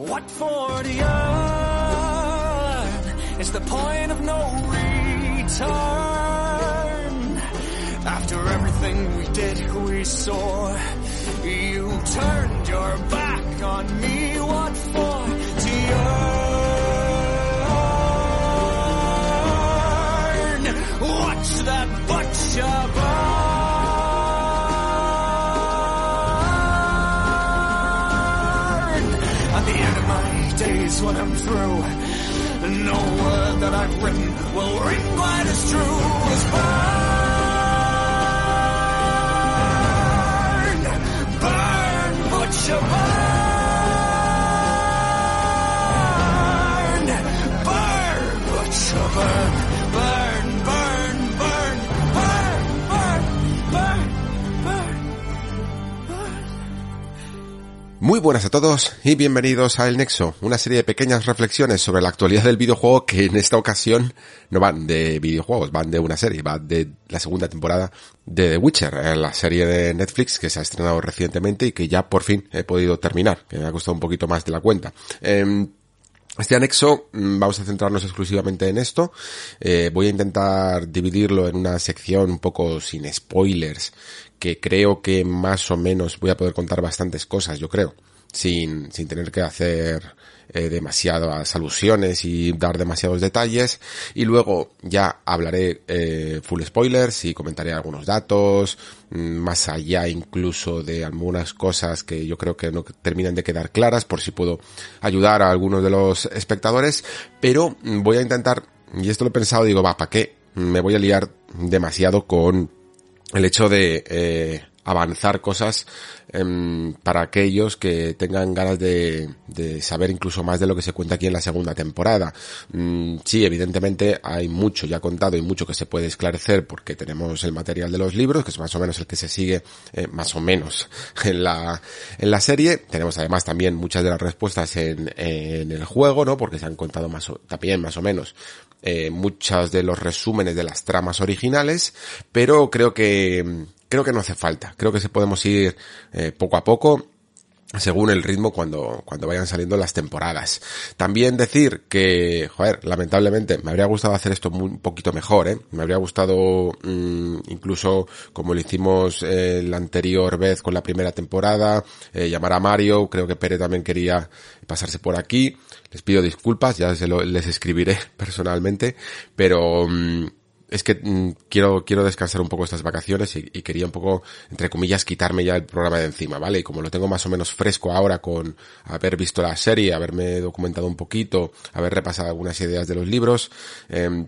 What for the earn? It's the point of no return. After everything we did, we saw. You turned your back on me. What for? To earn. Watch that butcher when I'm through, no word that I've written will ring quite as true as burn. Burn, butcher, burn. Muy buenas a todos y bienvenidos a El Nexo, una serie de pequeñas reflexiones sobre la actualidad del videojuego que en esta ocasión no van de videojuegos, van de una serie, van de la segunda temporada de The Witcher, eh, la serie de Netflix que se ha estrenado recientemente y que ya por fin he podido terminar, que me ha costado un poquito más de la cuenta. Em, este anexo mm, vamos a centrarnos exclusivamente en esto. Eh, voy a intentar dividirlo en una sección un poco sin spoilers, que creo que más o menos voy a poder contar bastantes cosas, yo creo, sin, sin tener que hacer eh, demasiadas alusiones y dar demasiados detalles. Y luego ya hablaré eh, full spoilers y comentaré algunos datos, mm, más allá incluso de algunas cosas que yo creo que no terminan de quedar claras, por si puedo ayudar a algunos de los espectadores. Pero voy a intentar, y esto lo he pensado, digo, va, ¿para qué? Me voy a liar demasiado con el hecho de eh, avanzar cosas em, para aquellos que tengan ganas de, de saber incluso más de lo que se cuenta aquí en la segunda temporada. Mm, sí, evidentemente hay mucho ya contado y mucho que se puede esclarecer porque tenemos el material de los libros, que es más o menos el que se sigue eh, más o menos en la, en la serie. Tenemos además también muchas de las respuestas en, en el juego, ¿no? Porque se han contado más o, también más o menos eh, muchos de los resúmenes de las tramas originales, pero creo que creo que no hace falta. Creo que se podemos ir eh, poco a poco según el ritmo cuando, cuando vayan saliendo las temporadas. También decir que, joder, lamentablemente me habría gustado hacer esto muy, un poquito mejor, ¿eh? Me habría gustado, mmm, incluso como lo hicimos eh, la anterior vez con la primera temporada, eh, llamar a Mario, creo que Pere también quería pasarse por aquí. Les pido disculpas, ya se lo, les escribiré personalmente, pero, mmm, es que mmm, quiero, quiero descansar un poco estas vacaciones y, y, quería un poco, entre comillas, quitarme ya el programa de encima, ¿vale? Y como lo tengo más o menos fresco ahora con haber visto la serie, haberme documentado un poquito, haber repasado algunas ideas de los libros, eh,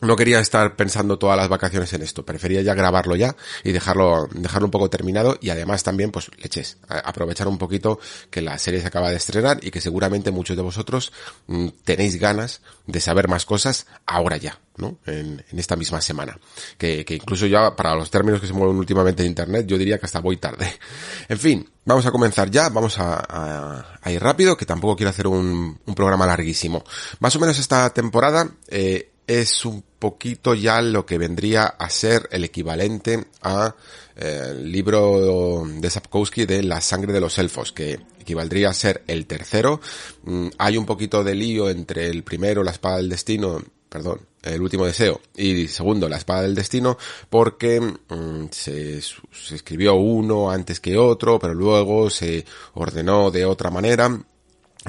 no quería estar pensando todas las vacaciones en esto, prefería ya grabarlo ya y dejarlo, dejarlo un poco terminado y además también, pues, leches, aprovechar un poquito que la serie se acaba de estrenar y que seguramente muchos de vosotros mmm, tenéis ganas de saber más cosas ahora ya, ¿no? En, esta misma semana. Que, incluso ya para los términos que se mueven últimamente en internet, yo diría que hasta voy tarde. En fin, vamos a comenzar ya, vamos a ir rápido, que tampoco quiero hacer un, un, programa larguísimo. Más o menos esta temporada, eh, es un poquito ya lo que vendría a ser el equivalente a eh, libro de Sapkowski de La sangre de los elfos, que equivaldría a ser el tercero. Mm, hay un poquito de lío entre el primero, La espada del destino, perdón, el último deseo y segundo la espada del destino porque mmm, se, se, escribió uno antes que otro pero luego se ordenó de otra manera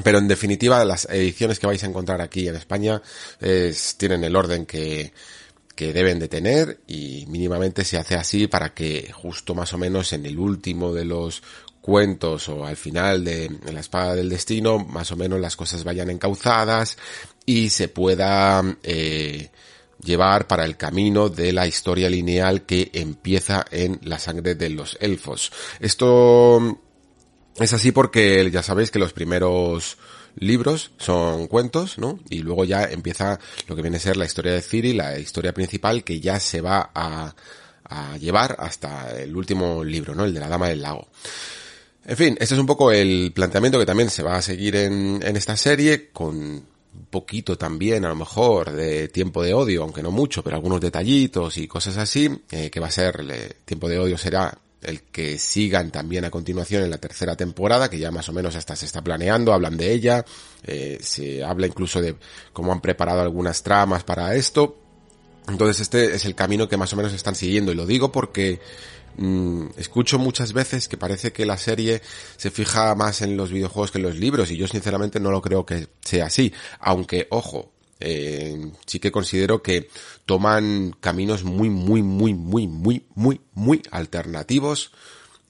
pero en definitiva, las ediciones que vais a encontrar aquí en España es, tienen el orden que, que deben de tener y mínimamente se hace así para que justo más o menos en el último de los cuentos o al final de la espada del destino más o menos las cosas vayan encauzadas y se pueda eh, llevar para el camino de la historia lineal que empieza en la sangre de los elfos. Esto Es así porque ya sabéis que los primeros libros son cuentos, ¿no? Y luego ya empieza lo que viene a ser la historia de Ciri, la historia principal que ya se va a, a llevar hasta el último libro, ¿no? El de la Dama del Lago. En fin, este es un poco el planteamiento que también se va a seguir en, esta serie, con un poquito también, a lo mejor, de tiempo de odio, aunque no mucho, pero algunos detallitos y cosas así, eh, que va a ser, tiempo de odio será el que sigan también a continuación en la tercera temporada, que ya más o menos hasta se está planeando, hablan de ella, eh, se habla incluso de cómo han preparado algunas tramas para esto. Entonces este es el camino que más o menos están siguiendo y lo digo porque Mm, escucho muchas veces que parece que la serie se fija más en los videojuegos que en los libros y yo sinceramente no lo creo que sea así. Aunque, ojo, eh, sí que considero que toman caminos muy, muy, muy, muy, muy, muy, muy alternativos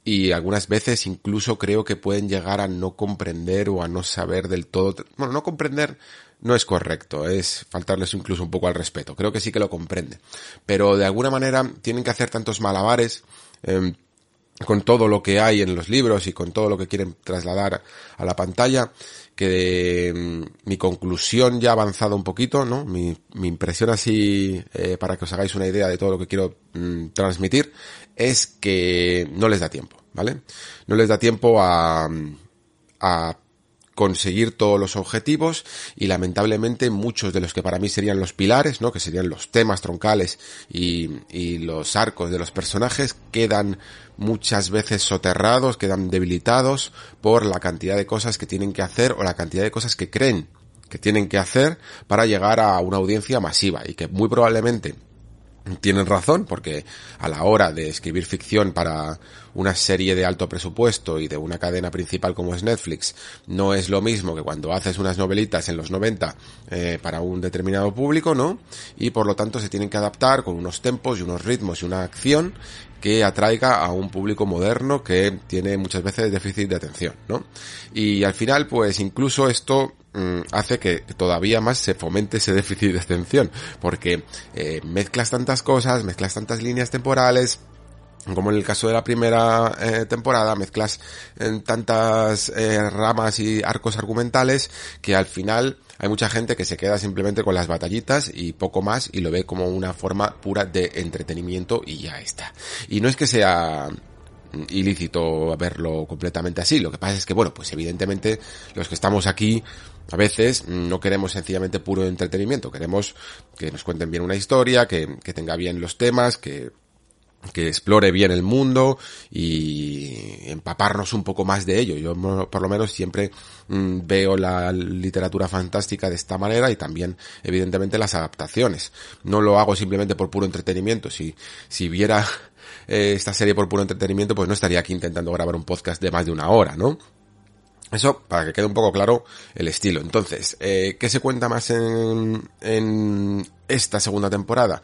y algunas veces incluso creo que pueden llegar a no comprender o a no saber del todo. Bueno, no comprender no es correcto, es faltarles incluso un poco al respeto. Creo que sí que lo comprende. Pero de alguna manera tienen que hacer tantos malabares Em, con todo lo que hay en los libros y con todo lo que quieren trasladar a la pantalla, que em, mi conclusión ya ha avanzado un poquito, ¿no? Mi, impresión así, eh, para que os hagáis una idea de todo lo que quiero mm, transmitir, es que no les da tiempo, ¿vale? No les da tiempo a, a conseguir todos los objetivos y lamentablemente muchos de los que para mí serían los pilares, ¿no? que serían los temas troncales y, y los arcos de los personajes, quedan muchas veces soterrados, quedan debilitados por la cantidad de cosas que tienen que hacer o la cantidad de cosas que creen que tienen que hacer para llegar a una audiencia masiva y que muy probablemente tienen razón porque a la hora de escribir ficción para una serie de alto presupuesto y de una cadena principal como es Netflix no es lo mismo que cuando haces unas novelitas en los 90 eh, para un determinado público, ¿no? Y por lo tanto se tienen que adaptar con unos tempos y unos ritmos y una acción que atraiga a un público moderno que tiene muchas veces déficit de atención, ¿no? Y al final, pues incluso esto mm, hace que todavía más se fomente ese déficit de atención, porque eh, mezclas tantas cosas, mezclas tantas líneas temporales, como en el caso de la primera eh, temporada, mezclas en tantas eh, ramas y arcos argumentales que al final hay mucha gente que se queda simplemente con las batallitas y poco más y lo ve como una forma pura de entretenimiento y ya está. Y no es que sea ilícito verlo completamente así, lo que pasa es que bueno, pues evidentemente los que estamos aquí a veces no queremos sencillamente puro entretenimiento, queremos que nos cuenten bien una historia, que, que tenga bien los temas, que que explore bien el mundo y empaparnos un poco más de ello. Yo por lo menos siempre mm, veo la literatura fantástica de esta manera y también evidentemente las adaptaciones. No lo hago simplemente por puro entretenimiento. Si, si viera eh, esta serie por puro entretenimiento, pues no estaría aquí intentando grabar un podcast de más de una hora, ¿no? Eso para que quede un poco claro el estilo. Entonces, eh, ¿qué se cuenta más en, en esta segunda temporada?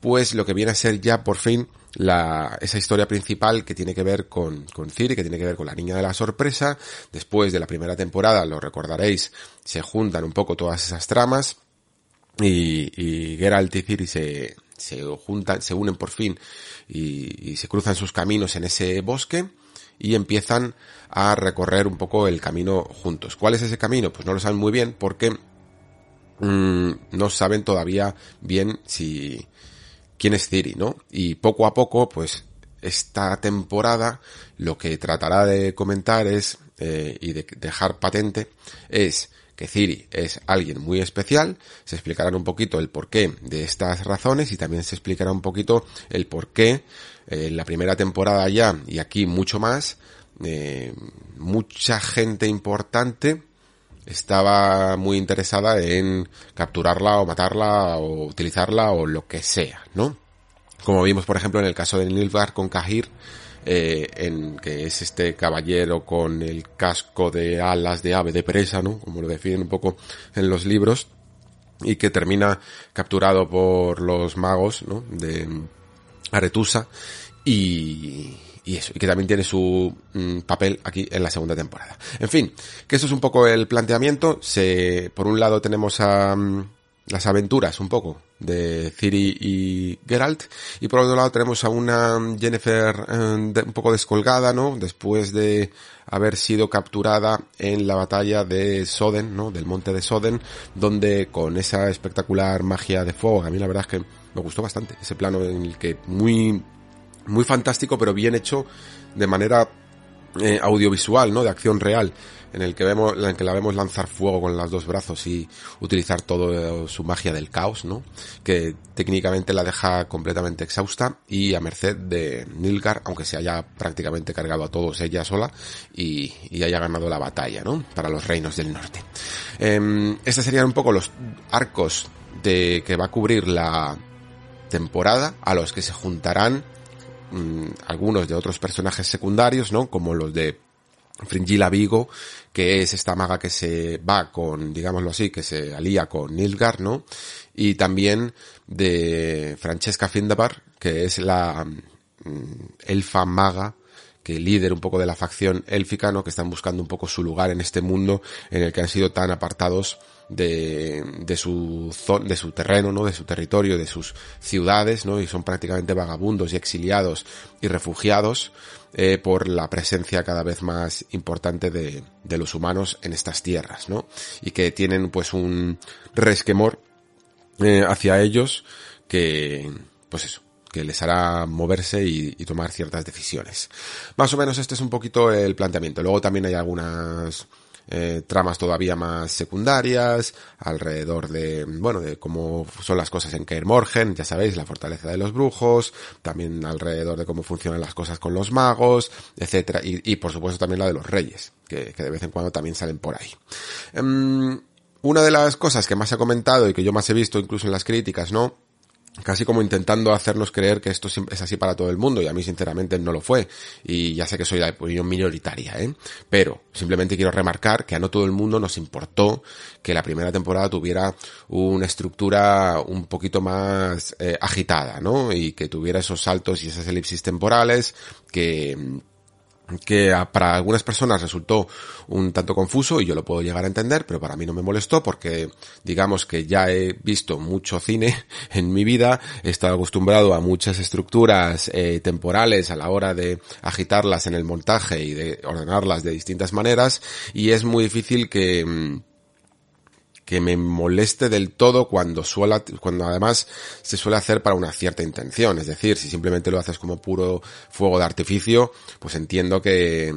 Pues lo que viene a ser ya por fin la, esa historia principal que tiene que ver con, con Ciri, que tiene que ver con la niña de la sorpresa. Después de la primera temporada, lo recordaréis, se juntan un poco todas esas tramas y, y Geralt y Ciri se, se juntan, se unen por fin y, y se cruzan sus caminos en ese bosque y empiezan a recorrer un poco el camino juntos. ¿Cuál es ese camino? Pues no lo saben muy bien porque mmm, no saben todavía bien si quién es Ciri, ¿no? Y poco a poco, pues esta temporada lo que tratará de comentar es eh, y de dejar patente es que Ciri es alguien muy especial, se explicarán un poquito el porqué de estas razones y también se explicará un poquito el porqué eh, en la primera temporada ya y aquí mucho más, eh, mucha gente importante estaba muy interesada en capturarla o matarla o utilizarla o lo que sea, ¿no? Como vimos, por ejemplo, en el caso de Nilfgaard con Kahir, eh, en que es este caballero con el casco de alas de ave de presa, ¿no? Como lo definen un poco en los libros, y que termina capturado por los magos, ¿no? De Aretusa, y, y eso, y que también tiene su mm, papel aquí en la segunda temporada. En fin, que eso es un poco el planteamiento. Se, por un lado tenemos a, mm, las aventuras un poco de Ciri y Geralt. Y por otro lado tenemos a una Jennifer eh, un poco descolgada, ¿no? Después de haber sido capturada en la batalla de Soden, ¿no? Del monte de Soden, donde con esa espectacular magia de fuego, a mí la verdad es que me gustó bastante ese plano en el que muy, muy fantástico, pero bien hecho de manera eh, audiovisual, ¿no? De acción real en el que vemos, en el que la vemos lanzar fuego con los dos brazos y utilizar todo su magia del caos, ¿no? Que técnicamente la deja completamente exhausta y a merced de Nilgar, aunque se haya prácticamente cargado a todos ella sola y, haya ganado la batalla, ¿no? Para los reinos del norte. Eh, estos serían un poco los arcos de que va a cubrir la temporada a los que se juntarán mm, algunos de otros personajes secundarios, ¿no? Como los de Fringilla Vigo, que es esta maga que se va con, digámoslo así, que se alía con Nilgar, ¿no? Y también de Francesca Findabar, que es la mm, elfa maga que líder un poco de la facción élfica, Que están buscando un poco su lugar en este mundo en el que han sido tan apartados de, de su de su terreno, ¿no? De su territorio, de sus ciudades, ¿no? Y son prácticamente vagabundos y exiliados y refugiados eh, por la presencia cada vez más importante de, de los humanos en estas tierras, ¿no? Y que tienen pues un resquemor eh, hacia ellos que, pues eso, que les hará moverse y, y, tomar ciertas decisiones. Más o menos este es un poquito el planteamiento. Luego también hay algunas eh, tramas todavía más secundarias, alrededor de, bueno, de cómo son las cosas en Kaer Morgen, ya sabéis, la fortaleza de los brujos, también alrededor de cómo funcionan las cosas con los magos, etcétera, y, por supuesto también la de los reyes, que, de vez en cuando también salen por ahí. Um, una de las cosas que más he comentado y que yo más he visto incluso en las críticas, ¿no? Casi como intentando hacernos creer que esto es así para todo el mundo y a mí sinceramente no lo fue y ya sé que soy la opinión minoritaria, ¿eh? pero simplemente quiero remarcar que a no todo el mundo nos importó que la primera temporada tuviera una estructura un poquito más eh, agitada, ¿no? Y que tuviera esos saltos y esas elipsis temporales que que para algunas personas resultó un tanto confuso y yo lo puedo llegar a entender, pero para mí no me molestó porque digamos que ya he visto mucho cine en mi vida, he estado acostumbrado a muchas estructuras eh, temporales a la hora de agitarlas en el montaje y de ordenarlas de distintas maneras y es muy difícil que mm, que me moleste del todo cuando suela, cuando además se suele hacer para una cierta intención. Es decir, si simplemente lo haces como puro fuego de artificio, pues entiendo que,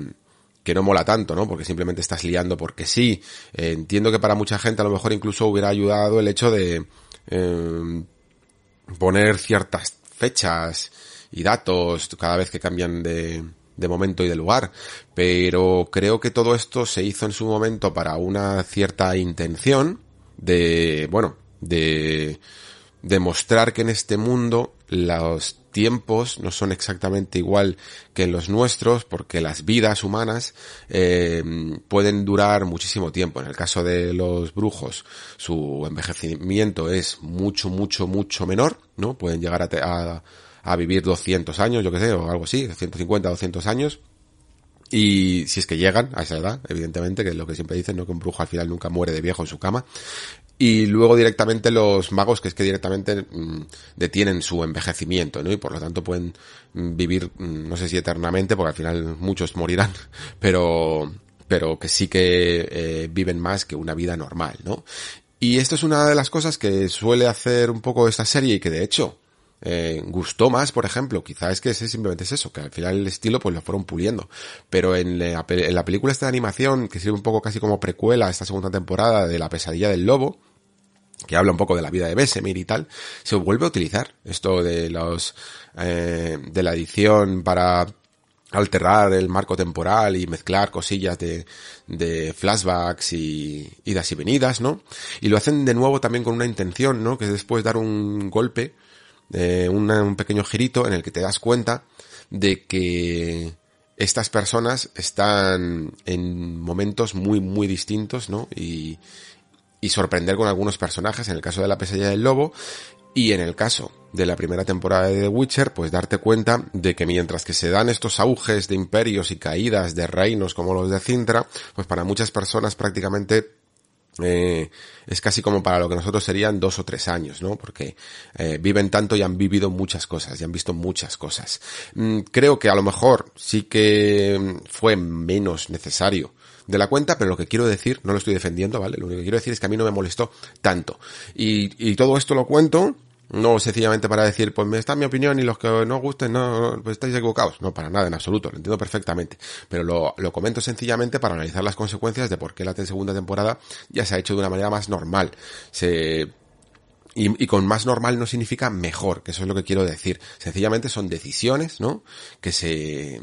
que no mola tanto, ¿no? Porque simplemente estás liando porque sí. Eh, entiendo que para mucha gente a lo mejor incluso hubiera ayudado el hecho de eh, poner ciertas fechas y datos cada vez que cambian de, de momento y de lugar, pero creo que todo esto se hizo en su momento para una cierta intención de, bueno, de demostrar que en este mundo los tiempos no son exactamente igual que en los nuestros porque las vidas humanas eh, pueden durar muchísimo tiempo. En el caso de los brujos su envejecimiento es mucho, mucho, mucho menor, ¿no? Pueden llegar a, a a vivir 200 años, yo que sé, o algo así, 150, 200 años. Y si es que llegan a esa edad, evidentemente, que es lo que siempre dicen, ¿no? Que un brujo al final nunca muere de viejo en su cama. Y luego directamente los magos, que es que directamente mmm, detienen su envejecimiento, ¿no? Y por lo tanto pueden mm, vivir, mmm, no sé si eternamente, porque al final muchos morirán, pero, pero que sí que eh, viven más que una vida normal, ¿no? Y esto es una de las cosas que suele hacer un poco esta serie y que de hecho, eh, gustó más, por ejemplo, quizá es que ese simplemente es eso, que al final el estilo pues lo fueron puliendo. Pero en la, película esta de animación, que sirve un poco casi como precuela a esta segunda temporada de La pesadilla del lobo, que habla un poco de la vida de Besemir y tal, se vuelve a utilizar esto de los, eh, de la edición para alterar el marco temporal y mezclar cosillas de, de flashbacks y idas y venidas, ¿no? Y lo hacen de nuevo también con una intención, ¿no? Que es después dar un golpe, un pequeño girito en el que te das cuenta de que estas personas están en momentos muy, muy distintos, ¿no? Y, y sorprender con algunos personajes, en el caso de la pesadilla del lobo, y en el caso de la primera temporada de The Witcher, pues darte cuenta de que mientras que se dan estos auges de imperios y caídas de reinos como los de Cintra, pues para muchas personas prácticamente eh, es casi como para lo que nosotros serían dos o tres años, ¿no? Porque eh, viven tanto y han vivido muchas cosas y han visto muchas cosas. Mm, creo que a lo mejor sí que mm, fue menos necesario de la cuenta, pero lo que quiero decir, no lo estoy defendiendo, ¿vale? Lo único que quiero decir es que a mí no me molestó tanto. Y, y todo esto lo cuento no sencillamente para decir, pues me está mi opinión y los que no gusten, no, pues estáis equivocados. No, para nada, en absoluto, lo entiendo perfectamente. Pero lo, lo comento sencillamente para analizar las consecuencias de por qué la segunda temporada ya se ha hecho de una manera más normal. Se, y, y, con más normal no significa mejor, que eso es lo que quiero decir. Sencillamente son decisiones, ¿no? Que se,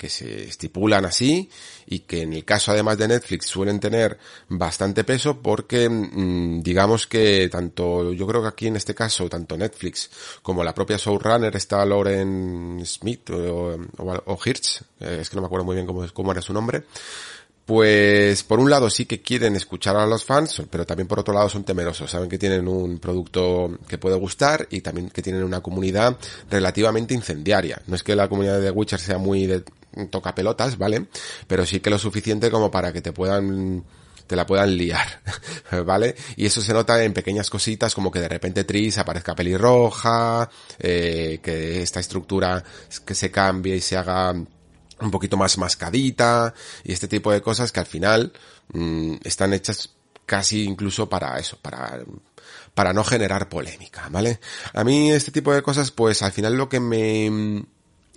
que se estipulan así y que en el caso además de Netflix suelen tener bastante peso porque mm, digamos que tanto yo creo que aquí en este caso tanto Netflix como la propia showrunner está Lauren Smith o, o, Hirsch eh, es que no me acuerdo muy bien cómo, cómo era su nombre pues por un lado sí que quieren escuchar a los fans, pero también por otro lado son temerosos. Saben que tienen un producto que puede gustar y también que tienen una comunidad relativamente incendiaria. No es que la comunidad de The Witcher sea muy de toca pelotas, ¿vale? Pero sí que lo suficiente como para que te puedan te la puedan liar, ¿vale? Y eso se nota en pequeñas cositas como que de repente Tris aparezca pelirroja, eh, que esta estructura que se cambie y se haga un poquito más mascadita y este tipo de cosas que al final mmm, están hechas casi incluso para eso, para para no generar polémica, ¿vale? A mí este tipo de cosas pues al final lo que me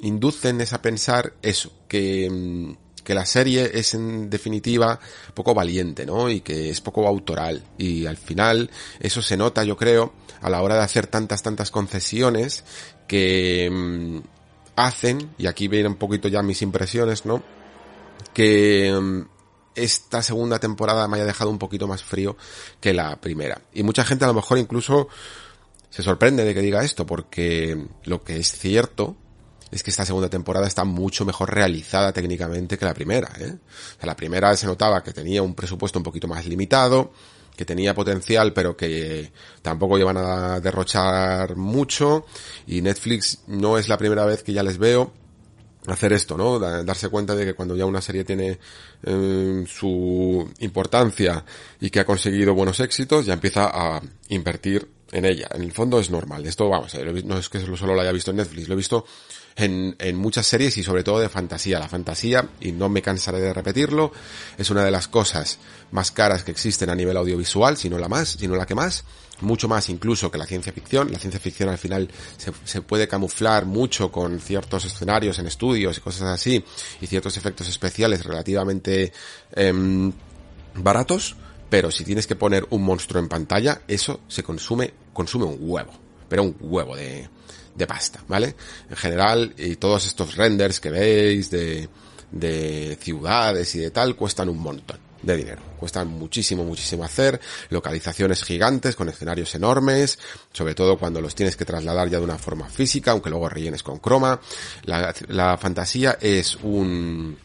inducen es a pensar eso, que mm, que la serie es en definitiva poco valiente, ¿no? Y que es poco autoral. Y al final eso se nota, yo creo, a la hora de hacer tantas, tantas concesiones que mmm, hacen, y aquí vienen un poquito ya mis impresiones, ¿no? Que um, esta segunda temporada me haya dejado un poquito más frío que la primera. Y mucha gente a lo mejor incluso se sorprende de que diga esto, porque lo que es cierto es que esta segunda temporada está mucho mejor realizada técnicamente que la primera. ¿eh? La primera se notaba que tenía un presupuesto un poquito más limitado, que tenía potencial pero que tampoco iban a derrochar mucho y Netflix no es la primera vez que ya les veo hacer esto, ¿no? Darse cuenta de que cuando ya una serie tiene eh, su importancia y que ha conseguido buenos éxitos, ya empieza a invertir en ella. En el fondo es normal. Esto, vamos, no es que solo lo haya visto en Netflix, lo he visto en, en muchas series y sobre todo de fantasía. La fantasía, y no me cansaré de repetirlo, es una de las cosas más caras que existen a nivel audiovisual, si no la más, si no la que más, mucho más incluso que la ciencia ficción. La ciencia ficción al final se, se puede camuflar mucho con ciertos escenarios en estudios y cosas así, y ciertos efectos especiales relativamente eh, baratos, pero si tienes que poner un monstruo en pantalla, eso se consume, consume un huevo, pero un huevo de, de pasta, ¿vale? En general, y todos estos renders que veis de, de ciudades y de tal cuestan un montón de dinero. Cuestan muchísimo, muchísimo hacer, localizaciones gigantes con escenarios enormes, sobre todo cuando los tienes que trasladar ya de una forma física, aunque luego rellenes con croma. La, fantasía es un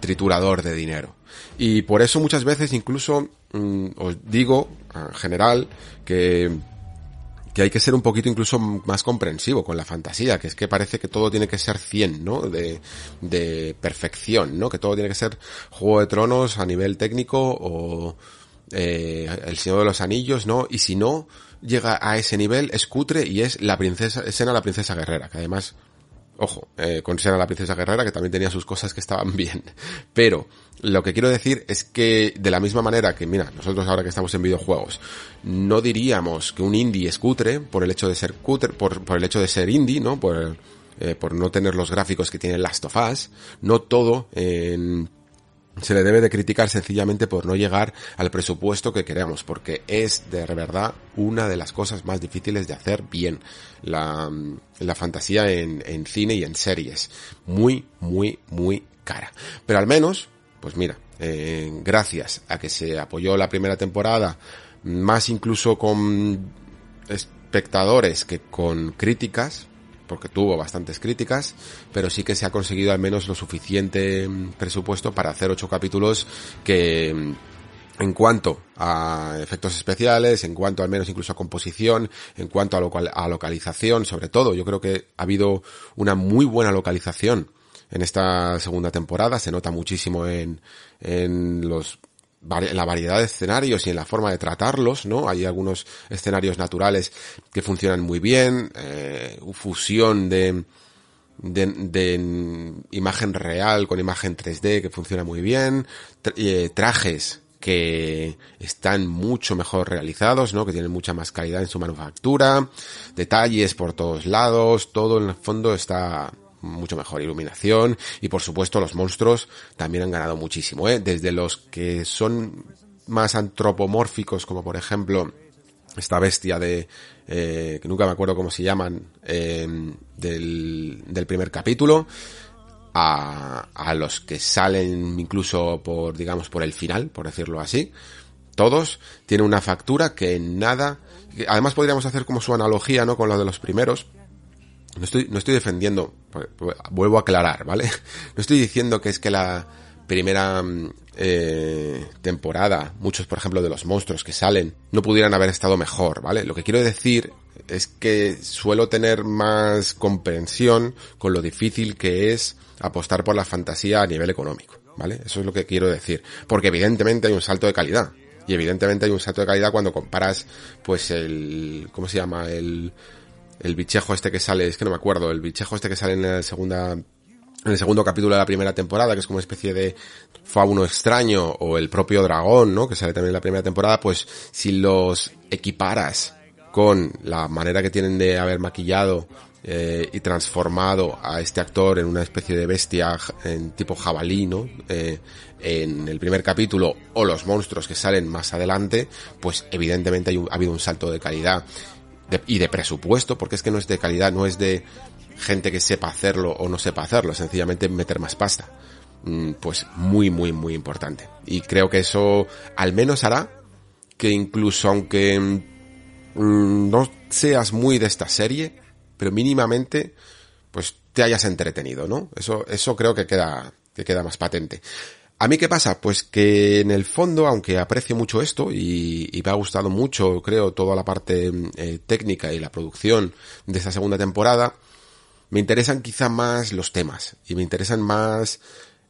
triturador de dinero. Y por eso muchas veces incluso mmm, os digo, en general, que que hay que ser un poquito incluso más comprensivo con la fantasía, que es que parece que todo tiene que ser 100, ¿no? De, de perfección, ¿no? Que todo tiene que ser Juego de Tronos a nivel técnico o eh, El Señor de los Anillos, ¿no? Y si no llega a ese nivel, es cutre y es la princesa, escena la princesa guerrera, que además Ojo, eh, con Sena la princesa guerrera, que también tenía sus cosas que estaban bien. Pero lo que quiero decir es que de la misma manera que, mira, nosotros ahora que estamos en videojuegos, no diríamos que un indie es cutre por el hecho de ser cutre, por, por el hecho de ser indie, ¿no? Por, eh, por no tener los gráficos que tiene Last of Us. No todo en se le debe de criticar sencillamente por no llegar al presupuesto que queremos, porque es de verdad una de las cosas más difíciles de hacer bien la, la fantasía en, en cine y en series. Muy, muy, muy cara. Pero al menos, pues mira, eh, gracias a que se apoyó la primera temporada, más incluso con espectadores que con críticas, porque tuvo bastantes críticas, pero sí que se ha conseguido al menos lo suficiente mm, presupuesto para hacer ocho capítulos que mm, en cuanto a efectos especiales, en cuanto al menos incluso a composición, en cuanto a, local, a localización, sobre todo, yo creo que ha habido una muy buena localización en esta segunda temporada, se nota muchísimo en, en los la variedad de escenarios y en la forma de tratarlos, ¿no? Hay algunos escenarios naturales que funcionan muy bien, eh, fusión de, de, de, imagen real con imagen 3D que funciona muy bien, eh, trajes que están mucho mejor realizados, ¿no? Que tienen mucha más calidad en su manufactura, detalles por todos lados, todo en el fondo está mucho mejor iluminación y por supuesto los monstruos también han ganado muchísimo, ¿eh? Desde los que son más antropomórficos como por ejemplo esta bestia de eh, que nunca me acuerdo cómo se llaman eh, del, primer capítulo a, a los que salen incluso por digamos por el final por decirlo así todos tienen una factura que nada además podríamos hacer como su analogía no con lo de los primeros no estoy, no estoy defendiendo, pues, pues, vuelvo a aclarar, ¿vale? No estoy diciendo que es que la primera mm, eh, temporada, muchos por ejemplo de los monstruos que salen, no pudieran haber estado mejor, ¿vale? Lo que quiero decir es que suelo tener más comprensión con lo difícil que es apostar por la fantasía a nivel económico, ¿vale? Eso es lo que quiero decir. Porque evidentemente hay un salto de calidad. Y evidentemente hay un salto de calidad cuando comparas, pues el, ¿cómo se llama? El, el bichejo este que sale, es que no me acuerdo, el bichejo este que sale en la segunda, en el segundo capítulo de la primera temporada, que es como una especie de fauno extraño, o el propio dragón, ¿no? Que sale también en la primera temporada, pues si los equiparas con la manera que tienen de haber maquillado eh, y transformado a este actor en una especie de bestia en tipo jabalí, ¿no? Eh, en el primer capítulo o los monstruos que salen más adelante, pues evidentemente hay ha habido un salto de calidad y de presupuesto, porque es que no es de calidad, no es de gente que sepa hacerlo o no sepa hacerlo, sencillamente meter más pasta. Mm, pues muy, muy, muy importante. Y creo que eso al menos hará que incluso aunque mm, no seas muy de esta serie, pero mínimamente pues te hayas entretenido, ¿no? Eso, eso creo que queda, que queda más patente. ¿A mí qué pasa? Pues que en el fondo, aunque aprecio mucho esto y, me ha gustado mucho, creo, toda la parte eh, técnica y la producción de esta segunda temporada, me interesan quizá más los temas y me interesan más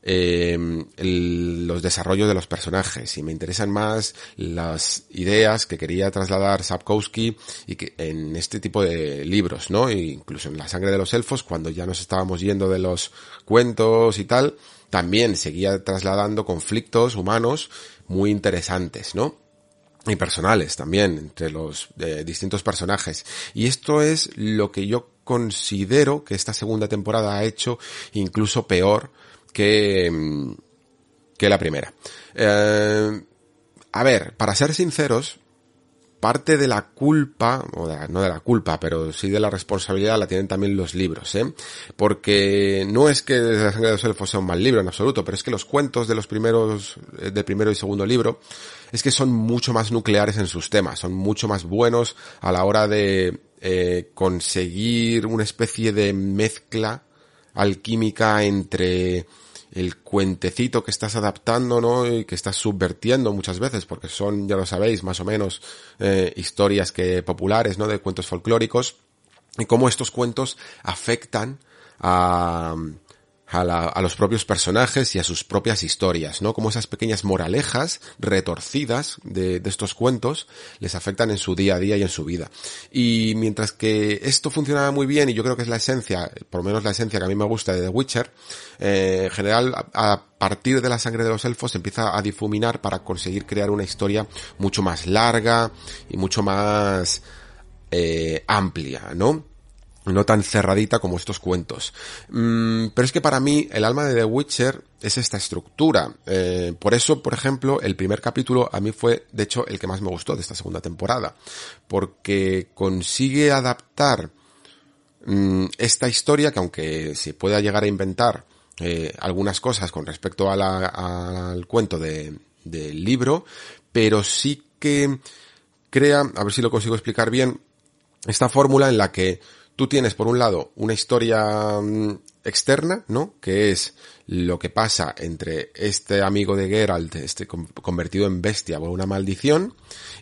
eh, los desarrollos de los personajes y me interesan más las ideas que quería trasladar Sapkowski y que en este tipo de libros, ¿no? E incluso en La sangre de los elfos, cuando ya nos estábamos yendo de los cuentos y tal, también seguía trasladando conflictos humanos muy interesantes, ¿no? y personales también entre los eh, distintos personajes. Y esto es lo que yo considero que esta segunda temporada ha hecho incluso peor que, mm, que la primera. Eh, a ver, para ser sinceros, parte de la culpa, o no de la culpa, pero sí de la responsabilidad la tienen también los libros, ¿eh? Porque no es que La sangre de los elfos sea un mal libro en absoluto, pero es que los cuentos de los primeros, eh, del primero y segundo libro, es que son mucho más nucleares en sus temas, son mucho más buenos a la hora de eh, conseguir una especie de mezcla alquímica entre el cuentecito que estás adaptando, ¿no? Y que estás subvertiendo muchas veces, porque son, ya lo sabéis, más o menos eh, historias que populares, ¿no? De cuentos folclóricos y cómo estos cuentos afectan a, a, los propios personajes y a sus propias historias, ¿no? Como esas pequeñas moralejas retorcidas de, estos cuentos les afectan en su día a día y en su vida. Y mientras que esto funcionaba muy bien y yo creo que es la esencia, por lo menos la esencia que a mí me gusta de The Witcher, eh, en general a, partir de la sangre de los elfos empieza a difuminar para conseguir crear una historia mucho más larga y mucho más eh, amplia, ¿no? No tan cerradita como estos cuentos. Mm, pero es que para mí el alma de The Witcher es esta estructura. Eh, por eso, por ejemplo, el primer capítulo a mí fue, de hecho, el que más me gustó de esta segunda temporada. Porque consigue adaptar mm, esta historia que aunque se pueda llegar a inventar eh, algunas cosas con respecto al cuento de, del libro, pero sí que crea, a ver si lo consigo explicar bien, esta fórmula en la que tú tienes por un lado una historia mm, externa, ¿no? Que es lo que pasa entre este amigo de Geralt, este convertido en bestia por una maldición,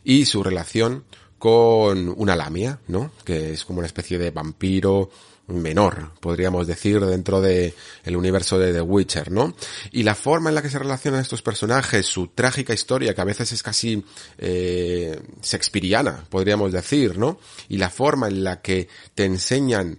y su relación con una lamia, ¿no? Que es como una especie de vampiro menor, podríamos decir, dentro de el universo de The Witcher, ¿no? Y la forma en la que se relacionan estos personajes, su trágica historia, que a veces es casi eh, shakespeariana, podríamos decir, ¿no? Y la forma en la que te enseñan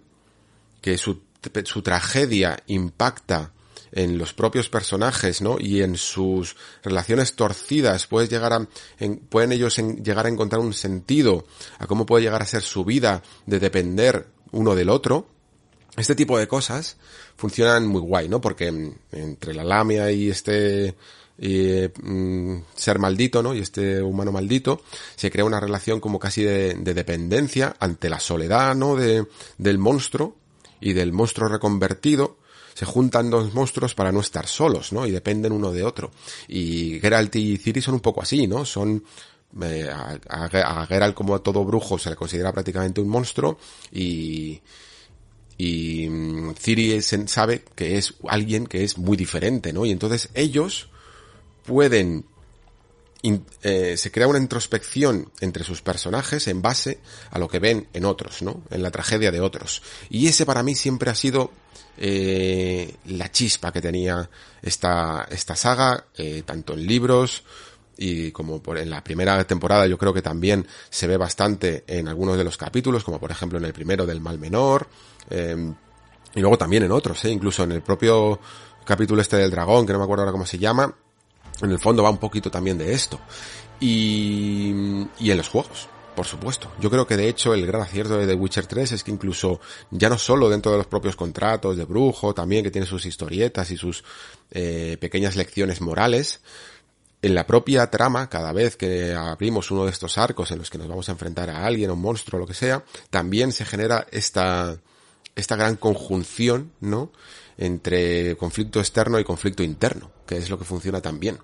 que su, su tragedia impacta en los propios personajes, ¿no? Y en sus relaciones torcidas, puedes llegar a, en, pueden ellos llegar a encontrar un sentido a cómo puede llegar a ser su vida de depender uno del otro. Este tipo de cosas funcionan muy guay, ¿no? Porque mm, entre la lamia y este y, mm, ser maldito, ¿no? Y este humano maldito, se crea una relación como casi de, de dependencia ante la soledad, ¿no? De, del monstruo y del monstruo reconvertido, se juntan dos monstruos para no estar solos, ¿no? Y dependen uno de otro. Y Geralt y Ciri son un poco así, ¿no? Son eh, a, Geralt como a todo brujo se le considera prácticamente un monstruo y y mm, Ciri sabe que es alguien que es muy diferente, ¿no? Y entonces ellos pueden eh, se crea una introspección entre sus personajes en base a lo que ven en otros, ¿no? En la tragedia de otros. Y ese para mí siempre ha sido eh, la chispa que tenía esta, esta saga, eh, tanto en libros y como por, en la primera temporada yo creo que también se ve bastante en algunos de los capítulos, como por ejemplo en el primero del mal menor, eh, y luego también en otros, ¿eh? incluso en el propio capítulo este del dragón, que no me acuerdo ahora cómo se llama, en el fondo va un poquito también de esto. Y, y en los juegos por supuesto. Yo creo que de hecho el gran acierto de The Witcher 3 es que incluso ya no solo dentro de los propios contratos de Brujo, también que tiene sus historietas y sus eh, pequeñas lecciones morales, en la propia trama, cada vez que abrimos uno de estos arcos en los que nos vamos a enfrentar a alguien, a un monstruo, lo que sea, también se genera esta, esta gran conjunción, ¿no? Entre conflicto externo y conflicto interno, que es lo que funciona también.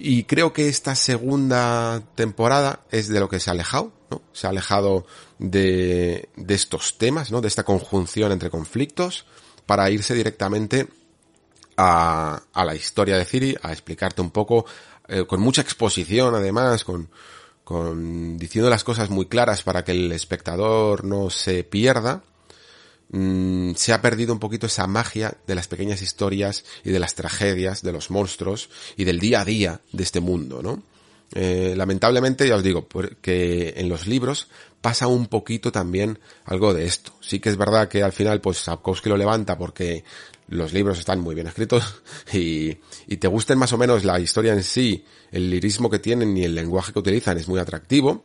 Y creo que esta segunda temporada es de lo que se ha alejado, ¿no? Se ha alejado de, de estos temas, ¿no? De esta conjunción entre conflictos para irse directamente a, a la historia de Ciri, a explicarte un poco, eh, con mucha exposición además, con, con diciendo las cosas muy claras para que el espectador no se pierda Mm, se ha perdido un poquito esa magia de las pequeñas historias y de las tragedias de los monstruos y del día a día de este mundo, ¿no? Eh, lamentablemente, ya os digo, porque en los libros pasa un poquito también algo de esto. Sí que es verdad que al final, pues Sapkowski lo levanta porque los libros están muy bien escritos y, y te gusten más o menos la historia en sí, el lirismo que tienen y el lenguaje que utilizan es muy atractivo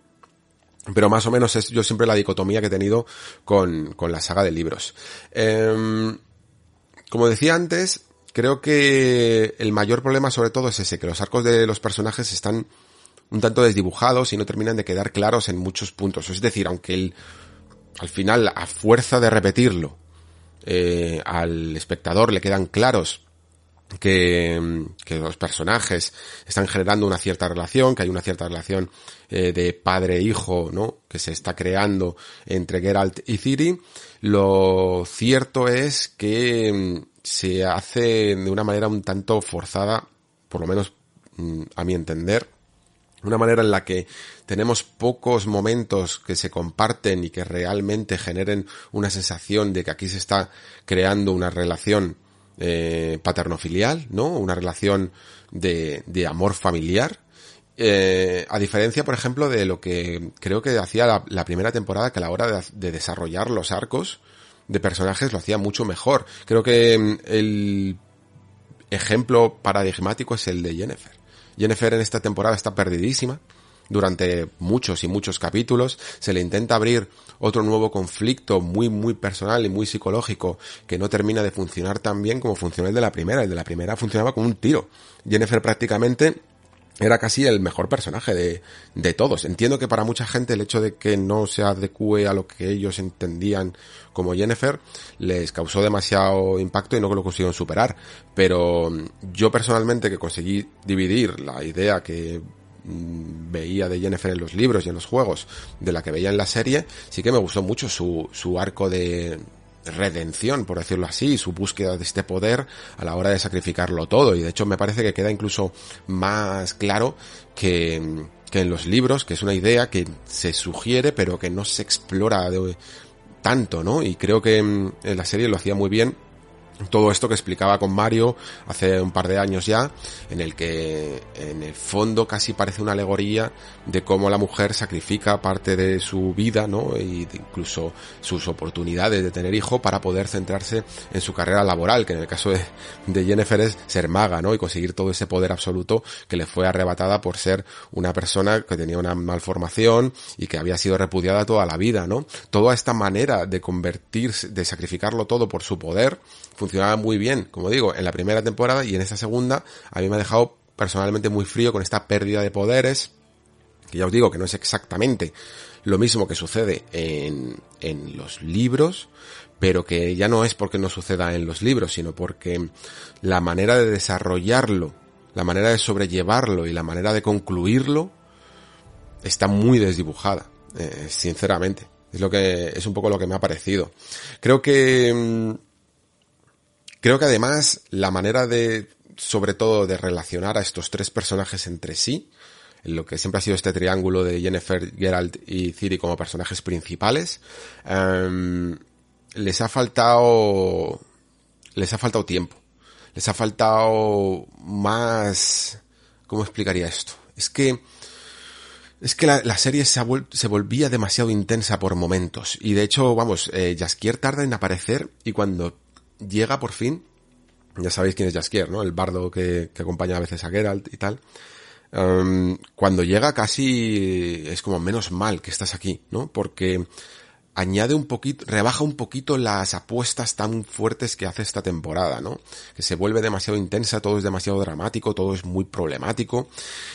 pero más o menos es yo siempre la dicotomía que he tenido con, con la saga de libros. Em, como decía antes, creo que el mayor problema sobre todo es ese, que los arcos de los personajes están un tanto desdibujados y no terminan de quedar claros en muchos puntos. Es decir, aunque el, al final, a fuerza de repetirlo, eh, al espectador le quedan claros que, que, los personajes están generando una cierta relación, que hay una cierta relación eh, de padre-hijo, ¿no? Que se está creando entre Geralt y Ciri. Lo cierto es que mm, se hace de una manera un tanto forzada, por lo menos mm, a mi entender, una manera en la que tenemos pocos momentos que se comparten y que realmente generen una sensación de que aquí se está creando una relación eh, paterno-filial, ¿no? Una relación de, amor familiar. Eh, a diferencia, por ejemplo, de lo que creo que hacía la, primera temporada, que a la hora de, de, desarrollar los arcos de personajes lo hacía mucho mejor. Creo que mm, el ejemplo paradigmático es el de Jennifer. Jennifer en esta temporada está perdidísima durante muchos y muchos capítulos, se le intenta abrir otro nuevo conflicto muy muy personal y muy psicológico que no termina de funcionar tan bien como funcionó el de la primera, el de la primera funcionaba como un tiro. Jennifer prácticamente era casi el mejor personaje de, de todos. Entiendo que para mucha gente el hecho de que no se adecue a lo que ellos entendían como Jennifer les causó demasiado impacto y no lo consiguieron superar. Pero yo personalmente que conseguí dividir la idea que veía de Jennifer en los libros y en los juegos de la que veía en la serie, sí que me gustó mucho su, su arco de redención, por decirlo así, su búsqueda de este poder a la hora de sacrificarlo todo. Y de hecho me parece que queda incluso más claro que, que en los libros, que es una idea que se sugiere pero que no se explora de, tanto, ¿no? Y creo que en la serie lo hacía muy bien todo esto que explicaba con Mario hace un par de años ya, en el que en el fondo casi parece una alegoría de cómo la mujer sacrifica parte de su vida, ¿no? Y incluso sus oportunidades de tener hijo para poder centrarse en su carrera laboral, que en el caso de, de Jennifer es ser maga, ¿no? Y conseguir todo ese poder absoluto que le fue arrebatada por ser una persona que tenía una malformación y que había sido repudiada toda la vida, ¿no? Toda esta manera de convertirse, de sacrificarlo todo por su poder, funcionaba muy bien, como digo, en la primera temporada y en esta segunda a mí me ha dejado personalmente muy frío con esta pérdida de poderes, que ya os digo que no es exactamente lo mismo que sucede en, en los libros, pero que ya no es porque no suceda en los libros, sino porque la manera de desarrollarlo, la manera de sobrellevarlo y la manera de concluirlo está muy desdibujada, eh, sinceramente. Es lo que, es un poco lo que me ha parecido. Creo que, mm, Creo que además la manera de, sobre todo, de relacionar a estos tres personajes entre sí, en lo que siempre ha sido este triángulo de Jennifer, Geralt y Ciri como personajes principales, em, les ha faltado, les ha faltado tiempo. Les ha faltado más, ¿cómo explicaría esto? Es que, es que la, serie se, se, volvía demasiado intensa por momentos. Y de hecho, vamos, eh, Jaskier tarda en aparecer y cuando llega por fin, ya sabéis quién es Jaskier, ¿no? El bardo que, acompaña a veces a Geralt y tal. Um, cuando llega casi es como menos mal que estás aquí, ¿no? Porque añade un poquito, rebaja un poquito las apuestas tan fuertes que hace esta temporada, ¿no? Que se vuelve demasiado intensa, todo es demasiado dramático, todo es muy problemático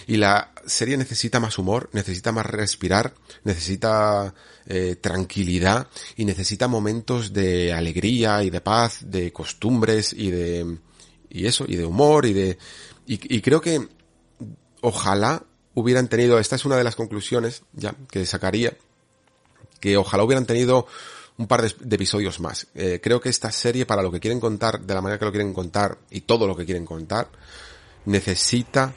y la serie necesita más humor, necesita más respirar, necesita eh, tranquilidad y necesita momentos de alegría y de paz, de costumbres y de y eso y de humor y de y, y creo que ojalá hubieran tenido esta es una de las conclusiones ya que sacaría que ojalá hubieran tenido un par de, episodios más. Eh, creo que esta serie, para lo que quieren contar, de la manera que lo quieren contar y todo lo que quieren contar, necesita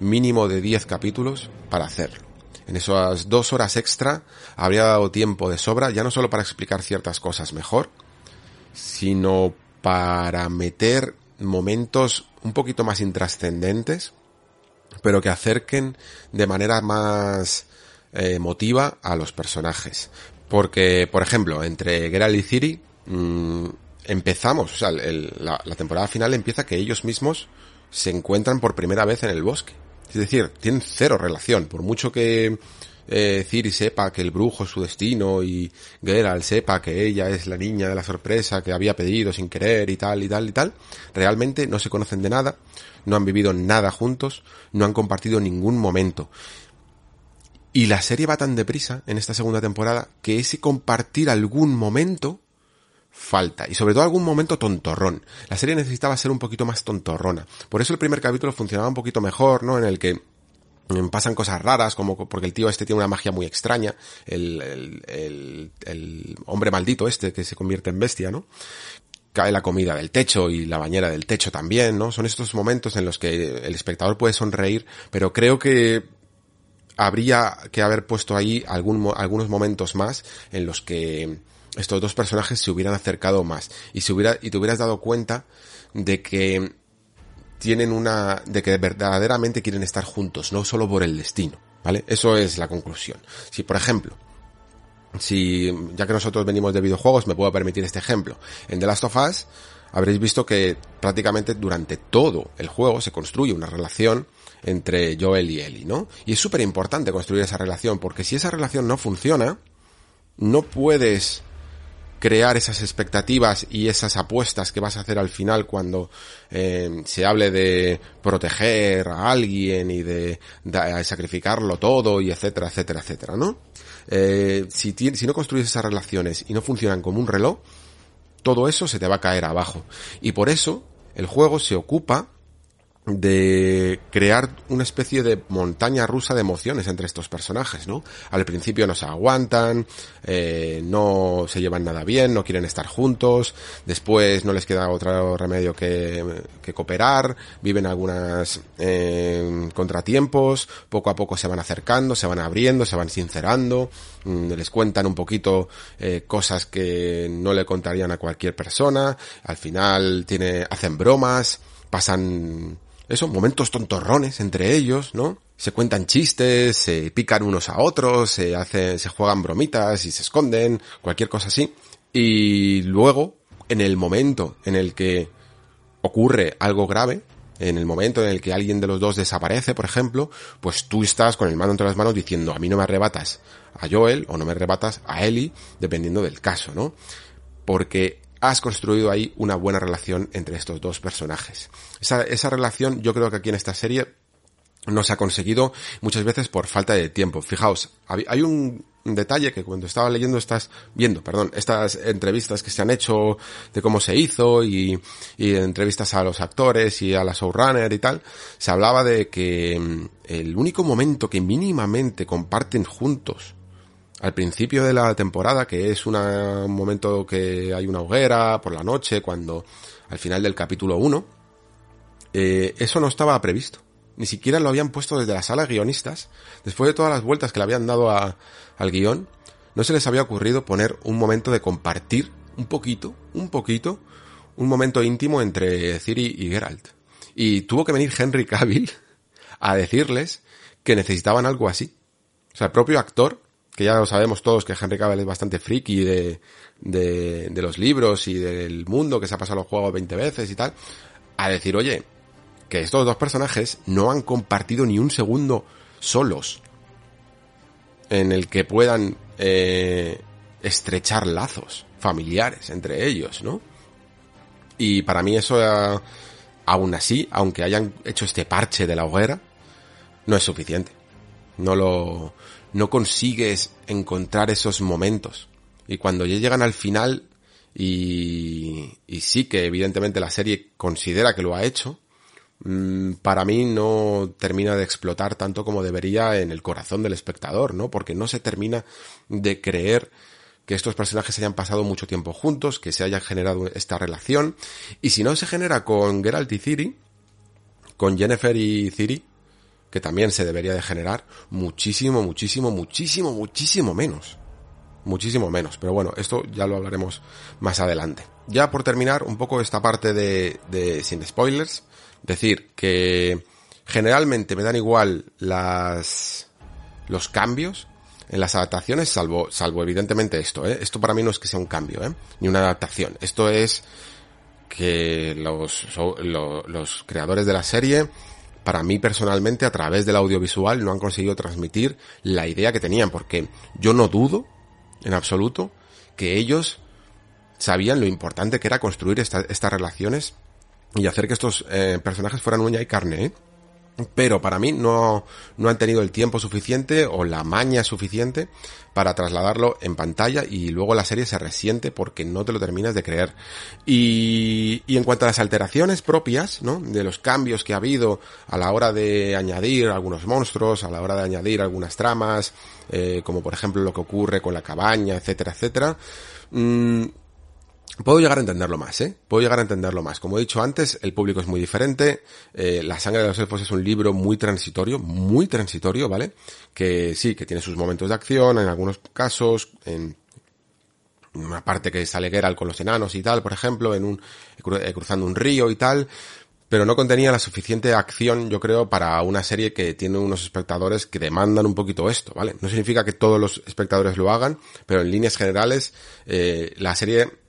mínimo de 10 capítulos para hacerlo. En esas dos horas extra habría dado tiempo de sobra, ya no solo para explicar ciertas cosas mejor, sino para meter momentos un poquito más intrascendentes, pero que acerquen de manera más eh, motiva a los personajes. Porque, por ejemplo, entre Geralt y Ciri, mm, empezamos, o sea, la, temporada final empieza que ellos mismos se encuentran por primera vez en el bosque. Es decir, tienen cero relación, por mucho que eh, Ciri sepa que el brujo es su destino y Geralt sepa que ella es la niña de la sorpresa que había pedido sin querer y tal y tal y tal, realmente no se conocen de nada, no han vivido nada juntos, no han compartido ningún momento. Y la serie va tan deprisa en esta segunda temporada que ese compartir algún momento falta. Y sobre todo algún momento tontorrón. La serie necesitaba ser un poquito más tontorrona. Por eso el primer capítulo funcionaba un poquito mejor, ¿no? En el que mm, pasan cosas raras, como porque el tío este tiene una magia muy extraña, el, el, el, hombre maldito este que se convierte en bestia, ¿no? cae la comida del techo y la bañera del techo también, ¿no? Son estos momentos en los que el espectador puede sonreír, pero creo que habría que haber puesto ahí algún, algunos momentos más en los que estos dos personajes se hubieran acercado más y se hubiera, y te hubieras dado cuenta de que tienen una, de que verdaderamente quieren estar juntos, no solo por el destino, ¿vale? Eso es la conclusión. Si, por ejemplo, si, ya que nosotros venimos de videojuegos, me puedo permitir este ejemplo. En The Last of Us, habréis visto que prácticamente durante todo el juego se construye una relación entre Joel y Ellie, ¿no? Y es súper importante construir esa relación, porque si esa relación no funciona, no puedes crear esas expectativas y esas apuestas que vas a hacer al final cuando eh, se hable de proteger a alguien y de, sacrificarlo todo y etcétera, etcétera, etcétera, ¿no? Eh, si, si no construyes esas relaciones y no funcionan como un reloj, todo eso se te va a caer abajo. Y por eso el juego se ocupa de crear una especie de montaña rusa de emociones entre estos personajes, ¿no? Al principio no se aguantan, eh, no se llevan nada bien, no quieren estar juntos, después no les queda otro remedio que, que cooperar, viven algunas eh, contratiempos, poco a poco se van acercando, se van abriendo, se van sincerando, mm, les cuentan un poquito eh, cosas que no le contarían a cualquier persona, al final tiene, hacen bromas, pasan eso, momentos tontorrones entre ellos, ¿no? Se cuentan chistes, se pican unos a otros, se hacen, se juegan bromitas y se esconden, cualquier cosa así. Y luego, en el momento en el que ocurre algo grave, en el momento en el que alguien de los dos desaparece, por ejemplo, pues tú estás con el mano entre las manos diciendo, a mí no me arrebatas a Joel o no me arrebatas a Ellie, dependiendo del caso, ¿no? Porque has construido ahí una buena relación entre estos dos personajes. Esa, relación yo creo que aquí en esta serie no se ha conseguido muchas veces por falta de tiempo. Fijaos, hay un detalle que cuando estaba leyendo estas, viendo, perdón, estas entrevistas que se han hecho de cómo se hizo y, y entrevistas a los actores y a la showrunner y tal, se hablaba de que mm, el único momento que mínimamente comparten juntos al principio de la temporada, que es un momento que hay una hoguera por la noche, cuando al final del capítulo 1, eh, eso no estaba previsto. Ni siquiera lo habían puesto desde la sala guionistas. Después de todas las vueltas que le habían dado al guion, no se les había ocurrido poner un momento de compartir un poquito, un poquito, un momento íntimo entre Ciri y Geralt. Y tuvo que venir Henry Cavill a decirles que necesitaban algo así. O sea, el propio actor que ya lo sabemos todos que Henry Cavill es bastante friki de, de, de, los libros y del mundo, que se ha pasado los juegos 20 veces y tal, a decir, oye, que estos dos personajes no han compartido ni un segundo solos en el que puedan eh, estrechar lazos familiares entre ellos, ¿no? Y para mí eso, eh, aún así, aunque hayan hecho este parche de la hoguera, no es suficiente. No lo, no consigues encontrar esos momentos. Y cuando ya llegan al final, y, y sí que evidentemente la serie considera que lo ha hecho, mm, para mí no termina de explotar tanto como debería en el corazón del espectador, ¿no? Porque no se termina de creer que estos personajes hayan pasado mucho tiempo juntos, que se haya generado esta relación, y si no se genera con Geralt y Ciri, con Jennifer y Ciri, que también se debería de generar muchísimo, muchísimo, muchísimo, muchísimo menos. Muchísimo menos. Pero bueno, esto ya lo hablaremos más adelante. Ya por terminar un poco esta parte de, de sin spoilers, decir que generalmente me dan igual las, los cambios en las adaptaciones, salvo, salvo evidentemente esto, ¿eh? Esto para mí no es que sea un cambio, ¿eh? Ni una adaptación. Esto es que los, los, los creadores de la serie para mí personalmente a través del audiovisual no han conseguido transmitir la idea que tenían, porque yo no dudo en absoluto que ellos sabían lo importante que era construir estas relaciones y hacer que estos eh, personajes fueran uña y carne, ¿eh? Pero para mí no, no han tenido el tiempo suficiente o la maña suficiente para trasladarlo en pantalla y luego la serie se resiente porque no te lo terminas de creer. Y, y en cuanto a las alteraciones propias, ¿no? De los cambios que ha habido a la hora de añadir algunos monstruos, a la hora de añadir algunas tramas, eh, como por ejemplo lo que ocurre con la cabaña, etcétera, etcétera, mmm, Puedo llegar a entenderlo más, ¿eh? Puedo llegar a entenderlo más. Como he dicho antes, el público es muy diferente. Eh, la sangre de los elfos es un libro muy transitorio, muy transitorio, ¿vale? Que sí, que tiene sus momentos de acción, en algunos casos, en una parte que sale Geralt con los enanos y tal, por ejemplo, en un, eh, cruzando un río y tal, pero no contenía la suficiente acción, yo creo, para una serie que tiene unos espectadores que demandan un poquito esto, ¿vale? No significa que todos los espectadores lo hagan, pero en líneas generales, eh, la serie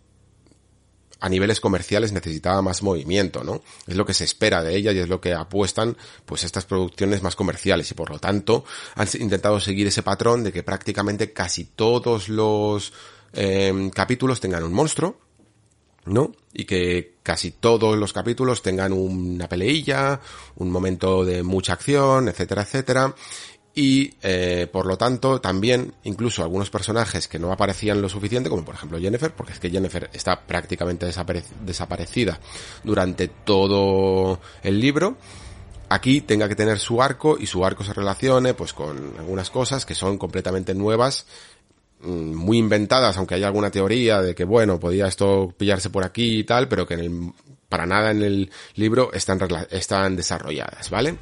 a niveles comerciales necesitaba más movimiento, ¿no? Es lo que se espera de ella y es lo que apuestan pues estas producciones más comerciales y por lo tanto han intentado seguir ese patrón de que prácticamente casi todos los eh, capítulos tengan un monstruo, ¿no? Y que casi todos los capítulos tengan una peleilla, un momento de mucha acción, etcétera, etcétera y eh, por lo tanto también incluso algunos personajes que no aparecían lo suficiente como por ejemplo Jennifer porque es que Jennifer está prácticamente desaparecida durante todo el libro aquí tenga que tener su arco y su arco se relacione pues con algunas cosas que son completamente nuevas mm, muy inventadas, aunque haya alguna teoría de que, bueno, podía esto pillarse por aquí y tal, pero que en el, para nada en el libro están, están desarrolladas, ¿vale?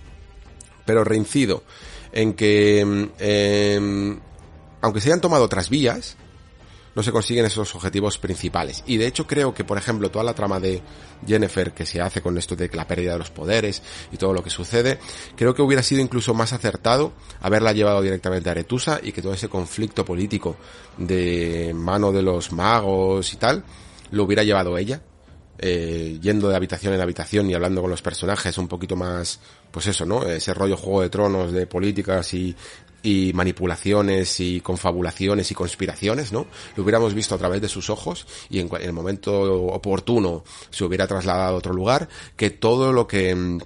Pero reincido en que, eh, aunque se hayan tomado otras vías, no se consiguen esos objetivos principales. Y de hecho creo que, por ejemplo, toda la trama de Jennifer que se hace con esto de la pérdida de los poderes y todo lo que sucede, creo que hubiera sido incluso más acertado haberla llevado directamente a Aretusa y que todo ese conflicto político de mano de los magos y tal, lo hubiera llevado ella. Eh, yendo de habitación en habitación y hablando con los personajes un poquito más, pues eso, ¿no? Ese rollo Juego de Tronos de políticas y manipulaciones y confabulaciones y conspiraciones, ¿no? Lo hubiéramos visto a través de sus ojos y en, el momento oportuno se hubiera trasladado a otro lugar que todo lo que mm,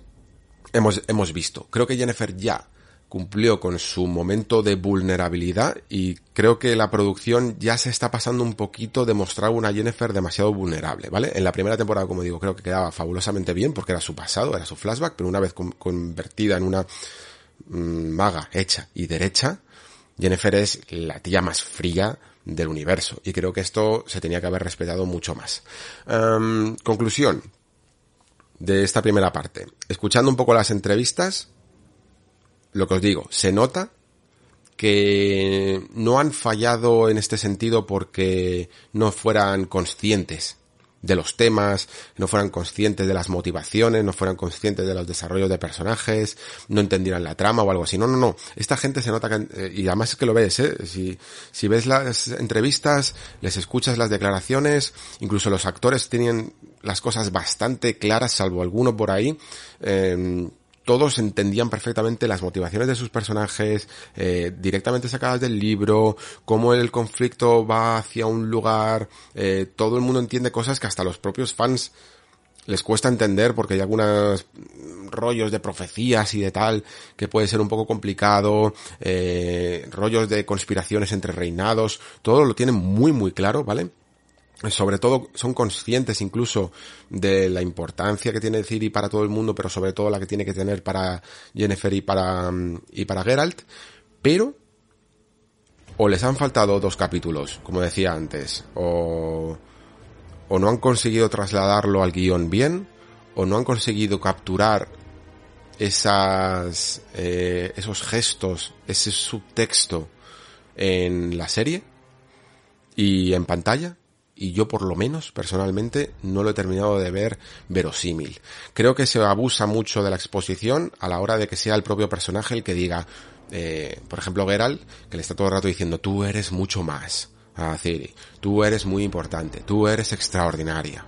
hemos, hemos visto. Creo que Jennifer ya cumplió con su momento de vulnerabilidad y creo que la producción ya se está pasando un poquito de mostrar una Jennifer demasiado vulnerable, ¿vale? En la primera temporada, como digo, creo que quedaba fabulosamente bien porque era su pasado, era su flashback, pero una vez convertida en una Mm, maga, hecha y derecha, Jennifer es la tía más fría del universo. Y creo que esto se tenía que haber respetado mucho más. Em, conclusión de esta primera parte. Escuchando un poco las entrevistas, lo que os digo, se nota que no han fallado en este sentido porque no fueran conscientes de los temas, no fueran conscientes de las motivaciones, no fueran conscientes de los desarrollos de personajes, no entendieran la trama o algo así. No, no, no. Esta gente se nota que, eh, y además es que lo ves, ¿eh? Si, si ves las entrevistas, les escuchas las declaraciones, incluso los actores tienen las cosas bastante claras, salvo alguno por ahí, eh, todos entendían perfectamente las motivaciones de sus personajes, eh, directamente sacadas del libro, cómo el conflicto va hacia un lugar, eh, todo el mundo entiende cosas que hasta los propios fans les cuesta entender porque hay algunos rollos de profecías y de tal que puede ser un poco complicado, eh, rollos de conspiraciones entre reinados, todo lo tienen muy muy claro, ¿vale? Sobre todo son conscientes incluso de la importancia que tiene Ciri para todo el mundo, pero sobre todo la que tiene que tener para Jennifer y para, y para Geralt, pero o les han faltado dos capítulos, como decía antes, o, o no han conseguido trasladarlo al guion bien, o no han conseguido capturar esas, eh, esos gestos, ese subtexto en la serie y en pantalla, y yo por lo menos personalmente no lo he terminado de ver verosímil. Creo que se abusa mucho de la exposición a la hora de que sea el propio personaje el que diga, eh, por ejemplo Geralt, que le está todo el rato diciendo tú eres mucho más a Ciri, tú eres muy importante, tú eres extraordinaria.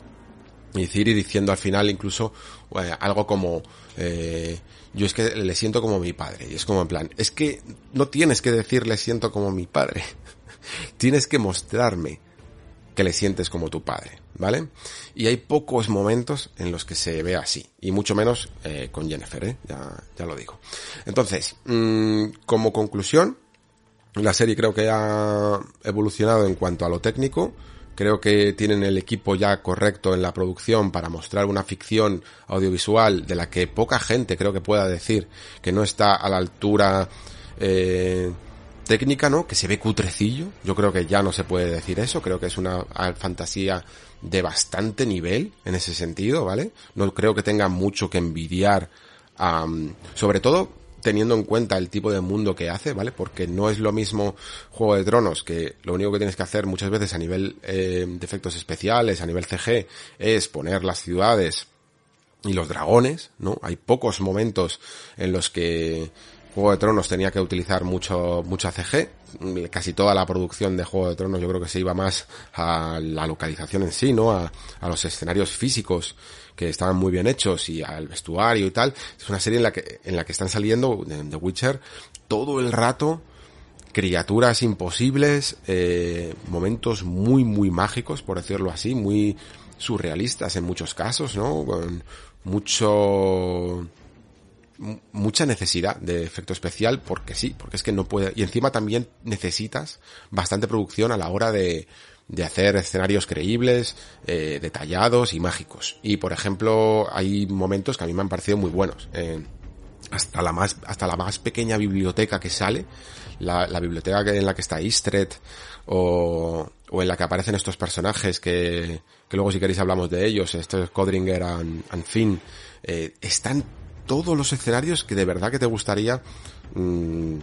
Y Ciri diciendo al final incluso eh, algo como eh, yo es que le siento como mi padre. Y es como en plan, es que no tienes que decirle siento como mi padre. tienes que mostrarme que le sientes como tu padre, ¿vale? Y hay pocos momentos en los que se ve así, y mucho menos eh, con Jennifer, ¿eh? ya, ya lo digo. Entonces, mmm, como conclusión, la serie creo que ha evolucionado en cuanto a lo técnico, creo que tienen el equipo ya correcto en la producción para mostrar una ficción audiovisual de la que poca gente creo que pueda decir que no está a la altura eh, técnica, ¿no? Que se ve cutrecillo. Yo creo que ya no se puede decir eso. Creo que es una fantasía de bastante nivel en ese sentido, ¿vale? No creo que tenga mucho que envidiar, sobre todo teniendo en cuenta el tipo de mundo que hace, ¿vale? Porque no es lo mismo Juego de Tronos, que lo único que tienes que hacer muchas veces a nivel eh, de efectos especiales, a nivel CG, es poner las ciudades y los dragones, ¿no? Hay pocos momentos en los que Juego de Tronos tenía que utilizar mucho, mucha CG. Casi toda la producción de Juego de Tronos yo creo que se iba más a la localización en sí, ¿no? A, los escenarios físicos que estaban muy bien hechos y al vestuario y tal. Es una serie en la que, en la que están saliendo de The Witcher todo el rato criaturas imposibles, eh, momentos muy, muy mágicos, por decirlo así, muy surrealistas en muchos casos, ¿no? Con mucho mucha necesidad de efecto especial porque sí, porque es que no puede, y encima también necesitas bastante producción a la hora de, de hacer escenarios creíbles, eh, detallados y mágicos. Y por ejemplo, hay momentos que a mí me han parecido muy buenos. hasta la más, hasta la más pequeña biblioteca que sale, la, la biblioteca en la que está Istred, o, o en la que aparecen estos personajes que, que luego si queréis hablamos de ellos, estos Codringer and, and Finn, eh, están todos los escenarios que de verdad que te gustaría mmm,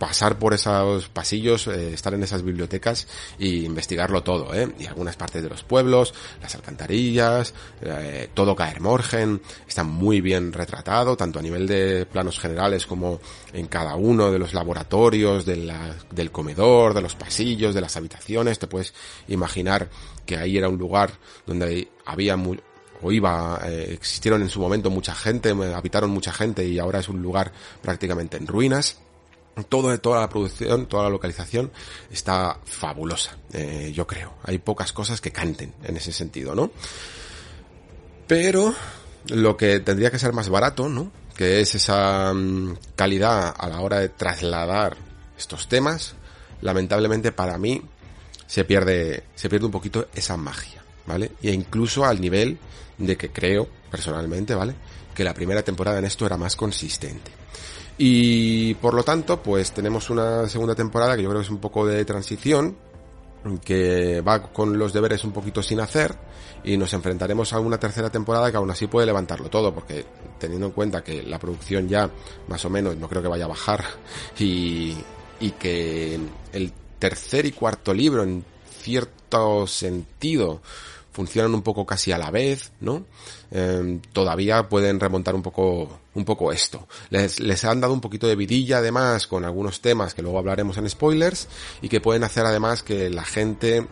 pasar por esos pasillos, eh, estar en esas bibliotecas y investigarlo todo, ¿eh? Y algunas partes de los pueblos, las alcantarillas, eh, todo Caer Morgen, está muy bien retratado, tanto a nivel de planos generales como en cada uno de los laboratorios, de la, del comedor, de los pasillos, de las habitaciones, te puedes imaginar que ahí era un lugar donde había muy, o iba, eh, existieron en su momento mucha gente, habitaron mucha gente y ahora es un lugar prácticamente en ruinas todo, toda la producción, toda la localización está fabulosa, eh, yo creo. Hay pocas cosas que canten en ese sentido, ¿no? Pero lo que tendría que ser más barato, ¿no? Que es esa um, calidad a la hora de trasladar estos temas, lamentablemente para mí se pierde, se pierde un poquito esa magia, ¿vale? E incluso al nivel de que creo, personalmente, ¿vale? Que la primera temporada en esto era más consistente. Y por lo tanto, pues tenemos una segunda temporada que yo creo que es un poco de transición, que va con los deberes un poquito sin hacer y nos enfrentaremos a una tercera temporada que aún así puede levantarlo todo porque teniendo en cuenta que la producción ya más o menos no creo que vaya a bajar y, y que el tercer y cuarto libro en cierto sentido funcionan un poco casi a la vez, ¿no? Eh, todavía pueden remontar un poco, un poco esto. Les, les han dado un poquito de vidilla además con algunos temas que luego hablaremos en spoilers y que pueden hacer además que la gente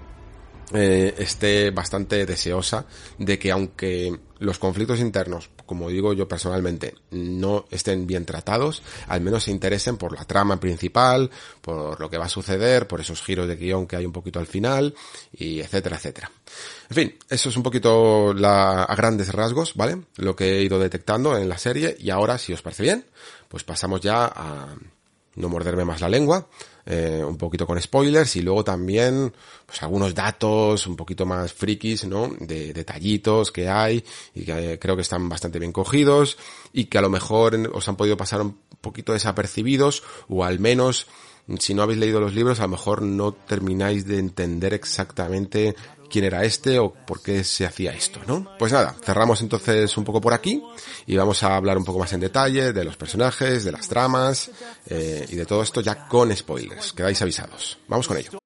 eh, esté bastante deseosa de que aunque los conflictos internos, como digo yo personalmente, no estén bien tratados, al menos se interesen por la trama principal, por lo que va a suceder, por esos giros de guion que hay un poquito al final, y etcétera, etcétera. En fin, eso es un poquito la, a grandes rasgos, ¿vale? Lo que he ido detectando en la serie, y ahora, si os parece bien, pues pasamos ya a no morderme más la lengua, eh, un poquito con spoilers y luego también pues algunos datos un poquito más frikis, ¿no? De detallitos que hay y que eh, creo que están bastante bien cogidos y que a lo mejor os han podido pasar un poquito desapercibidos o al menos si no habéis leído los libros a lo mejor no termináis de entender exactamente quién era este o por qué se hacía esto, ¿no? Pues nada, cerramos entonces un poco por aquí y vamos a hablar un poco más en detalle de los personajes, de las tramas eh, y de todo esto ya con spoilers. Quedáis avisados. Vamos con ello.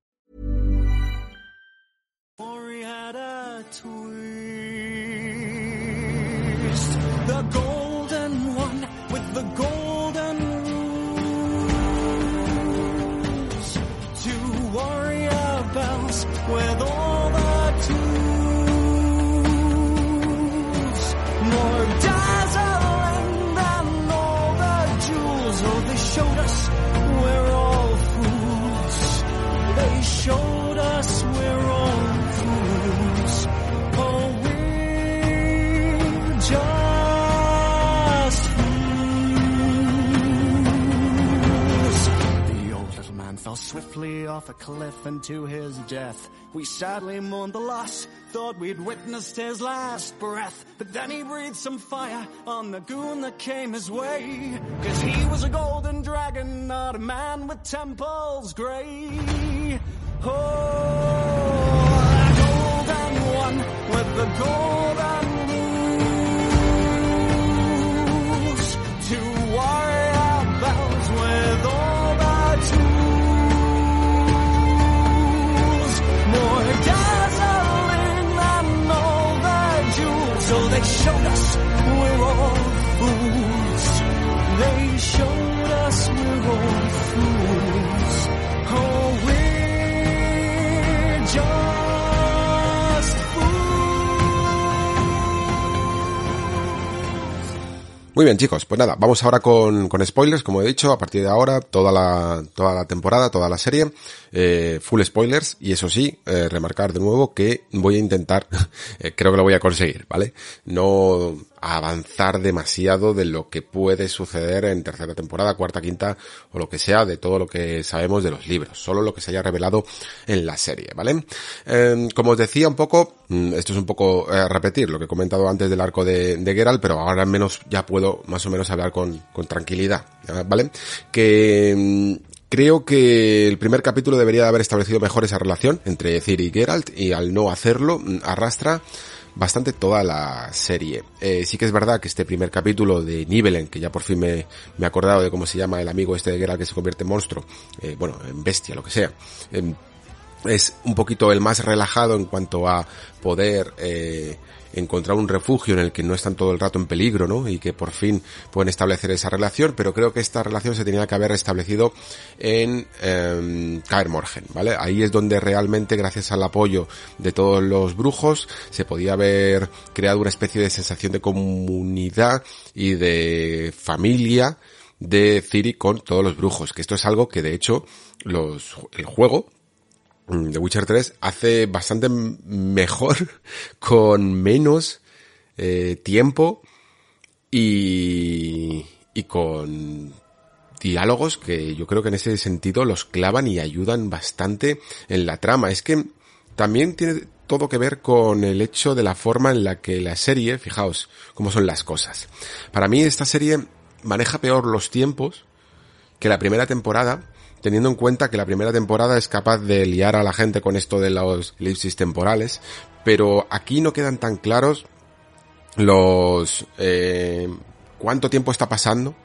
Fell swiftly off a cliff into his death. We sadly mourned the loss, thought we'd witnessed his last breath. But then he breathed some fire on the goon that came his way. Cause he was a golden dragon, not a man with temples grey. Oh, the golden one with the golden showed us we're all fools. They showed Muy bien, chicos, pues nada, vamos ahora con, con spoilers, como he dicho, a partir de ahora, toda la, toda la temporada, toda la serie, eh, full spoilers, y eso sí, eh, remarcar de nuevo que voy a intentar, eh, creo que lo voy a conseguir, ¿vale? No avanzar demasiado de lo que puede suceder en tercera temporada, cuarta, quinta, o lo que sea, de todo lo que sabemos de los libros, solo lo que se haya revelado en la serie, ¿vale? Eh, como os decía un poco, mm, esto es un poco eh, repetir lo que he comentado antes del arco de, de Geralt, pero ahora al menos ya puedo más o menos hablar con, con tranquilidad, ¿vale? Que mm, creo que el primer capítulo debería de haber establecido mejor esa relación entre Ciri y Geralt y al no hacerlo mm, arrastra bastante toda la serie. Eh, sí que es verdad que este primer capítulo de Nibelen, que ya por fin me, me he acordado de cómo se llama el amigo este de Geralt que se convierte en monstruo, eh, bueno, en bestia, lo que sea, em, es un poquito el más relajado en cuanto a poder eh, encontrar un refugio en el que no están todo el rato en peligro, ¿no? Y que por fin pueden establecer esa relación, pero creo que esta relación se tenía que haber establecido en eh, Kaer Morgen, ¿vale? Ahí es donde realmente, gracias al apoyo de todos los brujos, se podía haber creado una especie de sensación de comunidad y de familia de Ciri con todos los brujos, que esto es algo que de hecho los, el juego The Witcher 3 hace bastante mejor con menos eh, tiempo y, y con diálogos que yo creo que en ese sentido los clavan y ayudan bastante en la trama. Es que también tiene todo que ver con el hecho de la forma en la que la serie, fijaos cómo son las cosas. Para mí esta serie maneja peor los tiempos que la primera temporada teniendo en cuenta que la primera temporada es capaz de liar a la gente con esto de los elipsis temporales, pero aquí no quedan tan claros los eh, cuánto tiempo está pasando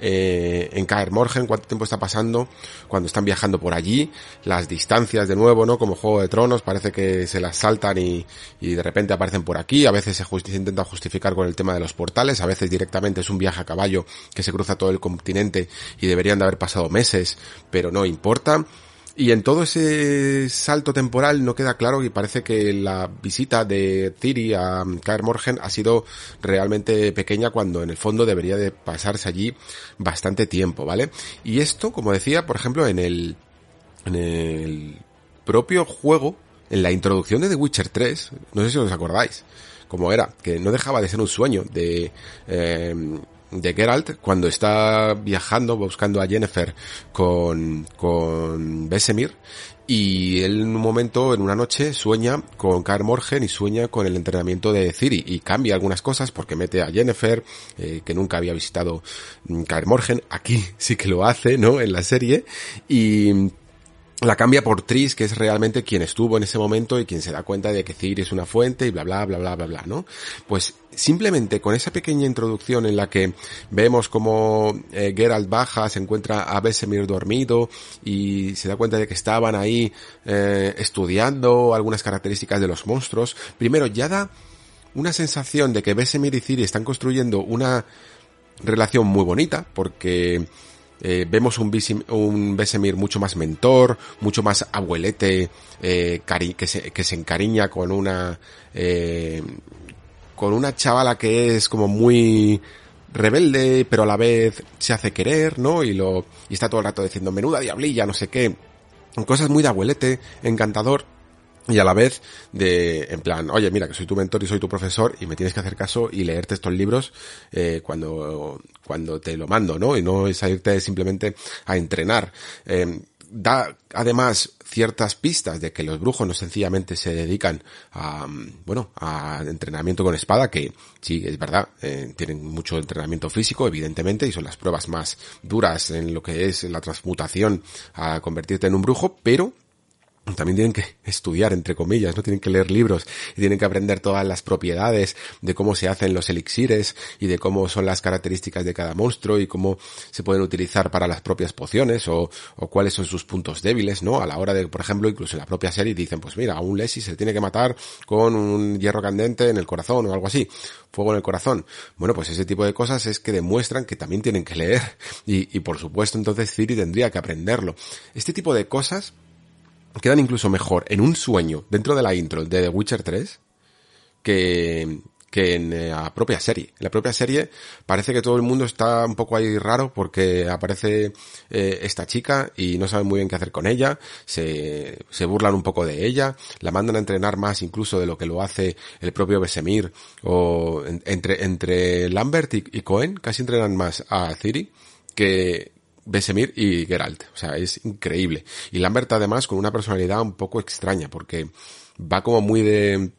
eh, en Kaer Morgen, cuánto tiempo está pasando cuando están viajando por allí, las distancias de nuevo, ¿no? Como Juego de Tronos, parece que se las saltan y, y de repente aparecen por aquí, a veces se, se, intenta justificar con el tema de los portales, a veces directamente es un viaje a caballo que se cruza todo el continente y deberían de haber pasado meses, pero no importa. Y en todo ese salto temporal no queda claro y parece que la visita de Ciri a Kaer Morgen ha sido realmente pequeña cuando en el fondo debería de pasarse allí bastante tiempo, ¿vale? Y esto, como decía, por ejemplo, en el, en el propio juego, en la introducción de The Witcher 3, no sé si os acordáis, como era, que no dejaba de ser un sueño de, eh, de Geralt cuando está viajando buscando a Jennifer con, con Besemir y él en un momento, en una noche, sueña con Kaer Morgen y sueña con el entrenamiento de Ciri y cambia algunas cosas porque mete a Jennifer, eh, que nunca había visitado Kaer Morgen, aquí sí que lo hace, ¿no? En la serie y la cambia por Tris, que es realmente quien estuvo en ese momento y quien se da cuenta de que Ciri es una fuente y bla bla bla bla bla bla, ¿no? Pues simplemente con esa pequeña introducción en la que vemos como eh, Geralt baja, se encuentra a Besemir dormido y se da cuenta de que estaban ahí eh, estudiando algunas características de los monstruos, primero ya da una sensación de que Besemir y Ciri están construyendo una relación muy bonita porque eh, vemos un, Besemir mucho más mentor, mucho más abuelete, eh, que, se, que se encariña con una, eh, con una chavala que es como muy rebelde, pero a la vez se hace querer, ¿no? Y lo, y está todo el rato diciendo menuda diablilla, no sé qué. Cosas muy de abuelete, encantador y a la vez de en plan oye mira que soy tu mentor y soy tu profesor y me tienes que hacer caso y leerte estos libros eh, cuando cuando te lo mando no y no es irte simplemente a entrenar. Eh, da además ciertas pistas de que los brujos no sencillamente se dedican a bueno a entrenamiento con espada que sí es verdad eh, tienen mucho entrenamiento físico evidentemente y son las pruebas más duras en lo que es la transmutación a convertirte en un brujo pero también tienen que estudiar, entre comillas, no tienen que leer libros y tienen que aprender todas las propiedades de cómo se hacen los elixires y de cómo son las características de cada monstruo y cómo se pueden utilizar para las propias pociones o, cuáles son sus puntos débiles, ¿no? A la hora de, por ejemplo, incluso en la propia serie dicen, pues mira, a un Lesi se tiene que matar con un hierro candente en el corazón o algo así, fuego en el corazón. Bueno, pues ese tipo de cosas es que demuestran que también tienen que leer y, y por supuesto entonces Ciri tendría que aprenderlo. Este tipo de cosas quedan incluso mejor en un sueño dentro de la intro de The Witcher 3 que, que en la propia serie. En la propia serie parece que todo el mundo está un poco ahí raro porque aparece eh, esta chica y no saben muy bien qué hacer con ella, se, se burlan un poco de ella, la mandan a entrenar más incluso de lo que lo hace el propio Besemir o entre, entre Lambert y, y Cohen casi entrenan más a Ciri que, Besemir y Geralt. O sea, es increíble. Y Lambert además con una personalidad un poco extraña porque va como muy de,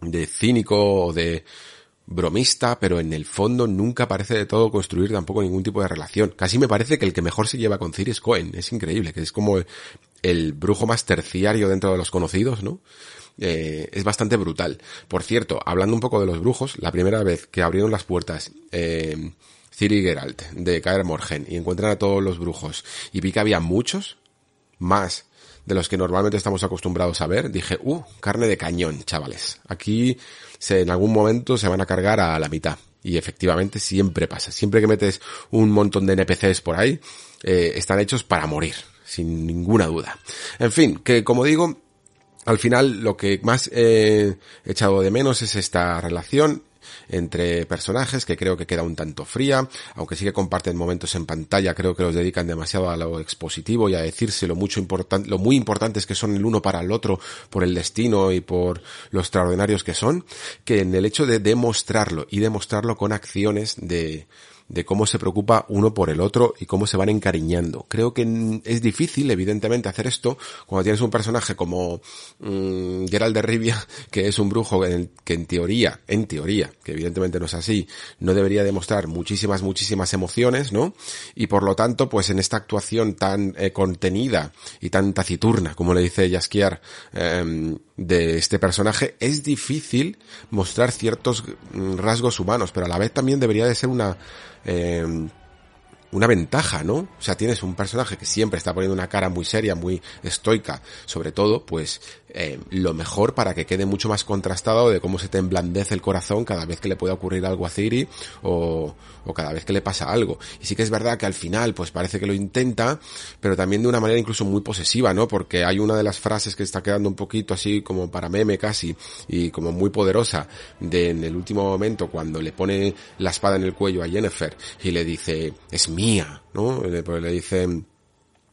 de cínico o de bromista, pero en el fondo nunca parece de todo construir tampoco ningún tipo de relación. Casi me parece que el que mejor se lleva con Ciri es Cohen. Es increíble, que es como el brujo más terciario dentro de los conocidos, ¿no? Eh, es bastante brutal. Por cierto, hablando un poco de los brujos, la primera vez que abrieron las puertas, eh, Ciri de Kaer Morgen y encuentran a todos los brujos y vi que había muchos, más de los que normalmente estamos acostumbrados a ver, dije, uh, carne de cañón, chavales. Aquí se, en algún momento se van a cargar a la mitad. Y efectivamente siempre pasa. Siempre que metes un montón de NPCs por ahí, eh, están hechos para morir, sin ninguna duda. En fin, que como digo, al final lo que más he echado de menos es esta relación entre personajes que creo que queda un tanto fría, aunque sí que comparten momentos en pantalla, creo que los dedican demasiado a lo expositivo y a decirse lo mucho importante, lo muy importantes que son el uno para el otro por el destino y por lo extraordinarios que son, que en el hecho de demostrarlo y demostrarlo con acciones de de cómo se preocupa uno por el otro y cómo se van encariñando. Creo que es difícil, evidentemente, hacer esto cuando tienes un personaje como mmm, Gerald de Rivia, que es un brujo que en teoría, en teoría, que evidentemente no es así, no debería demostrar muchísimas, muchísimas emociones, ¿no? Y por lo tanto, pues en esta actuación tan eh, contenida y tan taciturna, como le dice Jaskier, eh, de este personaje, es difícil mostrar ciertos mm, rasgos humanos, pero a la vez también debería de ser una eh, una ventaja, ¿no? O sea, tienes un personaje que siempre está poniendo una cara muy seria, muy estoica, sobre todo, pues eh, lo mejor para que quede mucho más contrastado de cómo se te emblandece el corazón cada vez que le puede ocurrir algo a Ciri o, o cada vez que le pasa algo. Y sí que es verdad que al final, pues parece que lo intenta, pero también de una manera incluso muy posesiva, ¿no? Porque hay una de las frases que está quedando un poquito así como para meme casi y como muy poderosa de en el último momento cuando le pone la espada en el cuello a Jennifer y le dice, es mía, ¿no? Le, pues le dice,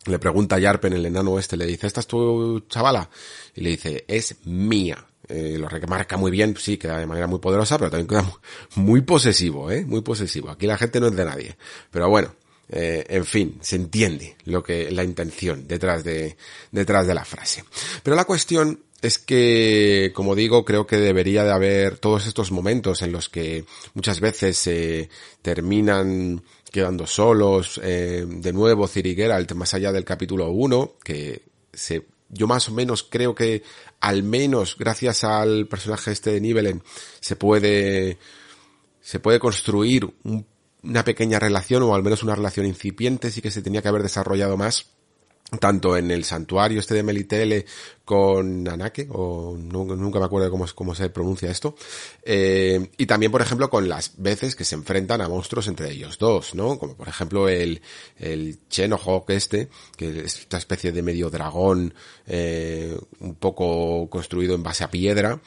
le pregunta a Yarpen, el enano este, le dice, ¿esta es tu chavala? Y le dice, es mía. Eh, lo remarca muy bien, sí, queda de manera muy poderosa, pero también queda muy posesivo, ¿eh? Muy posesivo. Aquí la gente no es de nadie. Pero bueno, eh, en fin, se entiende lo que, la intención detrás de, detrás de la frase. Pero la cuestión es que, como digo, creo que debería de haber todos estos momentos en los que muchas veces se terminan quedando solos, eh, de nuevo Ciri Geralt más allá del capítulo 1, que se, yo más o menos creo que al menos gracias al personaje este de Nivelen se puede, se puede construir un, una pequeña relación o al menos una relación incipiente, sí que se tenía que haber desarrollado más tanto en el santuario este de Melitele con Anake, o nunca me acuerdo cómo, cómo se pronuncia esto, eh, y también, por ejemplo, con las veces que se enfrentan a monstruos entre ellos dos, ¿no? Como por ejemplo el, el Chenohawk este, que es esta especie de medio dragón, eh, un poco construido en base a piedra,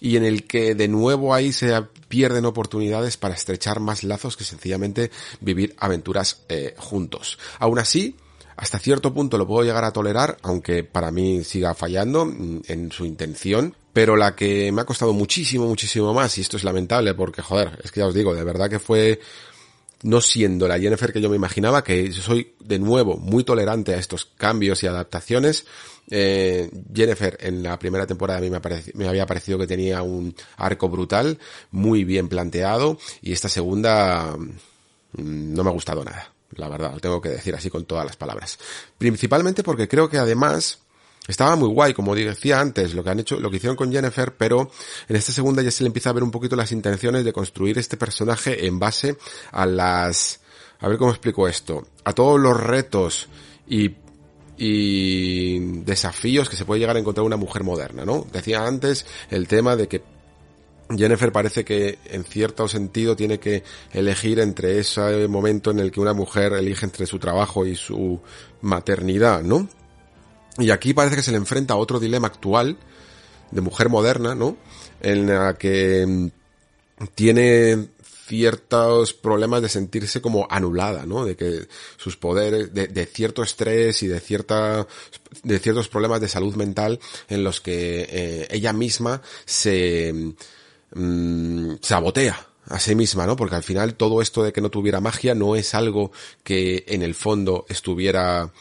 y en el que de nuevo ahí se pierden oportunidades para estrechar más lazos que sencillamente vivir aventuras eh, juntos. Aún así, hasta cierto punto lo puedo llegar a tolerar, aunque para mí siga fallando mm, en su intención. Pero la que me ha costado muchísimo, muchísimo más, y esto es lamentable porque, joder, es que ya os digo, de verdad que fue no siendo la Jennifer que yo me imaginaba, que soy de nuevo muy tolerante a estos cambios y adaptaciones. Eh, Jennifer en la primera temporada a mí me, me, había parecido que tenía un arco brutal, muy bien planteado, y esta segunda mm, no me ha gustado nada la verdad, lo tengo que decir así con todas las palabras. Principalmente porque creo que además estaba muy guay, como decía antes, lo que han hecho, lo que hicieron con Jennifer, pero en esta segunda ya se le empieza a ver un poquito las intenciones de construir este personaje en base a las, a ver cómo explico esto, a todos los retos y y desafíos que se puede llegar a encontrar una mujer moderna, ¿no? Decía antes el tema de que Jennifer parece que en cierto sentido tiene que elegir entre ese momento en el que una mujer elige entre su trabajo y su maternidad, ¿no? Y aquí parece que se le enfrenta a otro dilema actual de mujer moderna, ¿no? En la que mm, tiene ciertos problemas de sentirse como anulada, ¿no? De que sus poderes, de, cierto estrés y de cierta, de ciertos problemas de salud mental en los que eh, ella misma se mm, sabotea a sí misma, ¿no? Porque al final todo esto de que no tuviera magia no es algo que en el fondo estuviera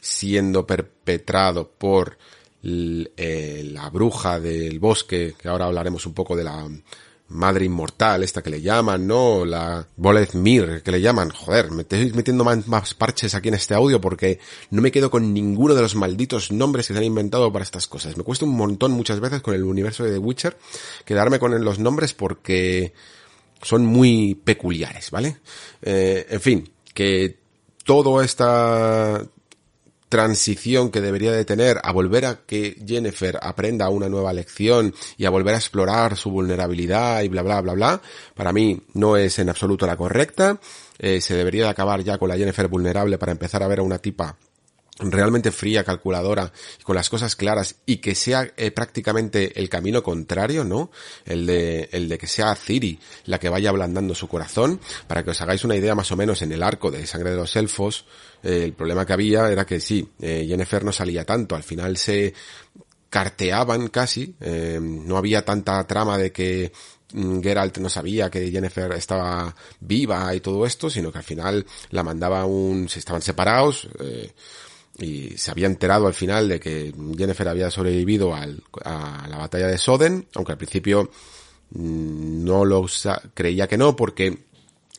siendo perpetrado por eh, la bruja del bosque, que ahora hablaremos un poco de la madre inmortal, esta que le llaman, ¿no? La Boleth Mir, que le llaman. Joder, me estoy metiendo más, parches aquí en este audio porque no me quedo con ninguno de los malditos nombres que se han inventado para estas cosas. Me cuesta un montón muchas veces con el universo de The Witcher quedarme con los nombres porque son muy peculiares, ¿vale? Eh, en fin, que todo esta transición que debería de tener a volver a que Jennifer aprenda una nueva lección y a volver a explorar su vulnerabilidad y bla bla bla bla, para mí no es en absoluto la correcta. Eh, se debería de acabar ya con la Jennifer vulnerable para empezar a ver a una tipa realmente fría, calculadora, con las cosas claras y que sea eh, prácticamente el camino contrario, ¿no? El de, el de que sea Ciri la que vaya ablandando su corazón, para que os hagáis una idea más o menos en el arco de Sangre de los Elfos, eh, el problema que había era que sí, eh, Jennifer no salía tanto, al final se carteaban casi, no había tanta trama de que mm, Geralt no sabía que Jennifer estaba viva y todo esto, sino que al final la mandaba un, se estaban separados, y se había enterado al final de que Jennifer había sobrevivido a la batalla de Soden, aunque al principio mm, no lo creía que no, porque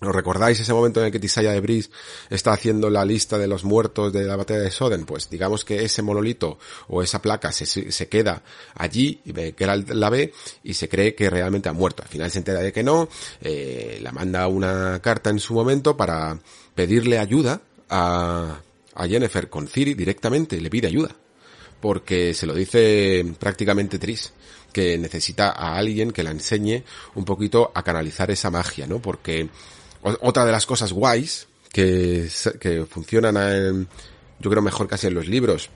¿Os recordáis ese momento en el que Tisaya de Brice está haciendo la lista de los muertos de la batalla de Soden? Pues digamos que ese monolito o esa placa se, se queda allí, que era la ve y se cree que realmente ha muerto. Al final se entera de que no, eh, la manda una carta en su momento para pedirle ayuda a, a Jennifer con Ciri directamente, le pide ayuda. Porque se lo dice prácticamente Tris, que necesita a alguien que la enseñe un poquito a canalizar esa magia, ¿no? Porque otra de las cosas guays que, que funcionan en, yo creo mejor casi en los libros,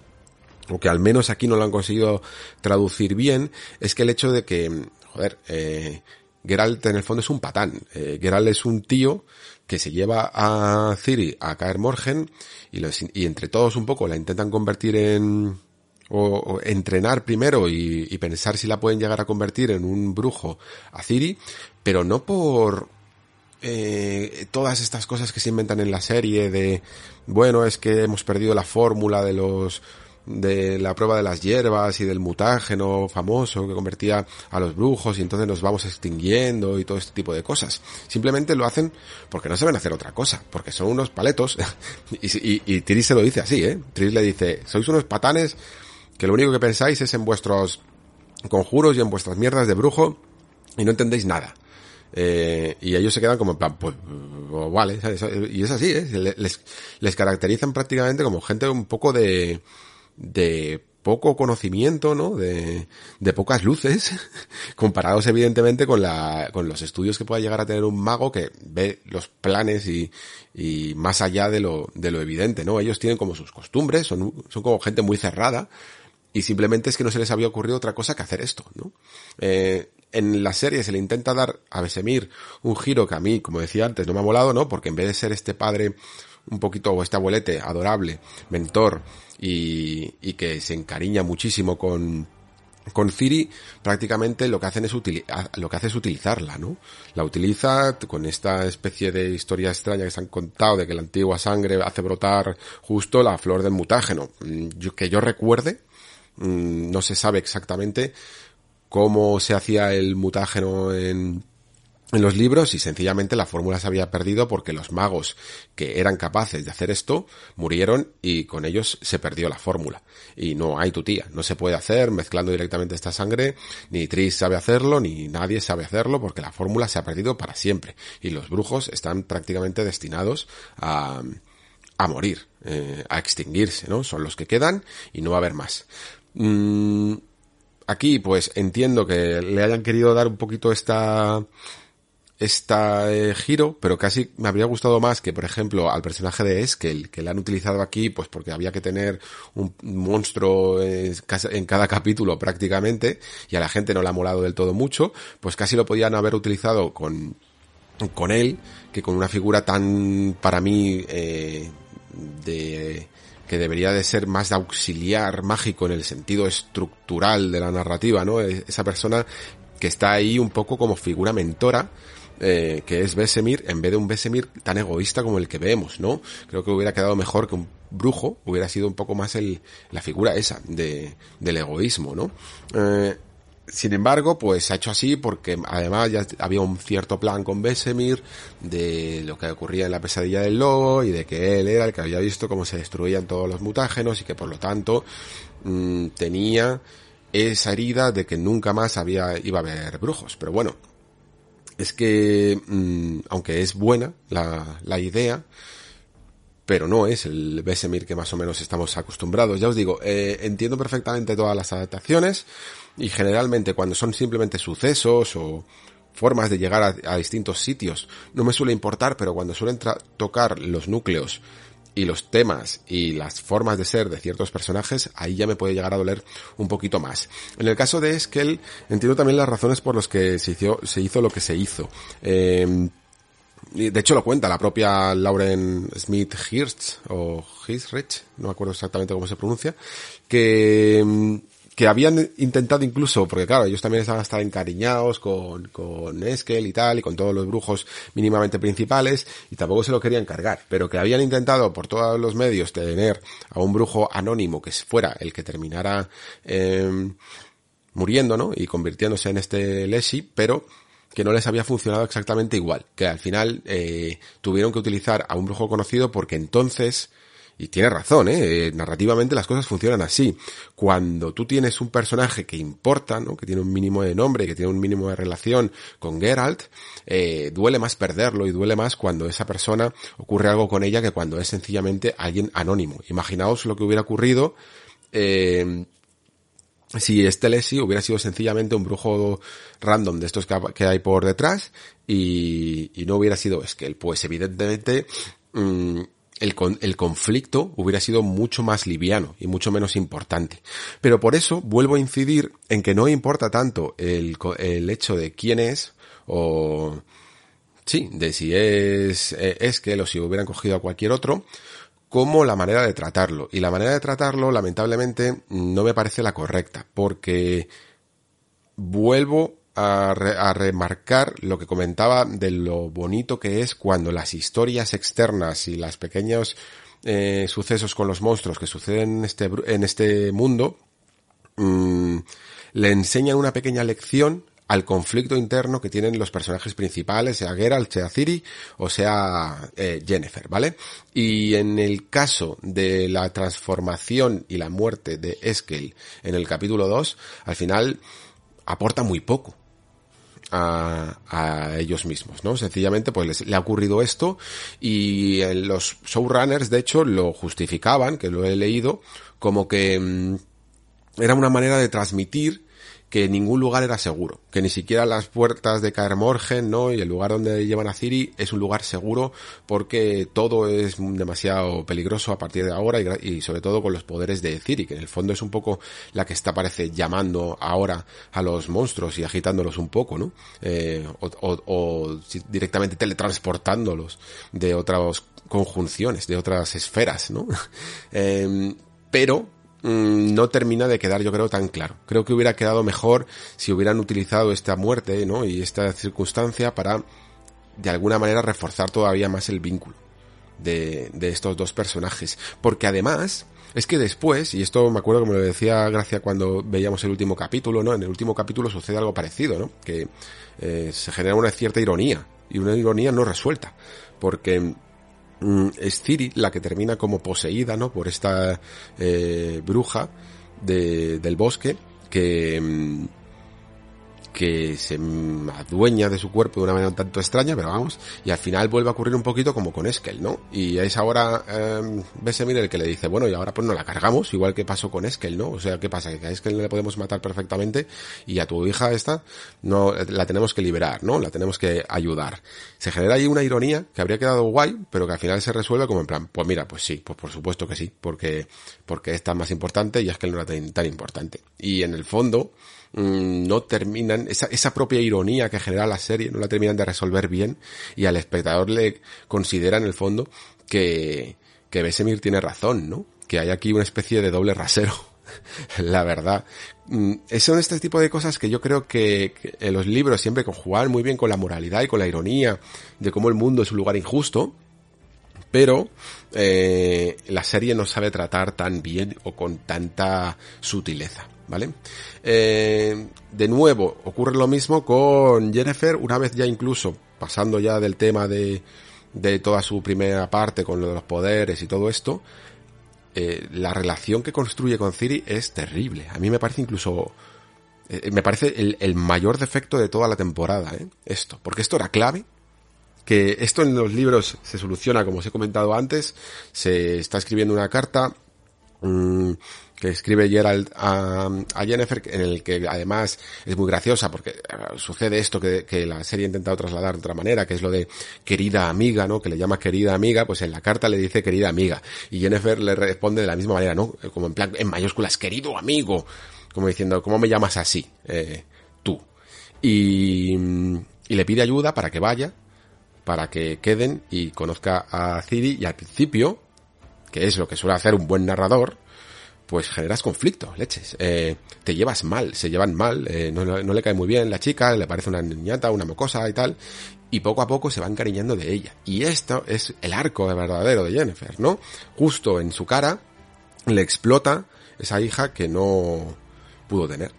o que al menos aquí no lo han conseguido traducir bien, es que el hecho de que, joder, eh, Geralt en el fondo es un patán. Eh, Geralt es un tío que se lleva a Ciri a caer Morgen y, y entre todos un poco la intentan convertir en o, entrenar primero y, y, pensar si la pueden llegar a convertir en un brujo a Ciri, pero no por eh, todas estas cosas que se inventan en la serie de bueno es que hemos perdido la fórmula de los de la prueba de las hierbas y del mutágeno famoso que convertía a los brujos y entonces nos vamos extinguiendo y todo este tipo de cosas. Simplemente lo hacen porque no saben hacer otra cosa, porque son unos paletos y, Tris se lo dice así, ¿eh? Tris le dice, sois unos patanes que lo único que pensáis es en vuestros conjuros y en vuestras mierdas de brujo y no entendéis nada. Eh, y ellos se quedan como en pues, pues vale, y es así, ¿eh? les caracterizan prácticamente como gente un poco de, de poco conocimiento, ¿no? De, de pocas luces, comparados evidentemente con la, con los estudios que pueda llegar a tener un mago que ve los planes y, y más allá de lo, de lo evidente, ¿no? Ellos tienen como sus costumbres, son, son como gente muy cerrada, y simplemente es que no se les había ocurrido otra cosa que hacer esto, ¿no? Eh, en la serie se le intenta dar a Besemir un giro que a mí, como decía antes, no me ha molado, ¿no? Porque en vez de ser este padre un poquito, o este abuelete adorable, mentor, y, y que se encariña muchísimo con, con Ciri prácticamente lo que hacen es lo que hace es utilizarla, ¿no? La utiliza con esta especie de historia extraña que se han contado de que la antigua sangre hace brotar justo la flor del mutágeno. Mm, yo, que yo recuerde, mm, no se sabe exactamente cómo se hacía el mutágeno en en los libros y sencillamente la fórmula se había perdido porque los magos que eran capaces de hacer esto murieron y con ellos se perdió la fórmula. Y no hay tu tía, no se puede hacer mezclando directamente esta sangre, ni Tris sabe hacerlo, ni nadie sabe hacerlo porque la fórmula se ha perdido para siempre. Y los brujos están prácticamente destinados a, a morir, eh, a extinguirse, ¿no? Son los que quedan y no va a haber más. Mm, aquí pues entiendo que le hayan querido dar un poquito esta este giro, pero casi me habría gustado más que, por ejemplo, al personaje de Eskel, que le han utilizado aquí, pues porque había que tener un monstruo en cada capítulo prácticamente, y a la gente no le ha molado del todo mucho, pues casi lo podían haber utilizado con, con él, que con una figura tan, para mí, eh, de, que debería de ser más de auxiliar mágico en el sentido estructural de la narrativa, ¿no? Esa persona que está ahí un poco como figura mentora, eh, que es Besemir, en vez de un Besemir tan egoísta como el que vemos, ¿no? Creo que hubiera quedado mejor que un brujo, hubiera sido un poco más el, la figura esa de, del egoísmo, ¿no? Eh, sin embargo, pues se ha hecho así porque además ya había un cierto plan con Besemir de lo que ocurría en la pesadilla del lobo y de que él era el que había visto cómo se destruían todos los mutágenos y que por lo tanto mm, tenía esa herida de que nunca más había iba a haber brujos. Pero bueno, es que, mm, aunque es buena la, la idea, pero no es el Besemir que más o menos estamos acostumbrados. Ya os digo, eh, entiendo perfectamente todas las adaptaciones y generalmente cuando son simplemente sucesos o formas de llegar a, a distintos sitios no me suele importar, pero cuando suelen tocar los núcleos y los temas y las formas de ser de ciertos personajes, ahí ya me puede llegar a doler un poquito más. En el caso de Eskel, entiendo también las razones por las que se hizo, se hizo lo que se hizo. Eh, de hecho lo cuenta la propia Lauren Smith Hirsch o Hirsch, no me acuerdo exactamente cómo se pronuncia, que que habían intentado incluso, porque claro, ellos también estaban hasta encariñados con, con Eskel y tal, y con todos los brujos mínimamente principales, y tampoco se lo querían cargar, pero que habían intentado por todos los medios tener a un brujo anónimo que fuera el que terminara eh, muriendo, ¿no? Y convirtiéndose en este Leshi, pero que no les había funcionado exactamente igual, que al final eh, tuvieron que utilizar a un brujo conocido porque entonces y tiene razón, ¿eh? Narrativamente las cosas funcionan así. Cuando tú tienes un personaje que importa, ¿no? Que tiene un mínimo de nombre, que tiene un mínimo de relación con Geralt, eh, duele más perderlo y duele más cuando esa persona ocurre algo con ella que cuando es sencillamente alguien anónimo. Imaginaos lo que hubiera ocurrido, eh, si este hubiera sido sencillamente un brujo random de estos que, hay por detrás y, y, no hubiera sido Eskel, pues evidentemente mmm, el, el, conflicto hubiera sido mucho más liviano y mucho menos importante. Pero por eso vuelvo a incidir en que no importa tanto el, el hecho de quién es o sí, de si es, eh, es que o si hubieran cogido a cualquier otro, como la manera de tratarlo. Y la manera de tratarlo, lamentablemente, no me parece la correcta, porque vuelvo a, remarcar lo que comentaba de lo bonito que es cuando las historias externas y las pequeños eh, sucesos con los monstruos que suceden en este, en este mundo mmm, le enseñan una pequeña lección al conflicto interno que tienen los personajes principales, sea Geralt, sea Ciri o sea eh, Jennifer, ¿vale? Y en el caso de la transformación y la muerte de Eskel en el capítulo 2, al final aporta muy poco a, a, ellos mismos, ¿no? Sencillamente, pues les, le ha ocurrido esto y los showrunners, de hecho, lo justificaban, que lo he leído, como que mmm, era una manera de transmitir que ningún lugar era seguro, que ni siquiera las puertas de Caer Morgen, ¿no? Y el lugar donde llevan a Ciri es un lugar seguro porque todo es demasiado peligroso a partir de ahora y, sobre todo con los poderes de Ciri, que en el fondo es un poco la que está parece llamando ahora a los monstruos y agitándolos un poco, ¿no? Eh, o, directamente teletransportándolos de otras conjunciones, de otras esferas, ¿no? eh, pero Mm, no termina de quedar yo creo tan claro. Creo que hubiera quedado mejor si hubieran utilizado esta muerte, ¿no? Y esta circunstancia para de alguna manera reforzar todavía más el vínculo. de, de estos dos personajes. Porque además, es que después, y esto me acuerdo que me lo decía Gracia cuando veíamos el último capítulo, ¿no? En el último capítulo sucede algo parecido, ¿no? Que eh, se genera una cierta ironía, y una ironía no resuelta, porque es Ciri la que termina como poseída, ¿no? Por esta eh, bruja de, del bosque que... Que se adueña de su cuerpo de una manera un tanto extraña, pero vamos, y al final vuelve a ocurrir un poquito como con Eskel, ¿no? Y es ahora eh, Besemir el que le dice, bueno, y ahora pues no la cargamos, igual que pasó con Eskel, ¿no? O sea, ¿qué pasa? Que a Eskel le podemos matar perfectamente y a tu hija esta no la tenemos que liberar, ¿no? La tenemos que ayudar. Se genera ahí una ironía que habría quedado guay, pero que al final se resuelve como en plan, pues mira, pues sí, pues por supuesto que sí, porque porque esta es más importante y Eskel no era tan, tan importante. Y en el fondo, Mm, no terminan, esa, esa propia ironía que genera la serie, no la terminan de resolver bien y al espectador le considera en el fondo que, que Besemir tiene razón, ¿no? Que hay aquí una especie de doble rasero. la verdad. Mm, son este tipo de cosas que yo creo que, en los libros siempre conjugan muy bien con la moralidad y con la ironía de cómo el mundo es un lugar injusto, pero eh, la serie no sabe tratar tan bien o con tanta sutileza. ¿vale? Eh, de nuevo, ocurre lo mismo con Jennifer, una vez ya incluso pasando ya del tema de, de toda su primera parte con lo de los poderes y todo esto, eh, la relación que construye con Ciri es terrible. A mí me parece incluso, eh, me parece el, el, mayor defecto de toda la temporada, ¿eh? Esto, porque esto era clave. Que esto en los libros se soluciona, como os he comentado antes, se está escribiendo una carta, mmm, que escribe Gerald a, a, Jennifer, en el que además es muy graciosa porque eh, sucede esto que, la serie ha intentado trasladar de otra manera, que es lo de querida amiga, ¿no? Que le llama querida amiga, pues en la carta le dice querida amiga. Y Jennifer le responde de la misma manera, ¿no? Como en plan, en mayúsculas, querido amigo. Como diciendo, ¿cómo me llamas así? Eh, tú. Y, y le pide ayuda para que vaya, para que queden y conozca a Ciri y al principio, que es lo que suele hacer un buen narrador, pues generas conflicto, leches. Eh, te llevas mal, se llevan mal, eh, no, le cae muy bien la chica, le parece una niñata, una mocosa y tal, y poco a poco se van cariñando de ella. Y esto es el arco verdadero de Jennifer, ¿no? Justo en su cara le explota esa hija que no pudo tener.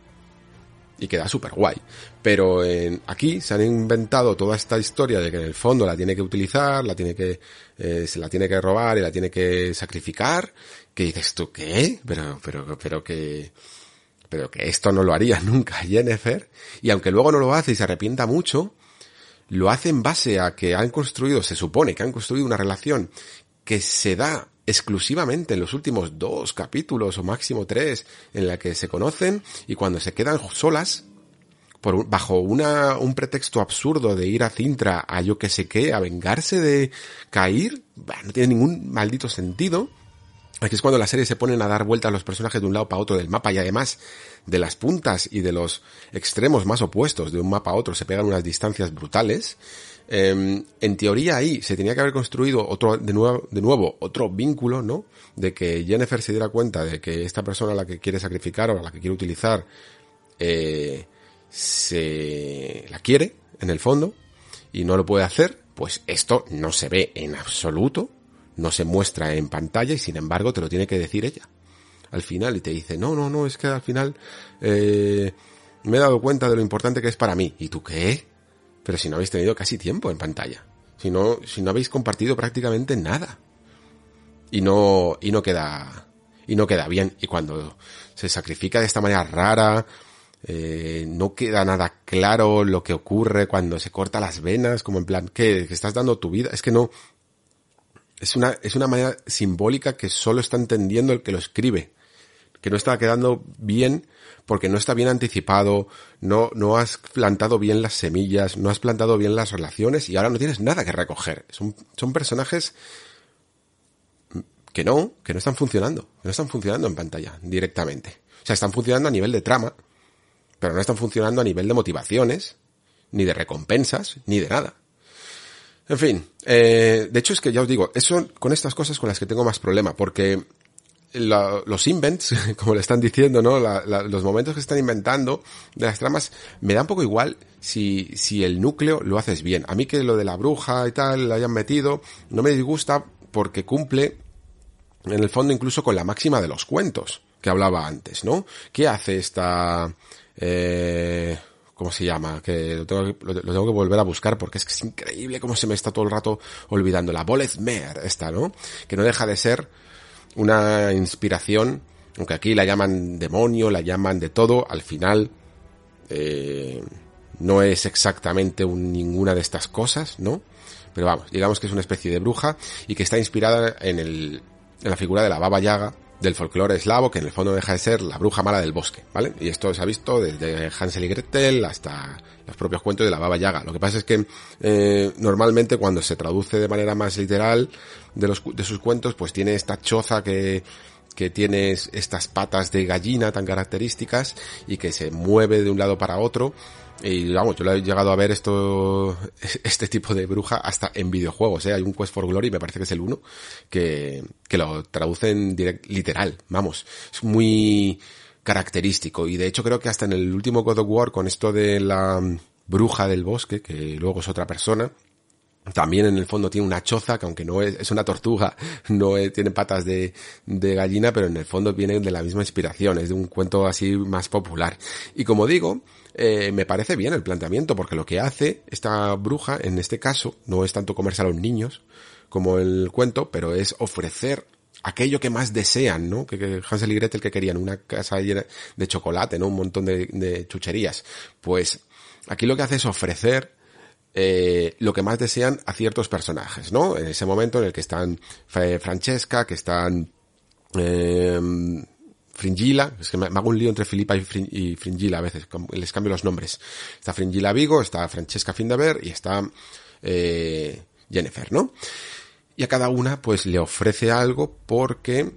Y queda súper guay. Pero en, aquí se han inventado toda esta historia de que en el fondo la tiene que utilizar, la tiene que, eh, se la tiene que robar y la tiene que sacrificar que dices tú, ¿qué? Pero, pero, pero que, pero que esto no lo haría nunca Jennifer, y aunque luego no lo hace y se arrepienta mucho, lo hace en base a que han construido, se supone que han construido una relación que se da exclusivamente en los últimos dos capítulos o máximo tres en la que se conocen y cuando se quedan solas por, bajo una, un pretexto absurdo de ir a Cintra a yo que sé qué, a vengarse de caer, no tiene ningún maldito sentido. Aquí es cuando la serie se ponen a dar vueltas los personajes de un lado para otro del mapa y además de las puntas y de los extremos más opuestos de un mapa a otro se pegan unas distancias brutales. Eh, en teoría ahí se tenía que haber construido otro, de nuevo, de nuevo, otro vínculo, ¿no? De que Jennifer se diera cuenta de que esta persona a la que quiere sacrificar o a la que quiere utilizar, eh, se la quiere, en el fondo, y no lo puede hacer, pues esto no se ve en absoluto no se muestra en pantalla y sin embargo te lo tiene que decir ella. Al final y te dice, no, no, no, es que al final eh, me he dado cuenta de lo importante que es para mí. ¿Y tú qué? Pero si no habéis tenido casi tiempo en pantalla. Si no, si no habéis compartido prácticamente nada. Y no, y no queda, y no queda bien. Y cuando se sacrifica de esta manera rara, eh, no queda nada claro lo que ocurre cuando se corta las venas, como en plan, ¿qué? ¿Que estás dando tu vida? Es que no, es una, es una manera simbólica que solo está entendiendo el que lo escribe. Que no está quedando bien porque no está bien anticipado, no, no has plantado bien las semillas, no has plantado bien las relaciones y ahora no tienes nada que recoger. Son, son personajes que no, que no están funcionando, que no están funcionando en pantalla directamente. O sea, están funcionando a nivel de trama, pero no están funcionando a nivel de motivaciones, ni de recompensas, ni de nada. En fin, eh, de hecho es que ya os digo, eso con estas cosas con las que tengo más problema, porque la, los invents, como le están diciendo, ¿no? La, la, los momentos que están inventando de las tramas, me da un poco igual si, si el núcleo lo haces bien. A mí que lo de la bruja y tal lo hayan metido, no me disgusta porque cumple en el fondo incluso con la máxima de los cuentos que hablaba antes, ¿no? ¿Qué hace esta... Eh, ¿Cómo se llama? Que lo tengo, lo, tengo, que volver a buscar porque es que es increíble cómo se me está todo el rato olvidando. La Bolezmer, esta, ¿no? Que no deja de ser una inspiración, aunque aquí la llaman demonio, la llaman de todo, al final eh, no es exactamente un, ninguna de estas cosas, ¿no? Pero vamos, digamos que es una especie de bruja y que está inspirada en, el, en la figura de la Baba Yaga del folclore eslavo, que en el fondo deja de ser la bruja mala del bosque, ¿vale? Y esto se ha visto desde Hansel y Gretel hasta los propios cuentos de la Baba Yaga. Lo que pasa es que eh, normalmente cuando se traduce de manera más literal de, los, de sus cuentos, pues tiene esta choza que que tiene estas patas de gallina tan características y que se mueve de un lado para otro y vamos, yo lo he llegado a ver esto, este tipo de bruja hasta en videojuegos, ¿eh? Hay un Quest for Glory, me parece que es el uno, que, que lo traducen direct, literal, vamos. Es muy característico y de hecho creo que hasta en el último God of War con esto de la bruja del bosque, que luego es otra persona, también en el fondo tiene una choza, que aunque no es, es una tortuga, no tiene patas de, de, gallina, pero en el fondo viene de la misma inspiración, es de un cuento así más popular. Y como digo, eh, me parece bien el planteamiento, porque lo que hace esta bruja, en este caso, no es tanto comerse a los niños, como el cuento, pero es ofrecer aquello que más desean, ¿no? Que, Hansel y Gretel que querían, una casa llena de chocolate, ¿no? Un montón de, chucherías. Pues aquí lo que hace es ofrecer eh, lo que más desean a ciertos personajes, ¿no? En ese momento en el que están Francesca, que están eh, Fringilla, es que me, hago un lío entre Filipa y, Fringilla a veces, les cambio los nombres. Está Fringilla Vigo, está Francesca Findaver y está eh, Jennifer, ¿no? Y a cada una pues le ofrece algo porque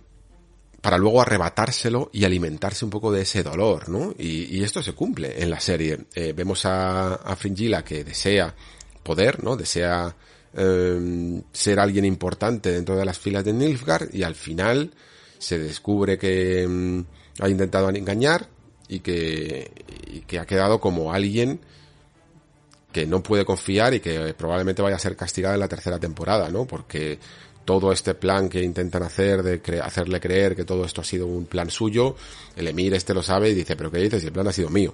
para luego arrebatárselo y alimentarse un poco de ese dolor, ¿no? Y, esto se cumple en la serie. Eh, vemos a, a Fringilla que desea poder, ¿no? Desea eh, ser alguien importante dentro de las filas de Nilfgaard y al final se descubre que um, ha intentado engañar y que, y que ha quedado como alguien que no puede confiar y que probablemente vaya a ser castigada en la tercera temporada, ¿no? Porque todo este plan que intentan hacer de hacerle creer que todo esto ha sido un plan suyo, el emir este lo sabe y dice, pero ¿qué dices? El plan ha sido mío.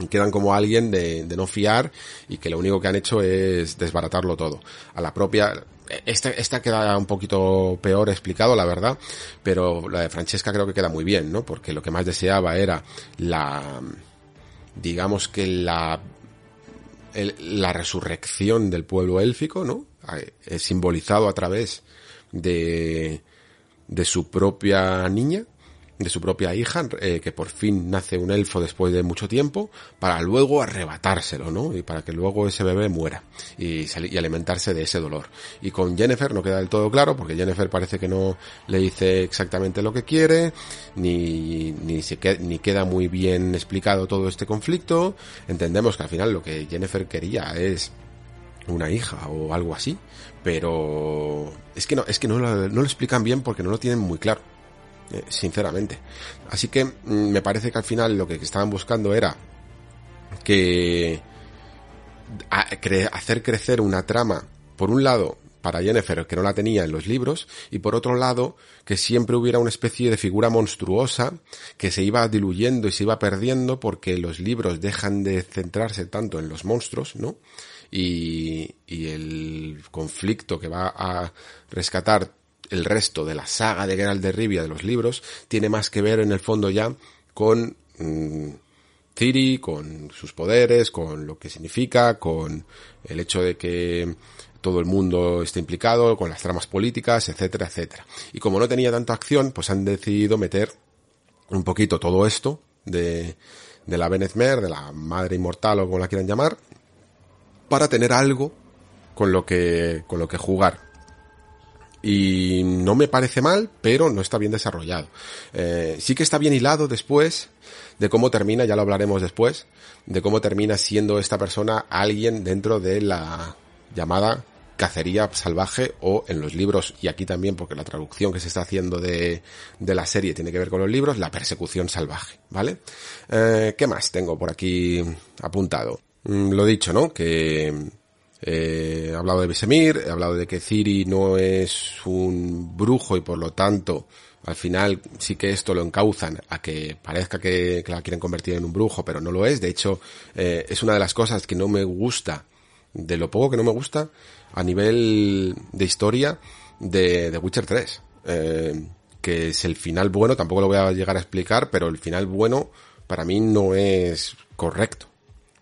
Y quedan como alguien de, de no fiar y que lo único que han hecho es desbaratarlo todo. A la propia, esta, queda un poquito peor explicado, la verdad, pero la de Francesca creo que queda muy bien, ¿no? Porque lo que más deseaba era la, digamos que la, la resurrección del pueblo élfico, ¿no? Eh, simbolizado a través de, de su propia niña, de su propia hija, eh, que por fin nace un elfo después de mucho tiempo, para luego arrebatárselo, ¿no? Y para que luego ese bebé muera y, y, alimentarse de ese dolor. Y con Jennifer no queda del todo claro, porque Jennifer parece que no le dice exactamente lo que quiere, ni, ni, se queda, ni queda muy bien explicado todo este conflicto. Entendemos que al final lo que Jennifer quería es una hija o algo así, pero es que no, es que no no lo explican bien porque no lo tienen muy claro, eh, sinceramente. Así que mm, me parece que al final lo que estaban buscando era que hacer crecer una trama, por un lado, para Jennifer, que no la tenía en los libros, y por otro lado, que siempre hubiera una especie de figura monstruosa que se iba diluyendo y se iba perdiendo porque los libros dejan de centrarse tanto en los monstruos, ¿no? y, y el conflicto que va a rescatar el resto de la saga de Geralt de Rivia de los libros tiene más que ver en el fondo ya con mmm, Ciri, con sus poderes, con lo que significa, con el hecho de que todo el mundo esté implicado, con las tramas políticas, etcétera, etcétera. Y como no tenía tanta acción, pues han decidido meter un poquito todo esto de, de la Benezmer, de la madre inmortal o como la quieran llamar, para tener algo con lo que, con lo que jugar. Y no me parece mal, pero no está bien desarrollado. Eh, sí que está bien hilado después de cómo termina, ya lo hablaremos después, de cómo termina siendo esta persona alguien dentro de la llamada cacería salvaje o en los libros, y aquí también porque la traducción que se está haciendo de, de la serie tiene que ver con los libros, la persecución salvaje, ¿vale? Eh, ¿Qué más tengo por aquí apuntado? Mm, lo dicho, ¿no? Que Eh, he hablado de Besemir, he hablado de que Ciri no es un brujo y por lo tanto al final sí que esto lo encauzan a que parezca que, la quieren convertir en un brujo, pero no lo es. De hecho, eh, es una de las cosas que no me gusta, de lo poco que no me gusta, a nivel de historia de Witcher 3. Eh, que es el final bueno, tampoco lo voy a llegar a explicar, pero el final bueno para mí no es correcto.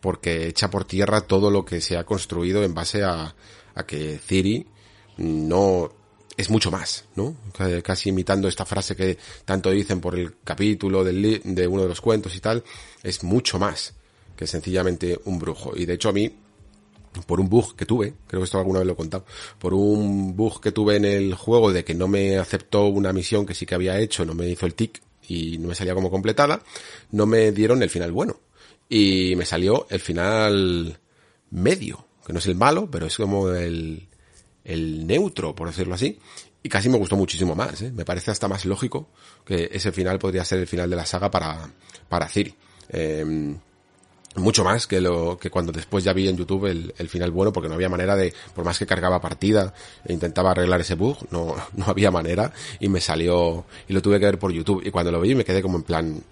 Porque echa por tierra todo lo que se ha construido en base a, a que Ciri no es mucho más, ¿no? Casi imitando esta frase que tanto dicen por el capítulo del de uno de los cuentos y tal, es mucho más que sencillamente un brujo. Y de hecho a mí, por un bug que tuve, creo que esto alguna vez lo he contado, por un bug que tuve en el juego de que no me aceptó una misión que sí que había hecho, no me hizo el tic y no me salía como completada, no me dieron el final bueno. Y me salió el final medio, que no es el malo, pero es como el, el neutro, por decirlo así, y casi me gustó muchísimo más, ¿eh? me parece hasta más lógico que ese final podría ser el final de la saga para, para Ciri. Em, mucho más que lo que cuando después ya vi en YouTube el, el, final bueno porque no había manera de por más que cargaba partida e intentaba arreglar ese bug no, no había manera y me salió y lo tuve que ver por YouTube y cuando lo vi me quedé como en plan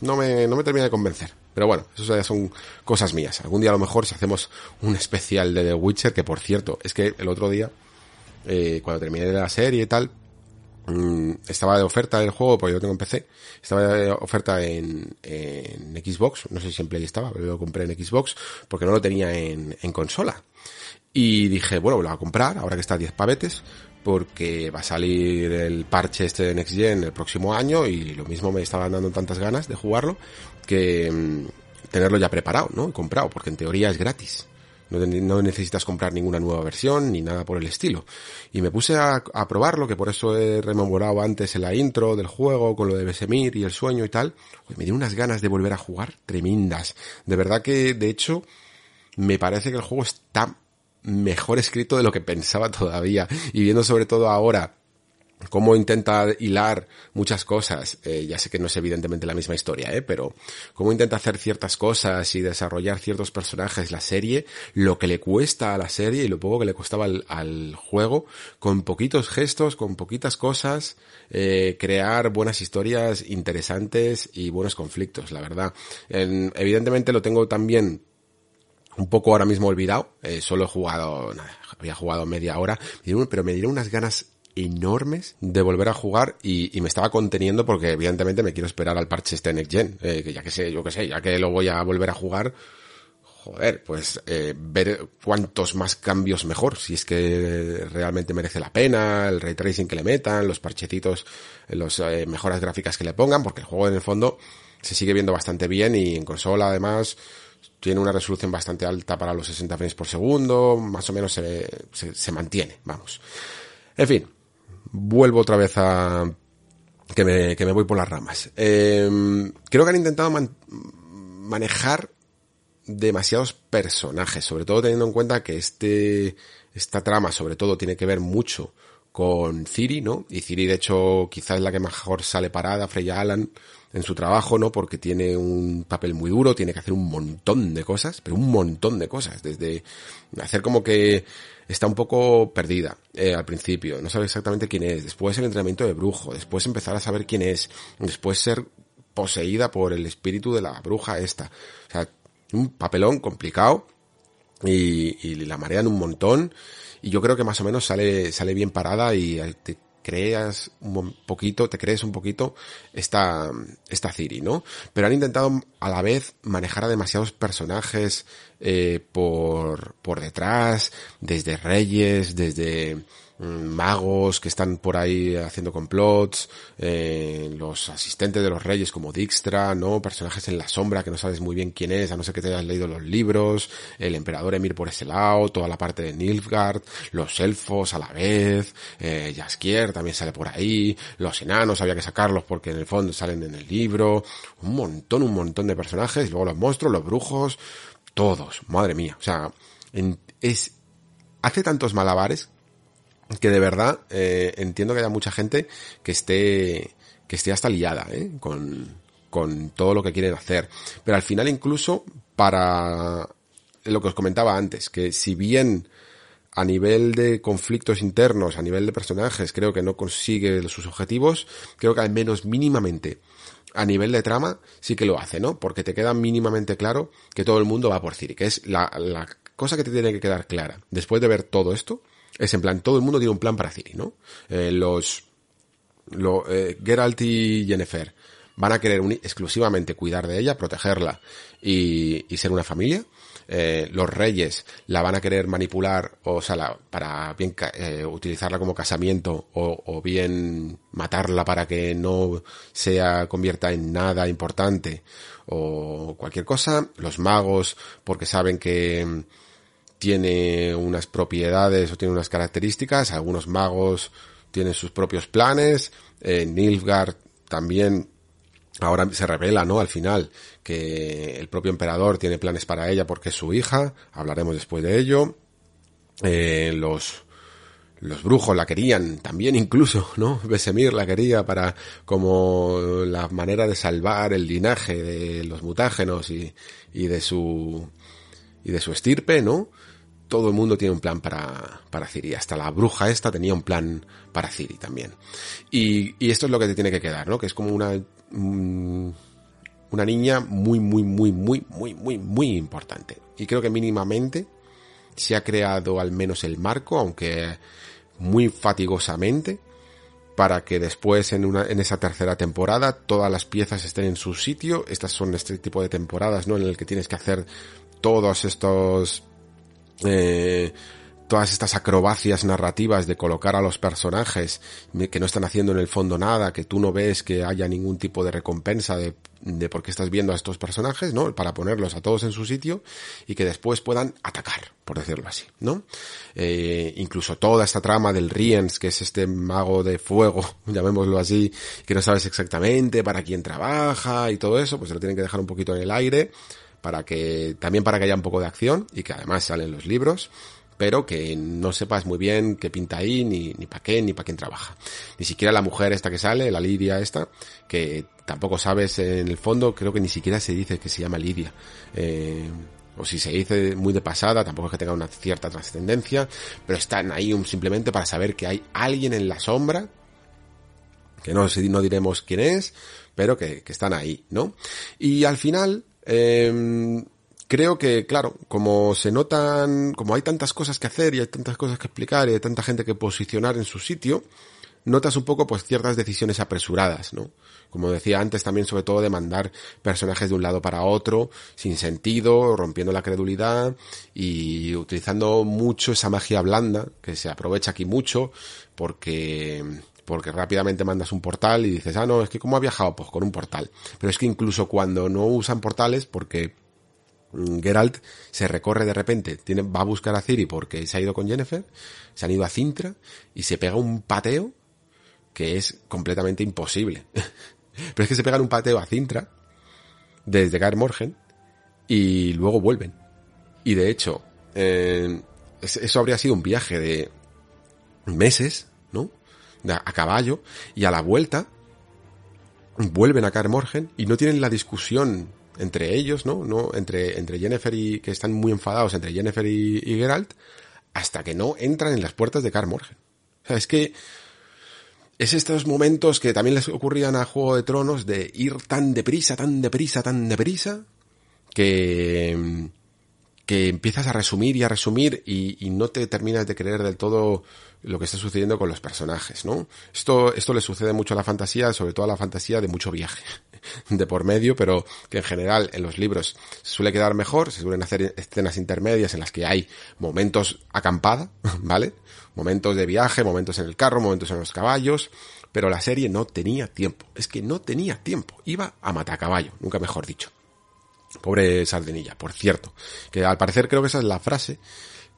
no me no me termina de convencer pero bueno, eso ya son cosas mías. Algún día a lo mejor si hacemos un especial de The Witcher, que por cierto, es que el otro día, eh, cuando terminé la serie y tal, mm, estaba de oferta el juego, porque yo tengo en PC, estaba de oferta en, en Xbox, no sé si en Play estaba, pero lo compré en Xbox, porque no lo tenía en, en consola. Y dije, bueno, lo voy a comprar, ahora que está a 10 pavetes, porque va a salir el parche este de Next Gen el próximo año y lo mismo me estaban dando tantas ganas de jugarlo que mm, tenerlo ya preparado, ¿no? Comprado, porque en teoría es gratis. No, necesitas comprar ninguna nueva versión ni nada por el estilo. Y me puse a, probarlo, que por eso he rememorado antes en la intro del juego con lo de Besemir y el sueño y tal. Me dio unas ganas de volver a jugar tremendas. De verdad que, de hecho, me parece que el juego está mejor escrito de lo que pensaba todavía. Y viendo sobre todo ahora cómo intenta hilar muchas cosas, eh, ya sé que no es evidentemente la misma historia, ¿eh? pero cómo intenta hacer ciertas cosas y desarrollar ciertos personajes la serie, lo que le cuesta a la serie y lo poco que le costaba al, juego, con poquitos gestos, con poquitas cosas, eh, crear buenas historias interesantes y buenos conflictos, la verdad. evidentemente lo tengo también un poco ahora mismo olvidado, eh, solo he jugado, nada, había jugado media hora, pero me dieron unas ganas enormes de volver a jugar y, me estaba conteniendo porque evidentemente me quiero esperar al parche este Next Gen, eh, que ya que sé, yo que sé, ya que lo voy a volver a jugar, joder, pues eh, ver cuántos más cambios mejor, si es que realmente merece la pena, el ray tracing que le metan, los parchecitos, las eh, mejoras gráficas que le pongan, porque el juego en el fondo se sigue viendo bastante bien y en consola además tiene una resolución bastante alta para los 60 frames por segundo, más o menos se, se mantiene, vamos. En fin, vuelvo otra vez a que me, que me voy por las ramas. Eh, creo que han intentado manejar demasiados personajes, sobre todo teniendo en cuenta que este, esta trama sobre todo tiene que ver mucho con Ciri, ¿no? Y Ciri de hecho quizás es la que mejor sale parada, Freya Alan, en su trabajo, ¿no? Porque tiene un papel muy duro, tiene que hacer un montón de cosas, pero un montón de cosas, desde hacer como que está un poco perdida eh, al principio, no sabe exactamente quién es, después el entrenamiento de brujo, después empezar a saber quién es, después ser poseída por el espíritu de la bruja esta. O sea, un papelón complicado y, y la marean un montón y yo creo que más o menos sale, sale bien parada y te creas un poquito, te crees un poquito esta, esta Ciri, ¿no? Pero han intentado a la vez manejar a demasiados personajes eh, por, por detrás, desde reyes, desde magos que están por ahí haciendo complots, eh, los asistentes de los reyes como Dijkstra, ¿no? Personajes en la sombra que no sabes muy bien quién es, a no ser que te hayas leído los libros, el emperador Emir por ese lado, toda la parte de Nilfgaard, los elfos a la vez, eh, Jaskier también sale por ahí, los enanos había que sacarlos porque en el fondo salen en el libro, un montón, un montón de personajes, luego los monstruos, los brujos, todos, madre mía, o sea, es, hace tantos malabares que de verdad eh, entiendo que haya mucha gente que esté que esté hasta liada ¿eh? con, con todo lo que quieren hacer. Pero al final incluso para lo que os comentaba antes, que si bien a nivel de conflictos internos, a nivel de personajes, creo que no consigue sus objetivos, creo que al menos mínimamente a nivel de trama sí que lo hace, ¿no? Porque te queda mínimamente claro que todo el mundo va por Ciri, que es la, la cosa que te tiene que quedar clara. Después de ver todo esto, es en plan, todo el mundo tiene un plan para Ciri, ¿no? Eh, los, lo, eh, Geralt y Jennifer van a querer exclusivamente cuidar de ella, protegerla y, ser una familia. Eh, los reyes la van a querer manipular, o sea, para bien utilizarla como casamiento, o, o, bien matarla para que no sea convierta en nada importante, o cualquier cosa. Los magos, porque saben que tiene unas propiedades o tiene unas características. Algunos magos tienen sus propios planes. Eh, Nilfgaard también ahora se revela, ¿no? Al final, que el propio emperador tiene planes para ella porque es su hija, hablaremos después de ello. Eh, los, los brujos la querían también incluso, ¿no? Besemir la quería para como la manera de salvar el linaje de los mutágenos y, y de su y de su estirpe, ¿no? Todo el mundo tiene un plan para, para Ciri. Hasta la bruja esta tenía un plan para Ciri también. Y, y esto es lo que te tiene que quedar, ¿no? Que es como una Mm, una niña muy, muy, muy, muy, muy, muy, muy importante. Y creo que mínimamente se ha creado al menos el marco, aunque muy fatigosamente, para que después en una, en esa tercera temporada todas las piezas estén en su sitio. Estas son este tipo de temporadas, ¿no? En el que tienes que hacer todos estos, eh, todas estas acrobacias narrativas de colocar a los personajes que no están haciendo en el fondo nada, que tú no ves que haya ningún tipo de recompensa de, de por qué estás viendo a estos personajes, ¿no? Para ponerlos a todos en su sitio y que después puedan atacar, por decirlo así, ¿no? Eh, incluso toda esta trama del Riens, que es este mago de fuego, llamémoslo así, que no sabes exactamente para quién trabaja y todo eso, pues se lo tienen que dejar un poquito en el aire para que, también para que haya un poco de acción y que además salen los libros pero que no sepas muy bien qué pinta ahí, ni, ni para qué, ni para quién trabaja. Ni siquiera la mujer esta que sale, la Lidia esta, que tampoco sabes en el fondo, creo que ni siquiera se dice que se llama Lidia. Eh, o si se dice muy de pasada, tampoco es que tenga una cierta trascendencia, pero están ahí simplemente para saber que hay alguien en la sombra, que no, no diremos quién es, pero que, que están ahí, ¿no? Y al final, eh, creo que, claro, como se notan, como hay tantas cosas que hacer y hay tantas cosas que explicar y hay tanta gente que posicionar en su sitio, notas un poco pues ciertas decisiones apresuradas, ¿no? Como decía antes también sobre todo de mandar personajes de un lado para otro, sin sentido, rompiendo la credulidad y utilizando mucho esa magia blanda, que se aprovecha aquí mucho, porque porque rápidamente mandas un portal y dices, ah, no, es que cómo ha viajado, pues con un portal. Pero es que incluso cuando no usan portales, porque Mm, Geralt se recorre de repente, tiene, va a buscar a Ciri porque se ha ido con Jennifer, se han ido a Cintra y se pega un pateo que es completamente imposible. Pero es que se pegan un pateo a Cintra desde Gaer Morgen y luego vuelven. Y de hecho, eh, eso habría sido un viaje de meses. A caballo y a la vuelta vuelven a Kaer Morgen y no tienen la discusión entre ellos, ¿no? ¿no? Entre, entre Jennifer y, que están muy enfadados entre Jennifer y, Geralt, hasta que no entran en las puertas de Kaer Morgen. O sea, es que es estos momentos que también les ocurrían a Juego de Tronos de ir tan deprisa, tan deprisa, tan deprisa, que, que empiezas a resumir y a resumir y, no te terminas de creer del todo lo que está sucediendo con los personajes, ¿no? Esto, esto le sucede mucho a la fantasía, sobre todo a la fantasía de mucho viaje de por medio, pero que en general en los libros se suele quedar mejor, se suelen hacer escenas intermedias en las que hay momentos acampada, ¿vale? Momentos de viaje, momentos en el carro, momentos en los caballos, pero la serie no tenía tiempo, es que no tenía tiempo, iba a matar caballo, nunca mejor dicho. Pobre Sardinilla, por cierto, que al parecer creo que esa es la frase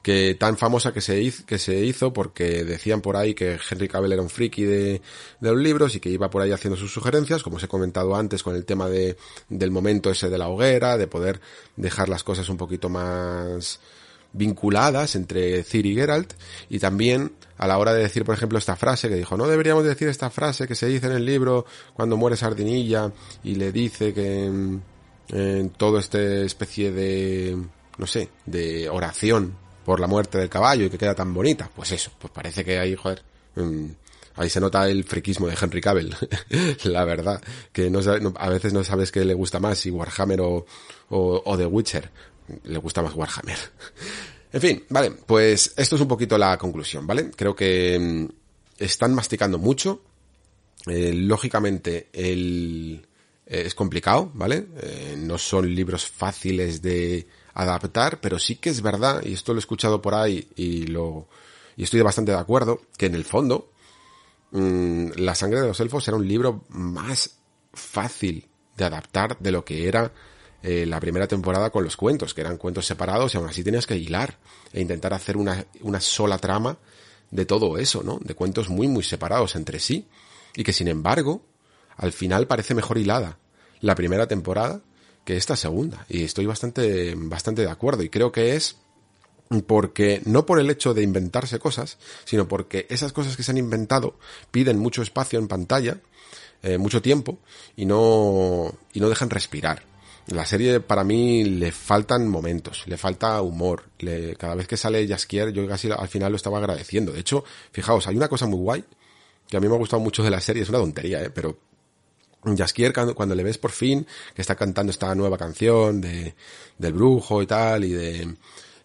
que tan famosa que se hizo, porque decían por ahí que Henry Cavill era un friki de, de los libros y que iba por ahí haciendo sus sugerencias, como os he comentado antes con el tema de, del momento ese de la hoguera, de poder dejar las cosas un poquito más vinculadas entre Ciri y Geralt. Y también a la hora de decir por ejemplo esta frase que dijo no deberíamos decir esta frase que se dice en el libro cuando muere Sardinilla y le dice que en, todo este especie de no sé, de oración por la muerte del caballo y que queda tan bonita. Pues eso, pues parece que ahí, joder, mm, ahí se nota el friquismo de Henry Cavill, la verdad, que a veces no sabes qué le gusta más, si Warhammer o, o, o The Witcher. Le gusta más Warhammer. en fin, vale, pues esto es un poquito la conclusión, ¿vale? Creo que mm, están masticando mucho. Eh, lógicamente, el, eh, es complicado, ¿vale? Eh, no son libros fáciles de adaptar, pero sí que es verdad, y esto lo he escuchado por ahí y lo, y estoy bastante de acuerdo, que en el fondo, mmm, La sangre de los elfos era un libro más fácil de adaptar de lo que era eh, la primera temporada con los cuentos, que eran cuentos separados y aún así tenías que hilar e intentar hacer una, una sola trama de todo eso, ¿no? De cuentos muy, muy separados entre sí y que sin embargo, al final parece mejor hilada la primera temporada que esta segunda. Y estoy bastante, bastante de acuerdo. Y creo que es porque, no por el hecho de inventarse cosas, sino porque esas cosas que se han inventado piden mucho espacio en pantalla, eh, mucho tiempo, y no, y no dejan respirar. La serie para mí le faltan momentos, le falta humor. Le, cada vez que sale Jaskier yo casi al final lo estaba agradeciendo. De hecho, fijaos, hay una cosa muy guay que a mí me ha gustado mucho de la serie, es una tontería, ¿eh? pero Jaskier cuando, le ves por fin que está cantando esta nueva canción de, del brujo y tal y de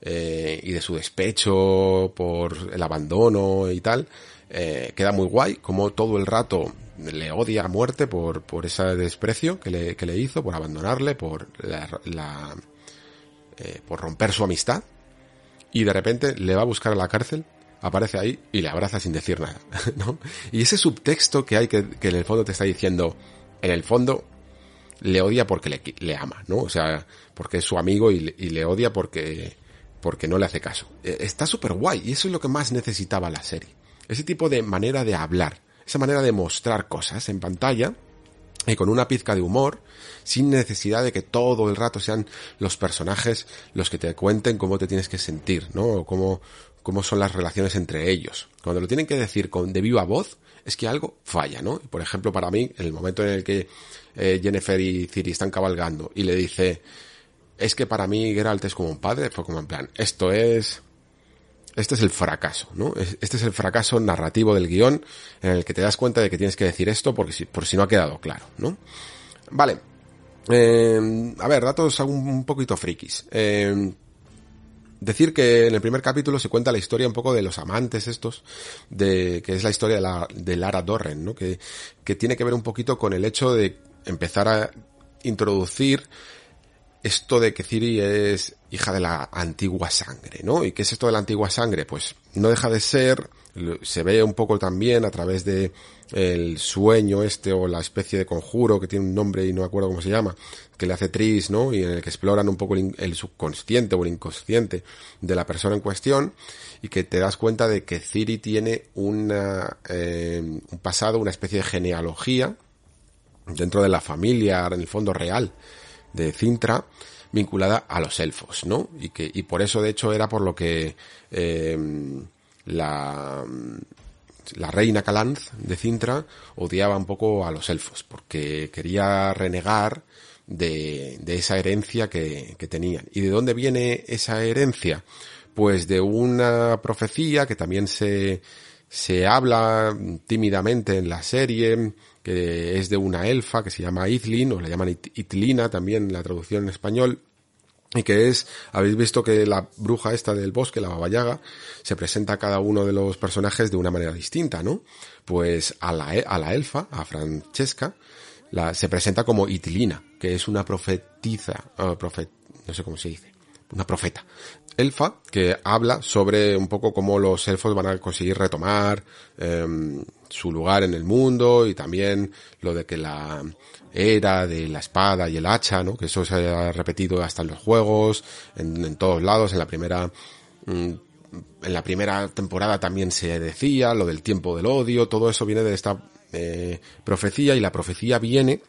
eh, y de su despecho por el abandono y tal eh, queda muy guay como todo el rato le odia a muerte por, por ese desprecio que le, que le hizo por abandonarle por eh, por romper su amistad y de repente le va a buscar a la cárcel aparece ahí y le abraza sin decir nada, ¿no? Y ese subtexto que hay que en el fondo te está diciendo, en el fondo le odia porque le, ama, ¿no? O sea, porque es su amigo y, le odia porque, porque no le hace caso. E, está súper guay y eso es lo que más necesitaba la serie. Ese tipo de manera de hablar, esa manera de mostrar cosas en pantalla y con una pizca de humor, sin necesidad de que todo el rato sean los personajes los que te cuenten cómo te tienes que sentir, ¿no? O cómo, cómo son las relaciones entre ellos. Cuando lo tienen que decir con de viva voz, es que algo falla, ¿no? Por ejemplo, para mí, en el momento en el que eh, Jennifer y Ciri están cabalgando y le dice, es que para mí Geralt es como un padre, fue como en plan, esto es, este es el fracaso, ¿no? Este es el fracaso narrativo del guion en el que te das cuenta de que tienes que decir esto porque si, por si no ha quedado claro, ¿no? Vale. Eh, a ver, datos un, poquito frikis. Eh, Decir que en el primer capítulo se cuenta la historia un poco de los amantes estos, de, que es la historia de, la, de Lara Dorren, ¿no? Que, que tiene que ver un poquito con el hecho de empezar a introducir esto de que Ciri es hija de la antigua sangre, ¿no? ¿Y qué es esto de la antigua sangre? Pues no deja de ser, se ve un poco también a través de el sueño este o la especie de conjuro que tiene un nombre y no me acuerdo cómo se llama, que le hace Tris, ¿no? Y en el que exploran un poco el, subconsciente o el inconsciente de la persona en cuestión y que te das cuenta de que Ciri tiene una, eh, un pasado, una especie de genealogía dentro de la familia, en el fondo real de Cintra, vinculada a los elfos, ¿no? Y que, y por eso de hecho era por lo que eh, la la reina Calanz de Cintra odiaba un poco a los elfos porque quería renegar de, de esa herencia que, que tenían. ¿Y de dónde viene esa herencia? Pues de una profecía que también se, se habla tímidamente en la serie, que es de una elfa que se llama Itlin, o le llaman Itlina también en la traducción en español, y que es, habéis visto que la bruja esta del bosque, la babayaga, se presenta a cada uno de los personajes de una manera distinta, ¿no? Pues a la, a la elfa, a Francesca, la, se presenta como Itilina, que es una profetiza, uh, profet, no sé cómo se dice, una profeta. Elfa, que habla sobre un poco cómo los elfos van a conseguir retomar eh, su lugar en el mundo y también lo de que la era de la espada y el hacha, ¿no? Que eso se ha repetido hasta en los juegos, en, todos lados, en la primera mm, en la primera temporada también se decía lo del tiempo del odio, todo eso viene de esta eh, profecía y la profecía viene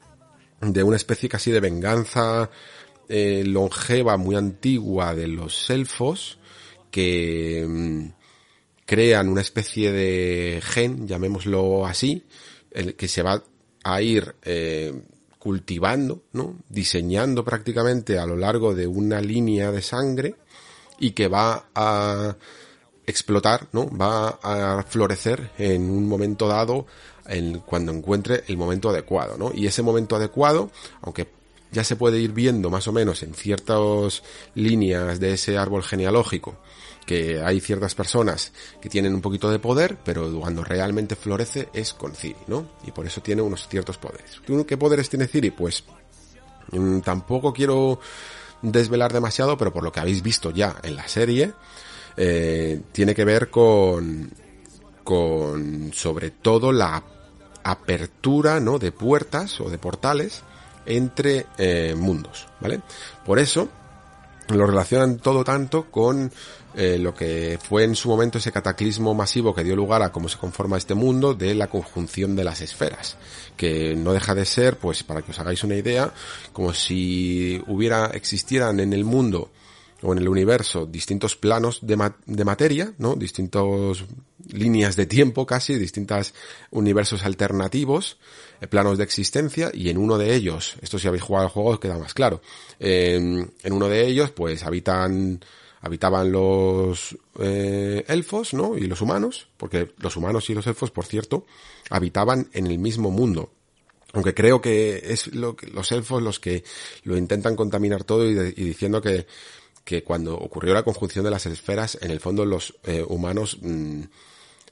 de una especie casi de venganza eh, longeva muy antigua de los elfos que mm, crean una especie de gen, llamémoslo así, el que se va a ir eh, cultivando, ¿no? Diseñando prácticamente a lo largo de una línea de sangre y que va a explotar, ¿no? Va a florecer en un momento dado en, cuando encuentre el momento adecuado, ¿no? Y ese momento adecuado, aunque ya se puede ir viendo más o menos en ciertas líneas de ese árbol genealógico, que hay ciertas personas que tienen un poquito de poder, pero cuando realmente florece es con Ciri, ¿no? Y por eso tiene unos ciertos poderes. ¿Qué poderes tiene Ciri? Pues mm, tampoco quiero desvelar demasiado, pero por lo que habéis visto ya en la serie, eh, tiene que ver con, con sobre todo la apertura, ¿no? De puertas o de portales entre eh, mundos, ¿vale? Por eso lo relacionan todo tanto con eh, lo que fue en su momento ese cataclismo masivo que dio lugar a cómo se conforma este mundo de la conjunción de las esferas, que no deja de ser, pues para que os hagáis una idea, como si hubiera, existieran en el mundo o en el universo distintos planos de, de materia, ¿no? Distintos líneas de tiempo casi, distintos universos alternativos, eh, planos de existencia y en uno de ellos, esto si habéis jugado al juego queda más claro, en uno de ellos pues habitan habitaban los eh, elfos, ¿no? Y los humanos, porque los humanos y los elfos, por cierto, habitaban en el mismo mundo. Aunque creo que es lo que, los elfos los que lo intentan contaminar todo y, diciendo que, que cuando ocurrió la conjunción de las esferas, en el fondo los eh, humanos mm,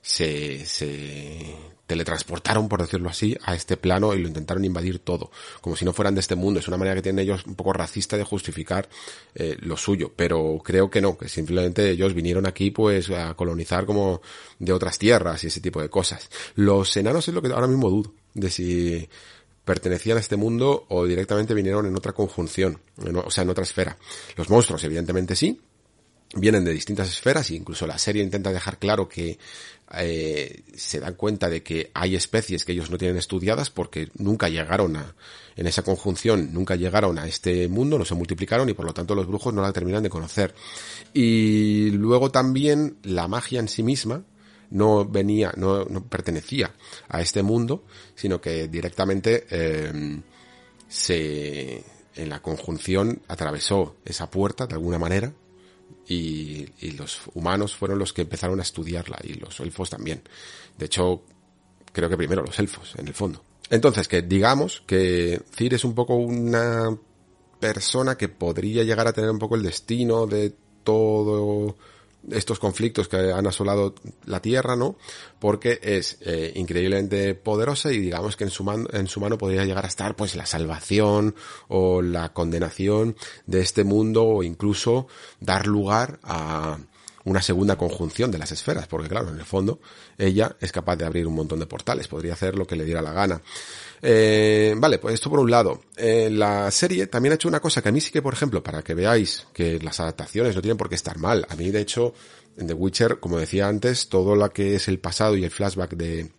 se, se teletransportaron, por decirlo así, a este plano y lo intentaron invadir todo, como si no fueran de este mundo. Es una manera que tienen ellos un poco racista de justificar eh, lo suyo, pero creo que no, que simplemente ellos vinieron aquí pues a colonizar como de otras tierras y ese tipo de cosas. Los enanos es lo que ahora mismo dudo, de si pertenecían a este mundo o directamente vinieron en otra conjunción, o sea, en otra esfera. Los monstruos, evidentemente sí, vienen de distintas esferas e incluso la serie intenta dejar claro que eh, se dan cuenta de que hay especies que ellos no tienen estudiadas porque nunca llegaron a, en esa conjunción, nunca llegaron a este mundo, no se multiplicaron y por lo tanto los brujos no la terminan de conocer. Y luego también la magia en sí misma no venía, no, pertenecía a este mundo, sino que directamente eh, se, en la conjunción atravesó esa puerta de alguna manera y, los humanos fueron los que empezaron a estudiarla y los elfos también. De hecho, creo que primero los elfos, en el fondo. Entonces, que digamos que Cir es un poco una persona que podría llegar a tener un poco el destino de todo estos conflictos que han asolado la Tierra, ¿no? Porque es eh, increíblemente poderosa y digamos que en su, en su mano podría llegar a estar pues la salvación o la condenación de este mundo o incluso dar lugar a una segunda conjunción de las esferas, porque claro, en el fondo ella es capaz de abrir un montón de portales, podría hacer lo que le diera la gana. Eh, vale, pues esto por un lado. Eh, la serie también ha hecho una cosa que a mí sí que, por ejemplo, para que veáis que las adaptaciones no tienen por qué estar mal. A mí, de hecho, en The Witcher, como decía antes, todo lo que es el pasado y el flashback de,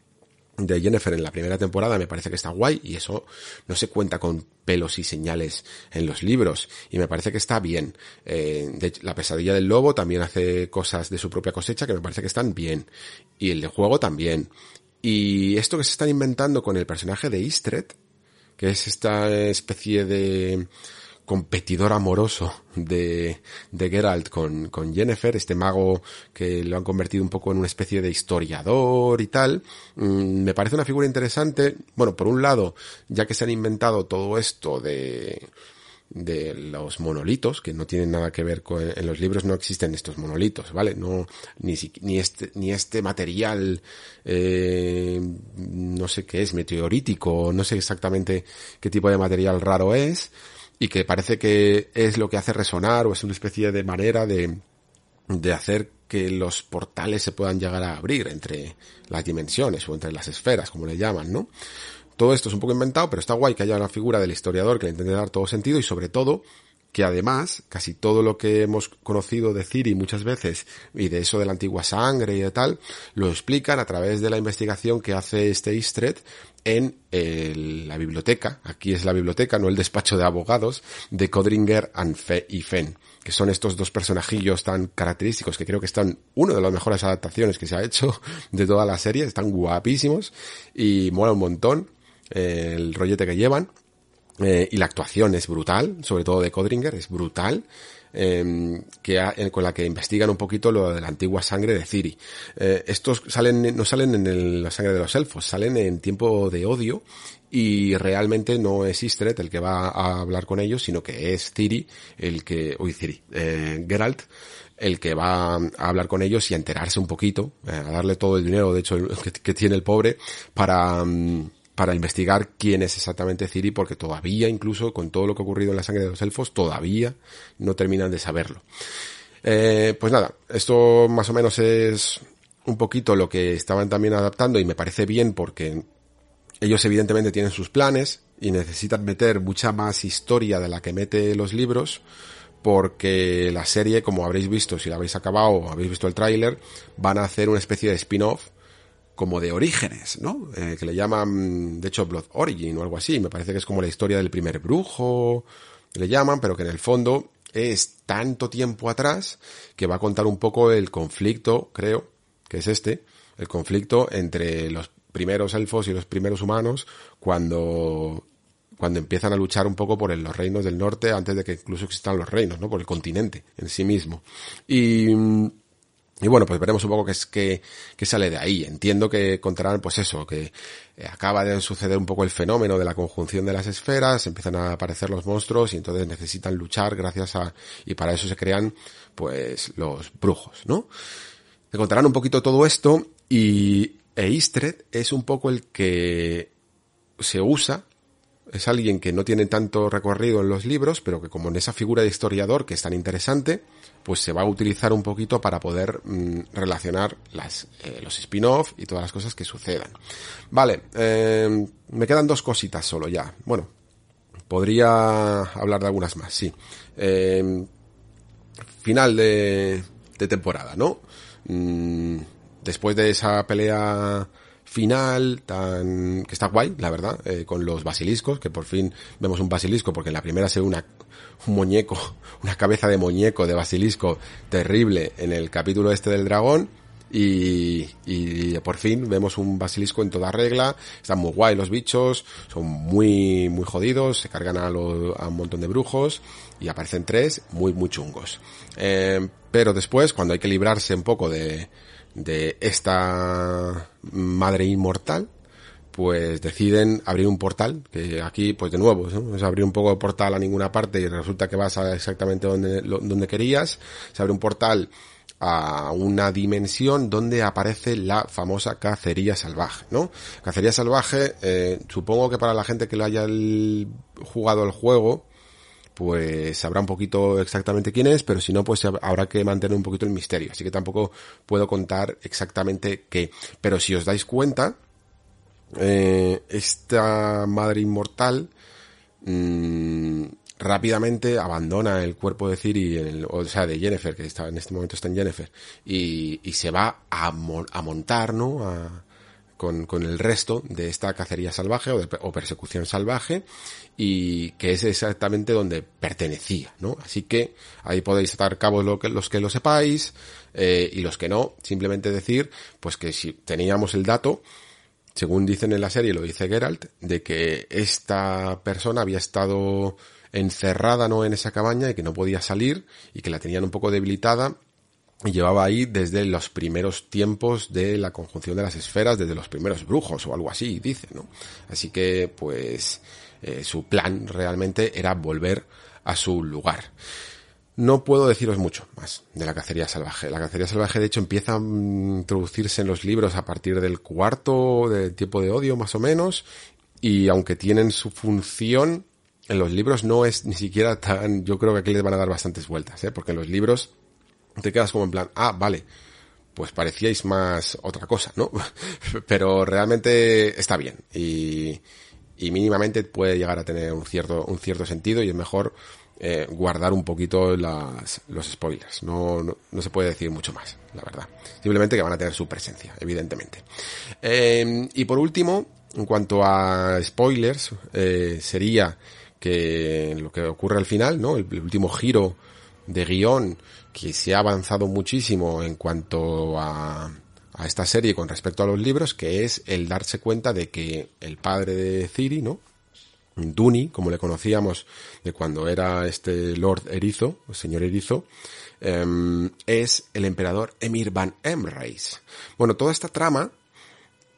de Jennifer en la primera temporada me parece que está guay y eso no se cuenta con pelos y señales en los libros y me parece que está bien. Eh, de la pesadilla del lobo también hace cosas de su propia cosecha que me parece que están bien y el de juego también. Y esto que se están inventando con el personaje de Istred, que es esta especie de competidor amoroso de, de Geralt con, con Jennifer, este mago que lo han convertido un poco en una especie de historiador y tal, mm, me parece una figura interesante. Bueno, por un lado, ya que se han inventado todo esto de, de los monolitos, que no tienen nada que ver con, en los libros no existen estos monolitos, ¿vale? No, ni, ni este, ni este material, eh, no sé qué es, meteorítico, no sé exactamente qué tipo de material raro es, y que parece que es lo que hace resonar, o es una especie de manera de, de hacer que los portales se puedan llegar a abrir entre las dimensiones o entre las esferas, como le llaman, ¿no? Todo esto es un poco inventado, pero está guay que haya una figura del historiador que le intente dar todo sentido y sobre todo que además casi todo lo que hemos conocido de Ciri muchas veces y de eso de la antigua sangre y de tal, lo explican a través de la investigación que hace este Istred en la biblioteca, aquí es la biblioteca, no el despacho de abogados, de Codringer y Fenn, que son estos dos personajillos tan característicos que creo que están una de las mejores adaptaciones que se ha hecho de toda la serie, están guapísimos y mola un montón el rollete que llevan. Eh, y la actuación es brutal, sobre todo de Codringer, es brutal. Eh, que con la que investigan un poquito lo de la antigua sangre de Ciri. Eh, estos salen, no salen en la sangre de los elfos, salen en tiempo de odio y realmente no es Istred el que va a hablar con ellos, sino que es Ciri el que, uy Ciri, eh, Geralt el que va a hablar con ellos y a enterarse un poquito, eh, a darle todo el dinero, de hecho, que, tiene el pobre, para, um, para investigar quién es exactamente Ciri, porque todavía, incluso con todo lo que ha ocurrido en la sangre de los elfos, todavía no terminan de saberlo. Eh, pues nada, esto más o menos es un poquito lo que estaban también adaptando y me parece bien porque ellos evidentemente tienen sus planes y necesitan meter mucha más historia de la que mete los libros porque la serie, como habréis visto, si la habéis acabado o habéis visto el tráiler, van a hacer una especie de spin-off como de orígenes, ¿no? Eh, que le llaman, de hecho, Blood Origin o algo así. Me parece que es como la historia del primer brujo, le llaman, pero que en el fondo es tanto tiempo atrás que va a contar un poco el conflicto, creo, que es este, el conflicto entre los primeros elfos y los primeros humanos cuando cuando empiezan a luchar un poco por los reinos del norte antes de que incluso existan los reinos, ¿no? Por el continente en sí mismo. Y y bueno, pues veremos un poco qué es que, sale de ahí. Entiendo que contarán, pues eso, que eh, acaba de suceder un poco el fenómeno de la conjunción de las esferas, empiezan a aparecer los monstruos y entonces necesitan luchar gracias a, y para eso se crean, pues, los brujos, ¿no? Te contarán un poquito todo esto y Eistred es un poco el que se usa es alguien que no tiene tanto recorrido en los libros, pero que como en esa figura de historiador que es tan interesante, pues se va a utilizar un poquito para poder mm, relacionar las, eh, los spin-off y todas las cosas que sucedan. Vale, eh, me quedan dos cositas solo ya. Bueno, podría hablar de algunas más, sí. Eh, final de, de temporada, ¿no? Mm, después de esa pelea final tan que está guay, la verdad, eh, con los basiliscos, que por fin vemos un basilisco, porque en la primera se ve una, un muñeco, una cabeza de muñeco de basilisco terrible en el capítulo este del dragón, y, y por fin vemos un basilisco en toda regla, están muy guay los bichos, son muy, muy jodidos, se cargan a, un montón de brujos, y aparecen tres muy, muy chungos. Eh, pero después, cuando hay que librarse un poco de, de esta madre inmortal, pues deciden abrir un portal, que aquí, pues de nuevo, ¿no? es abrir un poco de portal a ninguna parte y resulta que vas a exactamente donde, donde querías, se abre un portal a una dimensión donde aparece la famosa cacería salvaje, ¿no? Cacería salvaje, eh, supongo que para la gente que lo haya jugado el juego, pues sabrá un poquito exactamente quién es, pero si no, pues habrá que mantener un poquito el misterio. Así que tampoco puedo contar exactamente qué. Pero si os dais cuenta, eh, esta madre inmortal mmm, rápidamente abandona el cuerpo de Ciri, o sea, de Jennifer, que está, en este momento está en Jennifer, y, y se va a, a montar, ¿no? A, con, con, el resto de esta cacería salvaje o, de, o, persecución salvaje y que es exactamente donde pertenecía, ¿no? Así que ahí podéis atar cabos lo que, los que lo sepáis eh, y los que no, simplemente decir pues que si teníamos el dato, según dicen en la serie, lo dice Geralt, de que esta persona había estado encerrada no en esa cabaña y que no podía salir y que la tenían un poco debilitada y llevaba ahí desde los primeros tiempos de la conjunción de las esferas, desde los primeros brujos o algo así, dice, ¿no? Así que, pues, eh, su plan realmente era volver a su lugar. No puedo deciros mucho más de la cacería salvaje. La cacería salvaje, de hecho, empieza a introducirse en los libros a partir del cuarto del tiempo de odio, más o menos, y aunque tienen su función, en los libros no es ni siquiera tan, yo creo que aquí les van a dar bastantes vueltas, ¿eh? porque en los libros te quedas como en plan, ah, vale, pues parecíais más otra cosa, ¿no? Pero realmente está bien y, y mínimamente puede llegar a tener un cierto, un cierto sentido y es mejor eh, guardar un poquito las, los spoilers. No, no, no, se puede decir mucho más, la verdad. Simplemente que van a tener su presencia, evidentemente. Eh, y por último, en cuanto a spoilers, eh, sería que lo que ocurre al final, ¿no? El, el último giro de guion que se ha avanzado muchísimo en cuanto a, esta serie con respecto a los libros, que es el darse cuenta de que el padre de Ciri, ¿no? Duni, como le conocíamos de cuando era este Lord Erizo, el señor Erizo, em, es el emperador Emir Van Emreis. Bueno, toda esta trama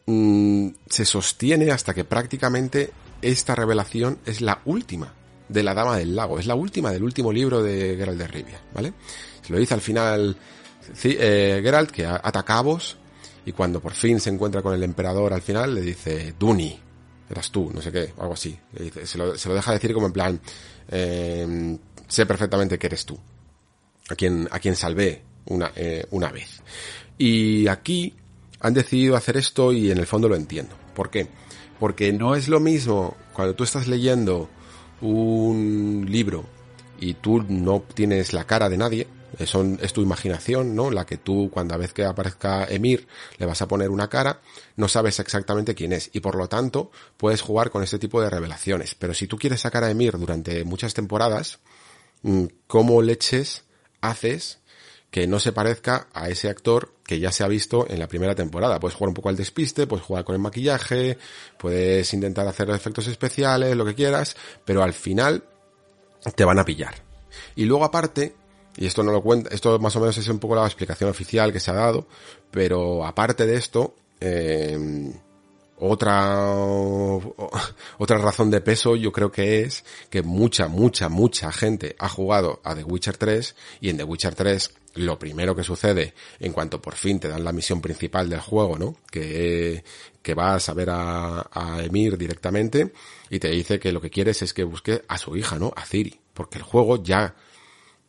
mm, se sostiene hasta que prácticamente esta revelación es la última de la Dama del Lago, es la última del último libro de Geralt de Rivia, ¿vale? Se lo dice al final eh, Geralt que ata cabos y cuando por fin se encuentra con el emperador al final le dice Duni, eras tú, no sé qué, algo así. se, lo, deja decir como en plan, eh, sé perfectamente que eres tú, a quien, a quien salvé una, eh, una vez. Y aquí han decidido hacer esto y en el fondo lo entiendo. ¿Por qué? Porque no es lo mismo cuando tú estás leyendo un libro y tú no tienes la cara de nadie, son, es tu imaginación, ¿no? La que tú, cuando a vez que aparezca Emir, le vas a poner una cara, no sabes exactamente quién es. Y por lo tanto, puedes jugar con este tipo de revelaciones. Pero si tú quieres sacar a Emir durante muchas temporadas, mm, ¿cómo leches haces que no se parezca a ese actor que ya se ha visto en la primera temporada. Puedes jugar un poco al despiste, puedes jugar con el maquillaje, puedes intentar hacer efectos especiales, lo que quieras, pero al final te van a pillar. Y luego aparte, y esto no lo cuenta, esto más o menos es un poco la explicación oficial que se ha dado, pero aparte de esto, eh, otra, otra razón de peso yo creo que es que mucha, mucha, mucha gente ha jugado a The Witcher 3 y en The Witcher 3 lo primero que sucede en cuanto por fin te dan la misión principal del juego, ¿no? Que, que vas a ver a, a Emir directamente y te dice que lo que quieres es que busque a su hija, ¿no? A Ciri. Porque el juego ya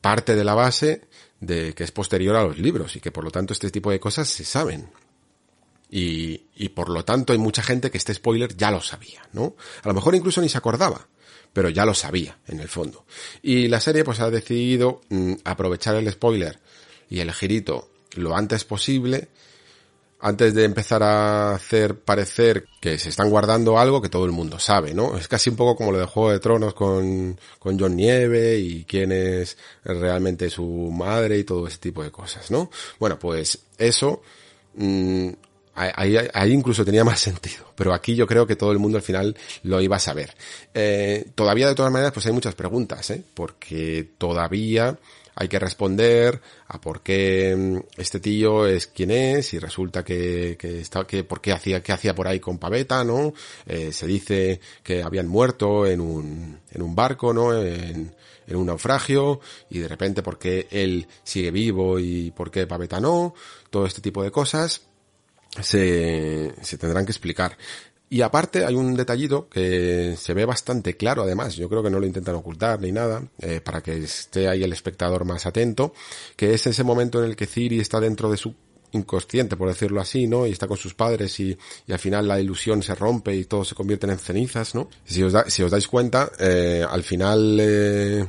parte de la base de que es posterior a los libros y que por lo tanto este tipo de cosas se saben. Y, y por lo tanto hay mucha gente que este spoiler ya lo sabía, ¿no? A lo mejor incluso ni se acordaba, pero ya lo sabía en el fondo. Y la serie pues ha decidido mm, aprovechar el spoiler y el girito lo antes posible antes de empezar a hacer parecer que se están guardando algo que todo el mundo sabe, ¿no? Es casi un poco como lo de Juego de Tronos con, con John Nieve y quién es realmente su madre y todo ese tipo de cosas, ¿no? Bueno, pues eso, mm, ahí, ahí, incluso tenía más sentido, pero aquí yo creo que todo el mundo al final lo iba a saber. Eh, todavía de todas maneras pues hay muchas preguntas, ¿eh? Porque todavía hay que responder a por qué mm, este tío es quien es y resulta que, que está, que por qué hacía, qué hacía por ahí con Paveta, ¿no? Eh, se dice que habían muerto en un, en un barco, ¿no? En, en un naufragio y de repente por qué él sigue vivo y por qué Paveta no, todo este tipo de cosas se, se tendrán que explicar. Y aparte hay un detallito que se ve bastante claro además, yo creo que no lo intentan ocultar ni nada, eh, para que esté ahí el espectador más atento, que es ese momento en el que Ciri está dentro de su inconsciente, por decirlo así, ¿no? Y está con sus padres y, y al final la ilusión se rompe y todos se convierten en cenizas, ¿no? Si os, si os dais cuenta, eh, al final eh,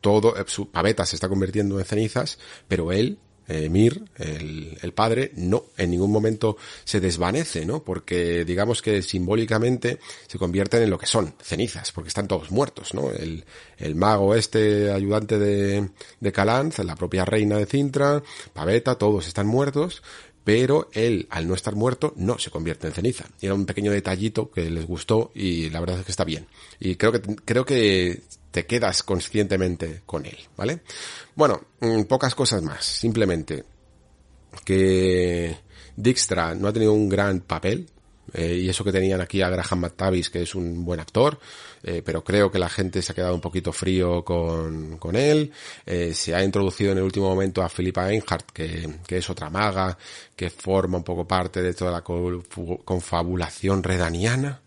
todo, eh, su paveta se está convirtiendo en cenizas, pero él eh, Mir, el, el, padre, no, en ningún momento se desvanece, ¿no? Porque digamos que simbólicamente se convierten en lo que son, cenizas, porque están todos muertos, ¿no? El, el mago este, ayudante de, de Calanz, la propia reina de Cintra, Paveta, todos están muertos, pero él, al no estar muerto, no se convierte en ceniza. Era un pequeño detallito que les gustó y la verdad es que está bien. Y creo que, creo que te quedas conscientemente con él, ¿vale? Bueno, mm, pocas cosas más. Simplemente que Dijkstra no ha tenido un gran papel. Eh, y eso que tenían aquí a Graham McTavish, que es un buen actor, eh, pero creo que la gente se ha quedado un poquito frío con, con él. Eh, se ha introducido en el último momento a Philippa Einhardt, que, que es otra maga, que forma un poco parte de toda la confabulación redaniana.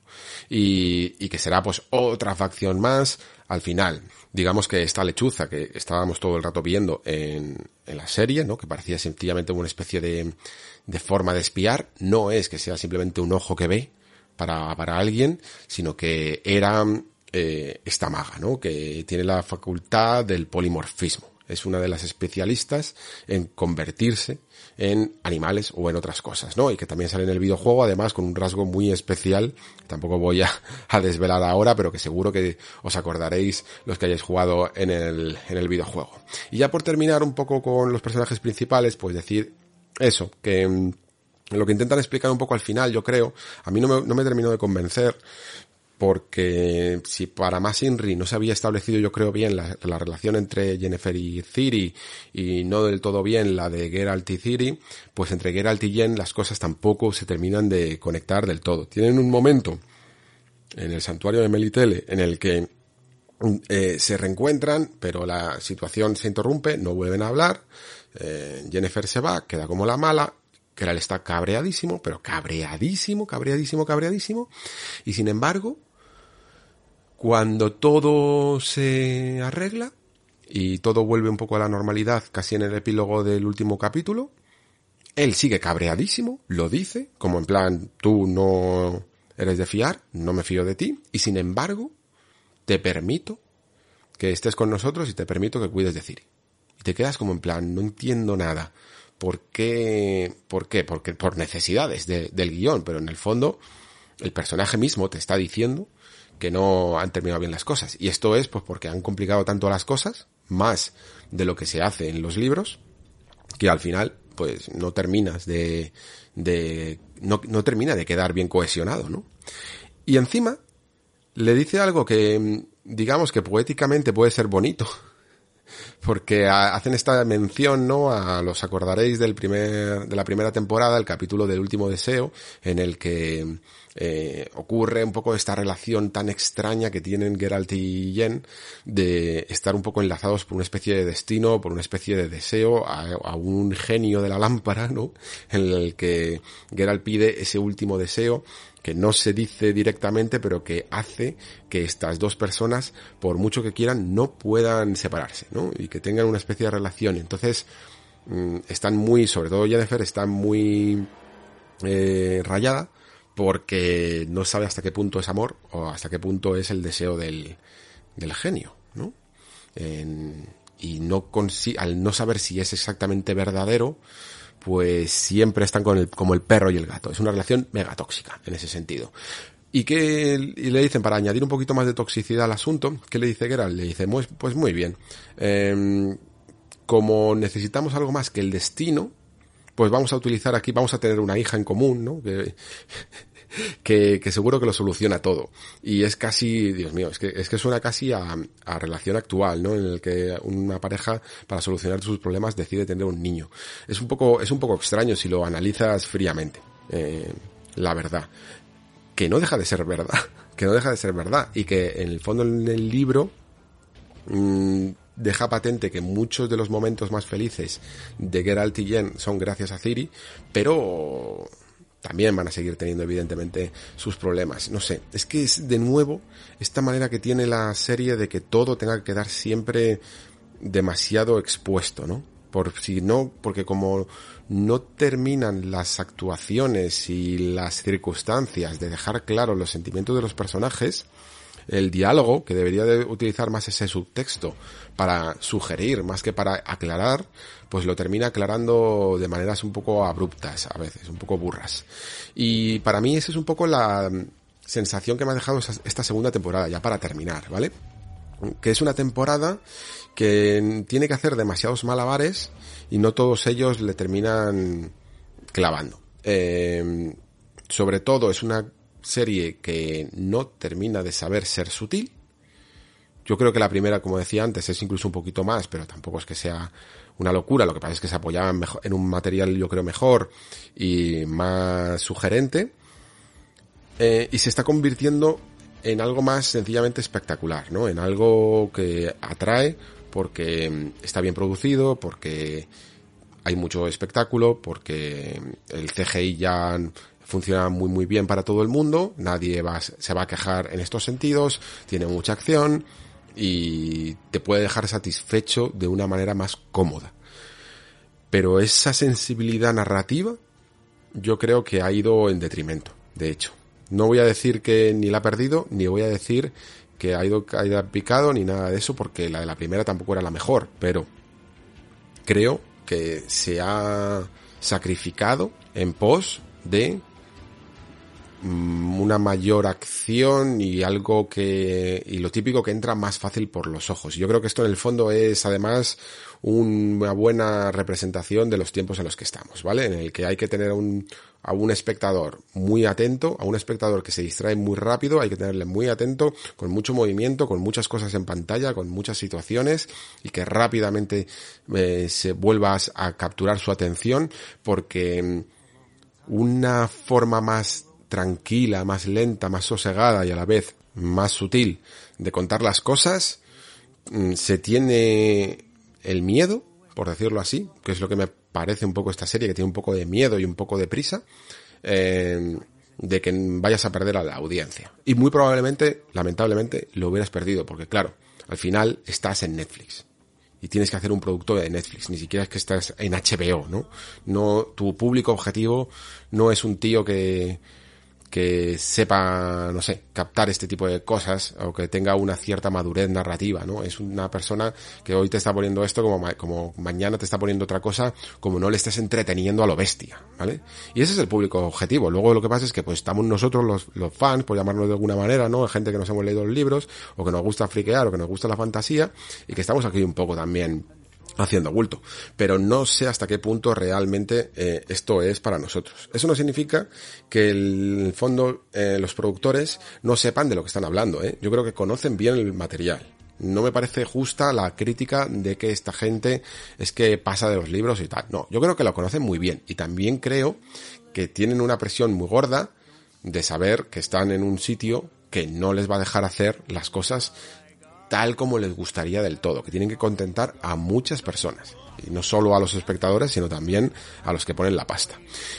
Y, y que será pues otra facción más al final, digamos que esta lechuza que estábamos todo el rato viendo en, la serie, ¿no? Que parecía sencillamente una especie de, de forma de espiar, no es que sea simplemente un ojo que ve para, para alguien, sino que era eh, esta maga, ¿no? Que tiene la facultad del polimorfismo. Es una de las especialistas en convertirse en animales o en otras cosas, ¿no? Y que también sale en el videojuego, además con un rasgo muy especial, tampoco voy a, a desvelar ahora, pero que seguro que os acordaréis los que hayáis jugado en el, en el videojuego. Y ya por terminar un poco con los personajes principales, pues decir eso, que mm, lo que intentan explicar un poco al final, yo creo, a mí no me, no me terminó de convencer, porque si para más Inri no se había establecido yo creo bien la, la, relación entre Jennifer y Ciri y no del todo bien la de Geralt y Ciri, pues entre Geralt y Jen las cosas tampoco se terminan de conectar del todo. Tienen un momento en el santuario de Melitele en el que eh, se reencuentran, pero la situación se interrumpe, no vuelven a hablar, eh, Jennifer se va, queda como la mala, Geralt está cabreadísimo, pero cabreadísimo, cabreadísimo, cabreadísimo, y sin embargo, cuando todo se arregla y todo vuelve un poco a la normalidad, casi en el epílogo del último capítulo, él sigue cabreadísimo, lo dice, como en plan, tú no eres de fiar, no me fío de ti, y sin embargo, te permito que estés con nosotros y te permito que cuides de Ciri. Y te quedas como en plan, no entiendo nada. ¿Por qué? ¿Por qué? Porque por necesidades de, del guion, pero en el fondo el personaje mismo te está diciendo que no han terminado bien las cosas. Y esto es pues porque han complicado tanto las cosas, más de lo que se hace en los libros, que al final pues no terminas de, de no, no termina de quedar bien cohesionado, ¿no? Y encima le dice algo que digamos que poéticamente puede ser bonito, porque hacen esta mención, ¿no? A los acordaréis del primer, de la primera temporada, el capítulo del último deseo, en el que eh, ocurre un poco esta relación tan extraña que tienen Geralt y Jen de estar un poco enlazados por una especie de destino, por una especie de deseo a, un genio de la lámpara, ¿no? En el que Geralt pide ese último deseo que no se dice directamente, pero que hace que estas dos personas, por mucho que quieran, no puedan separarse, ¿no? Y que tengan una especie de relación. Entonces, mmm, están muy, sobre todo Jennifer, está muy eh, rayada porque no sabe hasta qué punto es amor o hasta qué punto es el deseo del, del genio, ¿no? Y no al no saber si es exactamente verdadero, pues siempre están con el, como el perro y el gato. Es una relación mega tóxica en ese sentido. ¿Y qué y le dicen para añadir un poquito más de toxicidad al asunto? ¿Qué le dice Geralt? Le dice, pues, muy bien. Eh, como necesitamos algo más que el destino, pues vamos a utilizar aquí, vamos a tener una hija en común, ¿no? Que, que, que, seguro que lo soluciona todo. Y es casi, Dios mío, es que, es que suena casi a, a, relación actual, ¿no? En el que una pareja, para solucionar sus problemas, decide tener un niño. Es un poco, es un poco extraño si lo analizas fríamente, eh, la verdad. Que no deja de ser verdad, que no deja de ser verdad. Y que en el fondo en el libro, mmm, deja patente que muchos de los momentos más felices de Geralt y Jen son gracias a Ciri, pero también van a seguir teniendo evidentemente sus problemas. No sé, es que es de nuevo esta manera que tiene la serie de que todo tenga que quedar siempre demasiado expuesto, ¿no? Por si no, porque como no terminan las actuaciones y las circunstancias de dejar claro los sentimientos de los personajes, el diálogo, que debería de utilizar más ese subtexto para sugerir más que para aclarar, pues lo termina aclarando de maneras un poco abruptas a veces, un poco burras. Y para mí esa es un poco la sensación que me ha dejado esta segunda temporada, ya para terminar, ¿vale? Que es una temporada que tiene que hacer demasiados malabares y no todos ellos le terminan clavando. Eh, sobre todo es una serie que no termina de saber ser sutil. Yo creo que la primera, como decía antes, es incluso un poquito más, pero tampoco es que sea una locura. Lo que pasa es que se apoyaba en, mejor, en un material, yo creo, mejor y más sugerente. Eh, y se está convirtiendo en algo más sencillamente espectacular, ¿no? En algo que atrae porque está bien producido, porque hay mucho espectáculo, porque el CGI ya funciona muy muy bien para todo el mundo, nadie va, se va a quejar en estos sentidos, tiene mucha acción y te puede dejar satisfecho de una manera más cómoda. Pero esa sensibilidad narrativa yo creo que ha ido en detrimento, de hecho. No voy a decir que ni la ha perdido, ni voy a decir que ha ido picado, ni nada de eso, porque la de la primera tampoco era la mejor, pero creo que se ha sacrificado en pos de una mayor acción y algo que, y lo típico que entra más fácil por los ojos. Yo creo que esto en el fondo es además una buena representación de los tiempos en los que estamos, ¿vale? En el que hay que tener un, a un espectador muy atento, a un espectador que se distrae muy rápido, hay que tenerle muy atento, con mucho movimiento, con muchas cosas en pantalla, con muchas situaciones y que rápidamente eh, se vuelvas a capturar su atención porque mm, una forma más tranquila, más lenta, más sosegada y a la vez más sutil de contar las cosas, mm, se tiene el miedo, por decirlo así, que es lo que me parece un poco esta serie, que tiene un poco de miedo y un poco de prisa, eh, de que vayas a perder a la audiencia. Y muy probablemente, lamentablemente, lo hubieras perdido, porque claro, al final estás en Netflix. Y tienes que hacer un producto de Netflix, ni siquiera es que estás en HBO, ¿no? No, tu público objetivo no es un tío que, que sepa, no sé, captar este tipo de cosas o que tenga una cierta madurez narrativa, ¿no? Es una persona que hoy te está poniendo esto como, como mañana te está poniendo otra cosa, como no le estés entreteniendo a lo bestia, ¿vale? Y ese es el público objetivo. Luego lo que pasa es que pues estamos nosotros los, los fans, por llamarnos de alguna manera, ¿no? Gente que nos hemos leído los libros o que nos gusta friquear o que nos gusta la fantasía y que estamos aquí un poco también haciendo bulto. Pero no sé hasta qué punto realmente eh, esto es para nosotros. Eso no significa que el fondo eh, los productores no sepan de lo que están hablando. ¿eh? Yo creo que conocen bien el material. No me parece justa la crítica de que esta gente es que pasa de los libros y tal. No, yo creo que lo conocen muy bien. Y también creo que tienen una presión muy gorda de saber que están en un sitio que no les va a dejar hacer las cosas tal como les gustaría del todo, que tienen que contentar a muchas personas. Y no solo a los espectadores, sino también a los que ponen la pasta.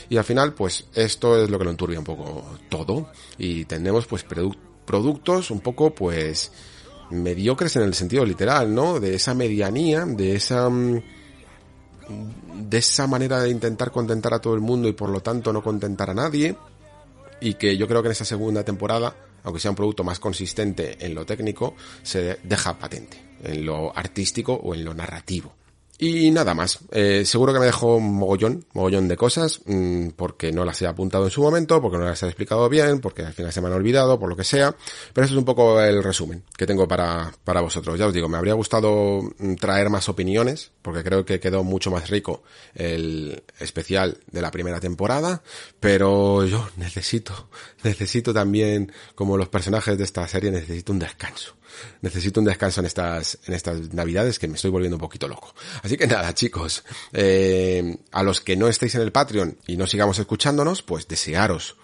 Y al final, pues esto es lo que lo enturbia un poco todo. Y tenemos pues productos un poco pues mediocres en el sentido literal, ¿no? De esa medianía, de esa mm, de esa manera de intentar contentar a todo el mundo y por lo tanto no contentar a nadie y que yo creo que en esta segunda temporada aunque sea un producto más consistente en lo técnico, se deja patente en lo artístico o en lo narrativo. Y nada más. Eh, seguro que me dejo un mogollón, mogollón de cosas, mmm, porque no las he apuntado en su momento, porque no las he explicado bien, porque al final se me han olvidado, por lo que sea. Pero eso es un poco el resumen que tengo para, para vosotros. Ya os digo, me habría gustado mm, traer más opiniones, porque creo que quedó mucho más rico el especial de la primera temporada, pero yo necesito, necesito también, como los personajes de esta serie, necesito un descanso necesito un descanso en estas, en estas navidades que me estoy volviendo un poquito loco. Así que nada, chicos, eh, a los que no estéis en el Patreon y no sigamos escuchándonos, pues desearos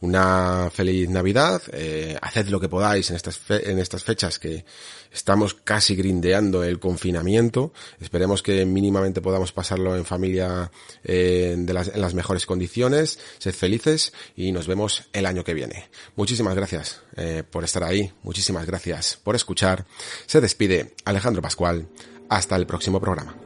una feliz Navidad, eh, haced lo que podáis en estas, en estas fechas que estamos casi grindeando el confinamiento. Esperemos que mínimamente podamos pasarlo en familia eh, de las, en las mejores condiciones. Sed felices y nos vemos el año que viene. Muchísimas gracias eh, por estar ahí, muchísimas gracias por escuchar. Se despide Alejandro Pascual. Hasta el próximo programa.